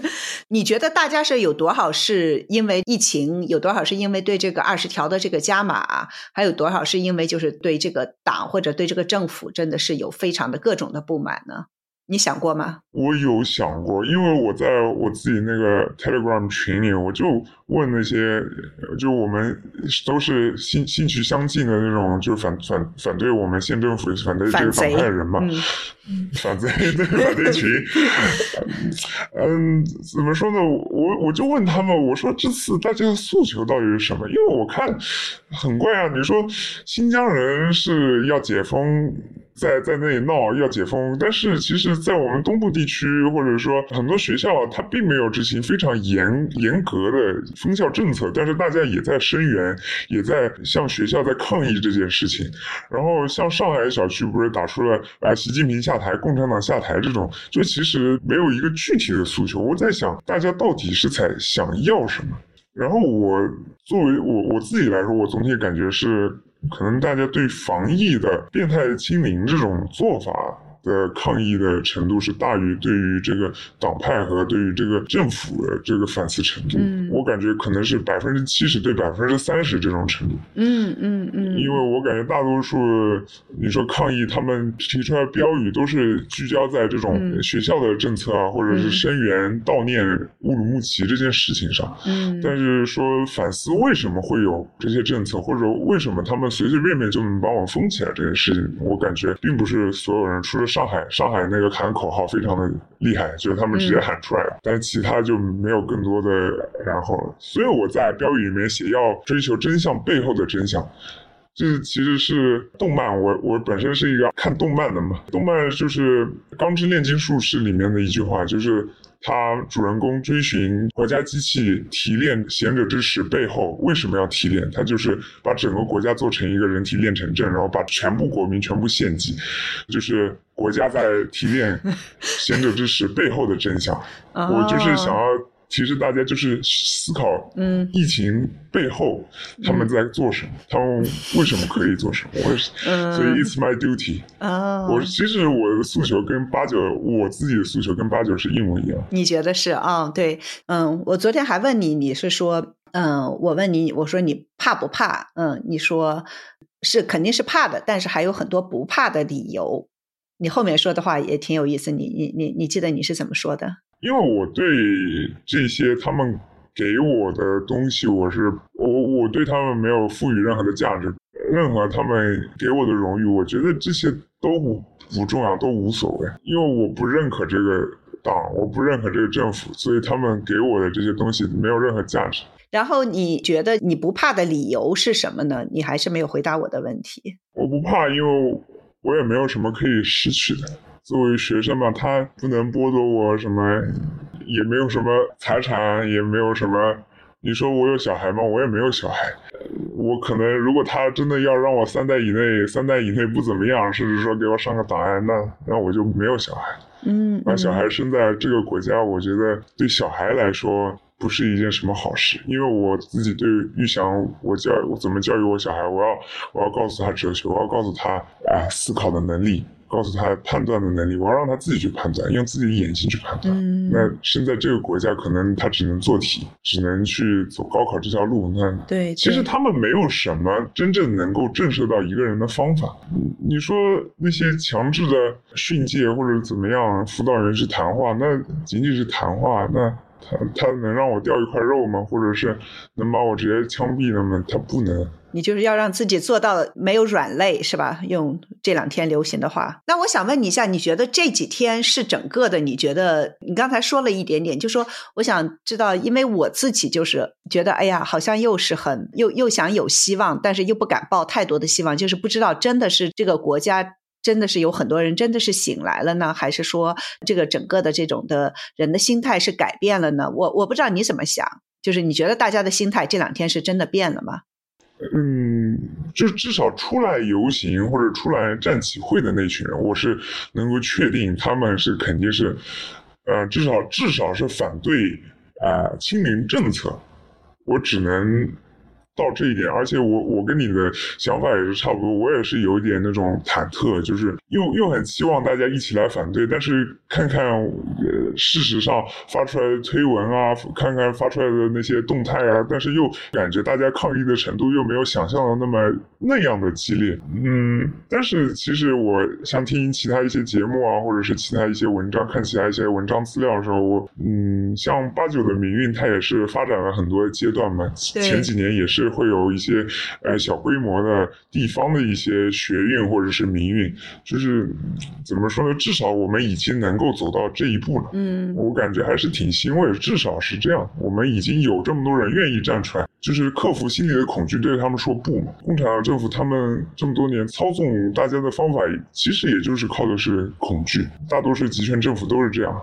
你觉得大家是有多少是因为疫情，有多少是因为对这个二十条的这个加码，还有多少是因为就是对这个党或者对这个政府真的是有非常的各种的不满呢？你想过吗？我有想过，因为我在我自己那个 Telegram 群里，我就问那些，就我们都是兴兴趣相近的那种，就反反反对我们县政府、反对这个反派的人嘛，反贼对反对群。嗯，怎么说呢？我我就问他们，我说这次大家的诉求到底是什么？因为我看很怪啊，你说新疆人是要解封。在在那里闹要解封，但是其实，在我们东部地区，或者说很多学校，它并没有执行非常严严格的封校政策，但是大家也在声援，也在向学校在抗议这件事情。然后像上海小区不是打出了啊习近平下台、共产党下台这种，就其实没有一个具体的诉求。我在想，大家到底是在想要什么？然后我作为我我自己来说，我总体感觉是。可能大家对防疫的变态清零这种做法。的抗议的程度是大于对于这个党派和对于这个政府的这个反思程度。嗯，我感觉可能是百分之七十对百分之三十这种程度。嗯嗯嗯。因为我感觉大多数你说抗议，他们提出来标语都是聚焦在这种学校的政策啊，或者是声援悼念乌鲁木齐这件事情上。嗯。但是说反思为什么会有这些政策，或者为什么他们随随便便就能把我封起来这件事情，我感觉并不是所有人出了。上海，上海那个喊口号非常的厉害，就是他们直接喊出来了，但是其他就没有更多的然后了。所以我在标语里面写要追求真相背后的真相，这其实是动漫。我我本身是一个看动漫的嘛，动漫就是《钢之炼金术士》里面的一句话，就是。他主人公追寻国家机器提炼贤者之石背后为什么要提炼？他就是把整个国家做成一个人体炼成阵，然后把全部国民全部献祭，就是国家在提炼贤者之石背后的真相。我就是想要。其实大家就是思考，嗯，疫情背后他们在做什么，他们为什么可以做什么？我，所以 it's my duty。啊，我其实我的诉求跟八九，我自己的诉求跟八九是一模一样。你觉得是啊？对，嗯，我昨天还问你，你是说，嗯，我问你，我说你怕不怕？嗯，你说是肯定是怕的，但是还有很多不怕的理由。你后面说的话也挺有意思，你你你你记得你是怎么说的？因为我对这些他们给我的东西，我是我我对他们没有赋予任何的价值，任何他们给我的荣誉，我觉得这些都不不重要，都无所谓，因为我不认可这个党，我不认可这个政府，所以他们给我的这些东西没有任何价值。然后你觉得你不怕的理由是什么呢？你还是没有回答我的问题。我不怕，因为我也没有什么可以失去的。作为学生嘛，他不能剥夺我什么，也没有什么财产，也没有什么。你说我有小孩吗？我也没有小孩。我可能如果他真的要让我三代以内，三代以内不怎么样，甚至说给我上个档案，那那我就没有小孩。嗯，把小孩生在这个国家，我觉得对小孩来说不是一件什么好事。因为我自己对预想，我教我怎么教育我小孩，我要我要告诉他哲学，我要告诉他啊思考的能力。告诉他判断的能力，我要让他自己去判断，用自己的眼睛去判断。嗯，那生在这个国家，可能他只能做题，只能去走高考这条路。那对，其实他们没有什么真正能够震慑到一个人的方法。你说那些强制的训诫或者怎么样，辅导员去谈话，那仅仅是谈话。那他他能让我掉一块肉吗？或者是能把我直接枪毙了吗？他不能。你就是要让自己做到没有软肋，是吧？用这两天流行的话，那我想问你一下，你觉得这几天是整个的？你觉得你刚才说了一点点，就说我想知道，因为我自己就是觉得，哎呀，好像又是很又又想有希望，但是又不敢抱太多的希望，就是不知道真的是这个国家真的是有很多人真的是醒来了呢，还是说这个整个的这种的人的心态是改变了呢？我我不知道你怎么想，就是你觉得大家的心态这两天是真的变了吗？嗯，就至少出来游行或者出来站起会的那群人，我是能够确定他们是肯定是，呃，至少至少是反对啊清零政策，我只能。到这一点，而且我我跟你的想法也是差不多，我也是有一点那种忐忑，就是又又很期望大家一起来反对，但是看看呃事实上发出来的推文啊，看看发出来的那些动态啊，但是又感觉大家抗议的程度又没有想象的那么那样的激烈，嗯，但是其实我像听其他一些节目啊，或者是其他一些文章，看其他一些文章资料的时候，我嗯，像八九的民运，它也是发展了很多阶段嘛，前几年也是。是会有一些呃小规模的地方的一些学运或者是民运，就是怎么说呢？至少我们已经能够走到这一步了。嗯，我感觉还是挺欣慰，至少是这样。我们已经有这么多人愿意站出来，就是克服心里的恐惧，对他们说不嘛。共产党政府他们这么多年操纵大家的方法，其实也就是靠的是恐惧。大多数集权政府都是这样，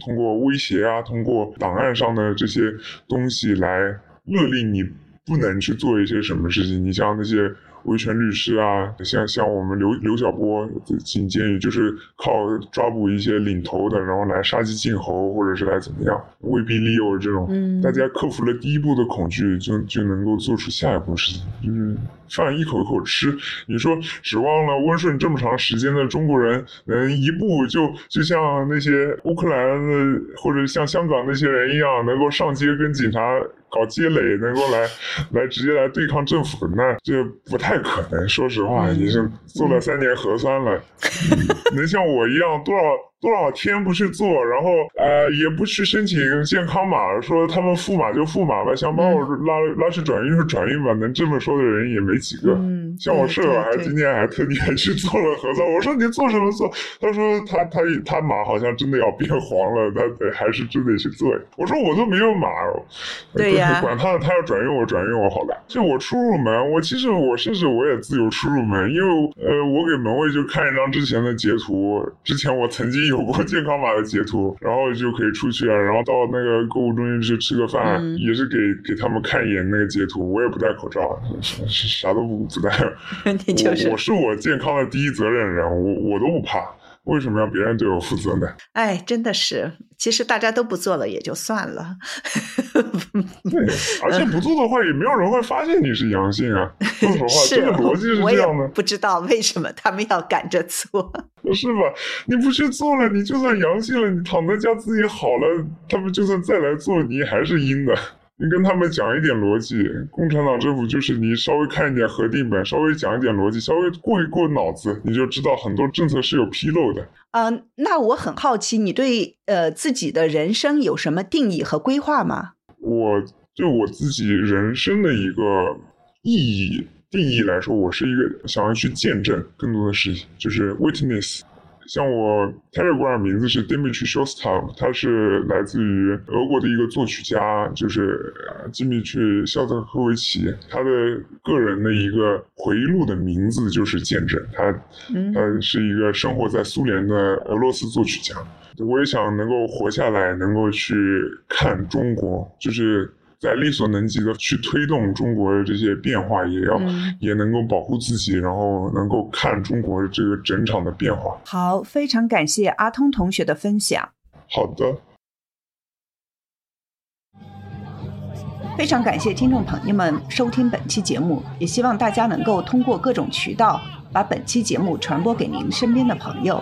通过威胁啊，通过档案上的这些东西来勒令你。不能去做一些什么事情，你像那些维权律师啊，像像我们刘刘晓波进监狱，就是靠抓捕一些领头的，然后来杀鸡儆猴，或者是来怎么样威逼利诱这种。嗯，大家克服了第一步的恐惧，就就能够做出下一步事情，就是饭一口一口吃。你说指望了温顺这么长时间的中国人，能一步就就像那些乌克兰的或者像香港那些人一样，能够上街跟警察。搞积累能够来来直接来对抗政府，那这不太可能。说实话，已经做了三年核酸了，能像我一样多少？多少天不去做，然后呃也不去申请健康码，说他们付码就付码吧，想把我拉拉去转运就转运吧，能这么说的人也没几个。嗯，像我舍友还今天还特地还去做了核酸，我说你做什么做？他说他他他码好像真的要变黄了，他得还是真得去做。我说我都没有码，对呀，管他呢他要转运我转运我好了。就我出入门，我其实我甚至我也自由出入门，因为呃我给门卫就看一张之前的截图，之前我曾经。有过健康码的截图，然后就可以出去啊，然后到那个购物中心去吃个饭，也是给给他们看一眼那个截图。我也不戴口罩，啥都不不戴。我我是我健康的第一责任人，我我都不怕。为什么要别人对我负责呢？哎，真的是，其实大家都不做了也就算了。对，而且不做的话，也没有人会发现你是阳性啊。说实话，这个逻辑是这样的。不知道为什么他们要赶着做，是吧？你不去做了，你就算阳性了，你躺在家自己好了，他们就算再来做，你还是阴的。你跟他们讲一点逻辑，共产党政府就是你稍微看一点核定本，稍微讲一点逻辑，稍微过一过脑子，你就知道很多政策是有纰漏的。嗯，那我很好奇，你对呃自己的人生有什么定义和规划吗？我对我自己人生的一个意义定义来说，我是一个想要去见证更多的事情，就是 witness。像我 Telegram 名字是 Dimitri Shostov，他是来自于俄国的一个作曲家，就是基米去肖泽科维奇。他的个人的一个回忆录的名字就是《见证》，他他是一个生活在苏联的俄罗斯作曲家。我也想能够活下来，能够去看中国，就是在力所能及的去推动中国的这些变化，也要也能够保护自己，然后能够看中国这个整场的变化。好，非常感谢阿通同学的分享。好的，非常感谢听众朋友们收听本期节目，也希望大家能够通过各种渠道把本期节目传播给您身边的朋友。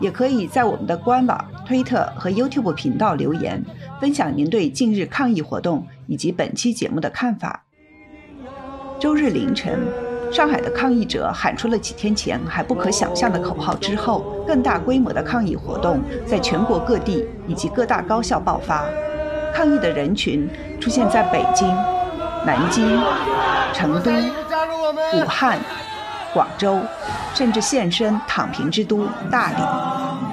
也可以在我们的官网、推特和 YouTube 频道留言，分享您对近日抗议活动以及本期节目的看法。周日凌晨，上海的抗议者喊出了几天前还不可想象的口号之后，更大规模的抗议活动在全国各地以及各大高校爆发。抗议的人群出现在北京、南京、成都、武汉。广州，甚至现身躺平之都大理。